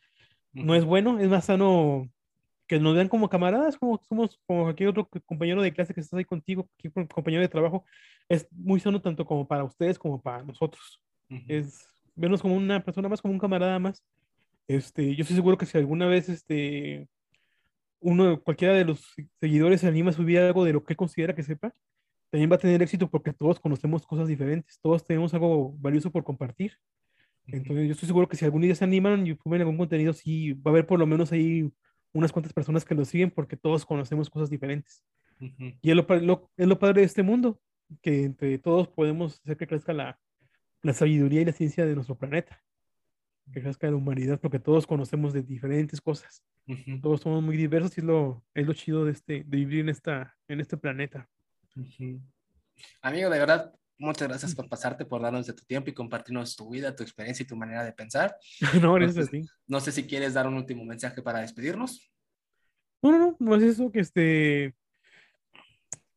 no es bueno, es más sano que nos vean como camaradas, como somos como cualquier otro compañero de clase que está ahí contigo, cualquier compañero de trabajo, es muy sano tanto como para ustedes como para nosotros. Es vernos como una persona más, como un camarada más. Este, yo estoy seguro que si alguna vez este, uno, cualquiera de los seguidores se anima a subir algo de lo que considera que sepa, también va a tener éxito porque todos conocemos cosas diferentes, todos tenemos algo valioso por compartir. Entonces yo estoy seguro que si algún día se animan y suben algún contenido, sí va a haber por lo menos ahí unas cuantas personas que lo siguen porque todos conocemos cosas diferentes. Y es lo, es lo padre de este mundo, que entre todos podemos hacer que crezca la, la sabiduría y la ciencia de nuestro planeta, que crezca la humanidad, porque todos conocemos de diferentes cosas. Todos somos muy diversos y es lo, es lo chido de, este, de vivir en, esta, en este planeta. Amigo, de verdad, muchas gracias por pasarte, por darnos de tu tiempo y compartirnos tu vida, tu experiencia y tu manera de pensar. <laughs> no, gracias a ti. No sé si quieres dar un último mensaje para despedirnos. No, no, no, no es eso, que este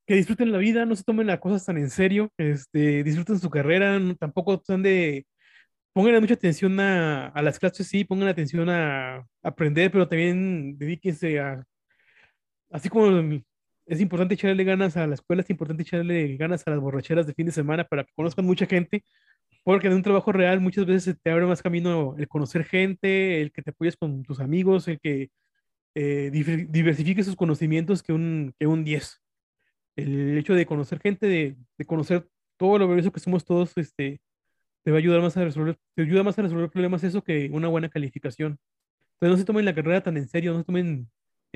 que disfruten la vida, no se tomen las cosas tan en serio, este, disfruten su carrera, tampoco están de, pongan mucha atención a, a, las clases, sí, pongan atención a, aprender, pero también dedíquense a, así como es importante echarle ganas a la escuela, es importante echarle ganas a las borracheras de fin de semana para que conozcan mucha gente, porque en un trabajo real muchas veces te abre más camino el conocer gente, el que te apoyes con tus amigos, el que eh, diversifique sus conocimientos que un, que un 10. El hecho de conocer gente, de, de conocer todo lo valioso que somos todos, este, te va a ayudar más a resolver, te ayuda más a resolver problemas eso que una buena calificación. Entonces no se tomen la carrera tan en serio, no se tomen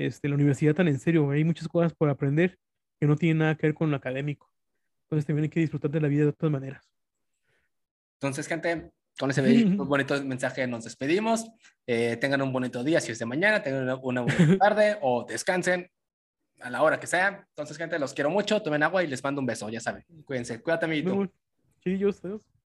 este, la universidad tan en serio. Hay muchas cosas por aprender que no tienen nada que ver con lo académico. Entonces también hay que disfrutar de la vida de otras maneras. Entonces, gente, con ese <laughs> bonito mensaje nos despedimos. Eh, tengan un bonito día si es de mañana, tengan una, <laughs> buena tarde o descansen a la hora que sea. Entonces, gente, los quiero mucho. Tomen agua y les mando un beso, ya saben. Cuídense. Cuídate, amiguito. Sí, yo,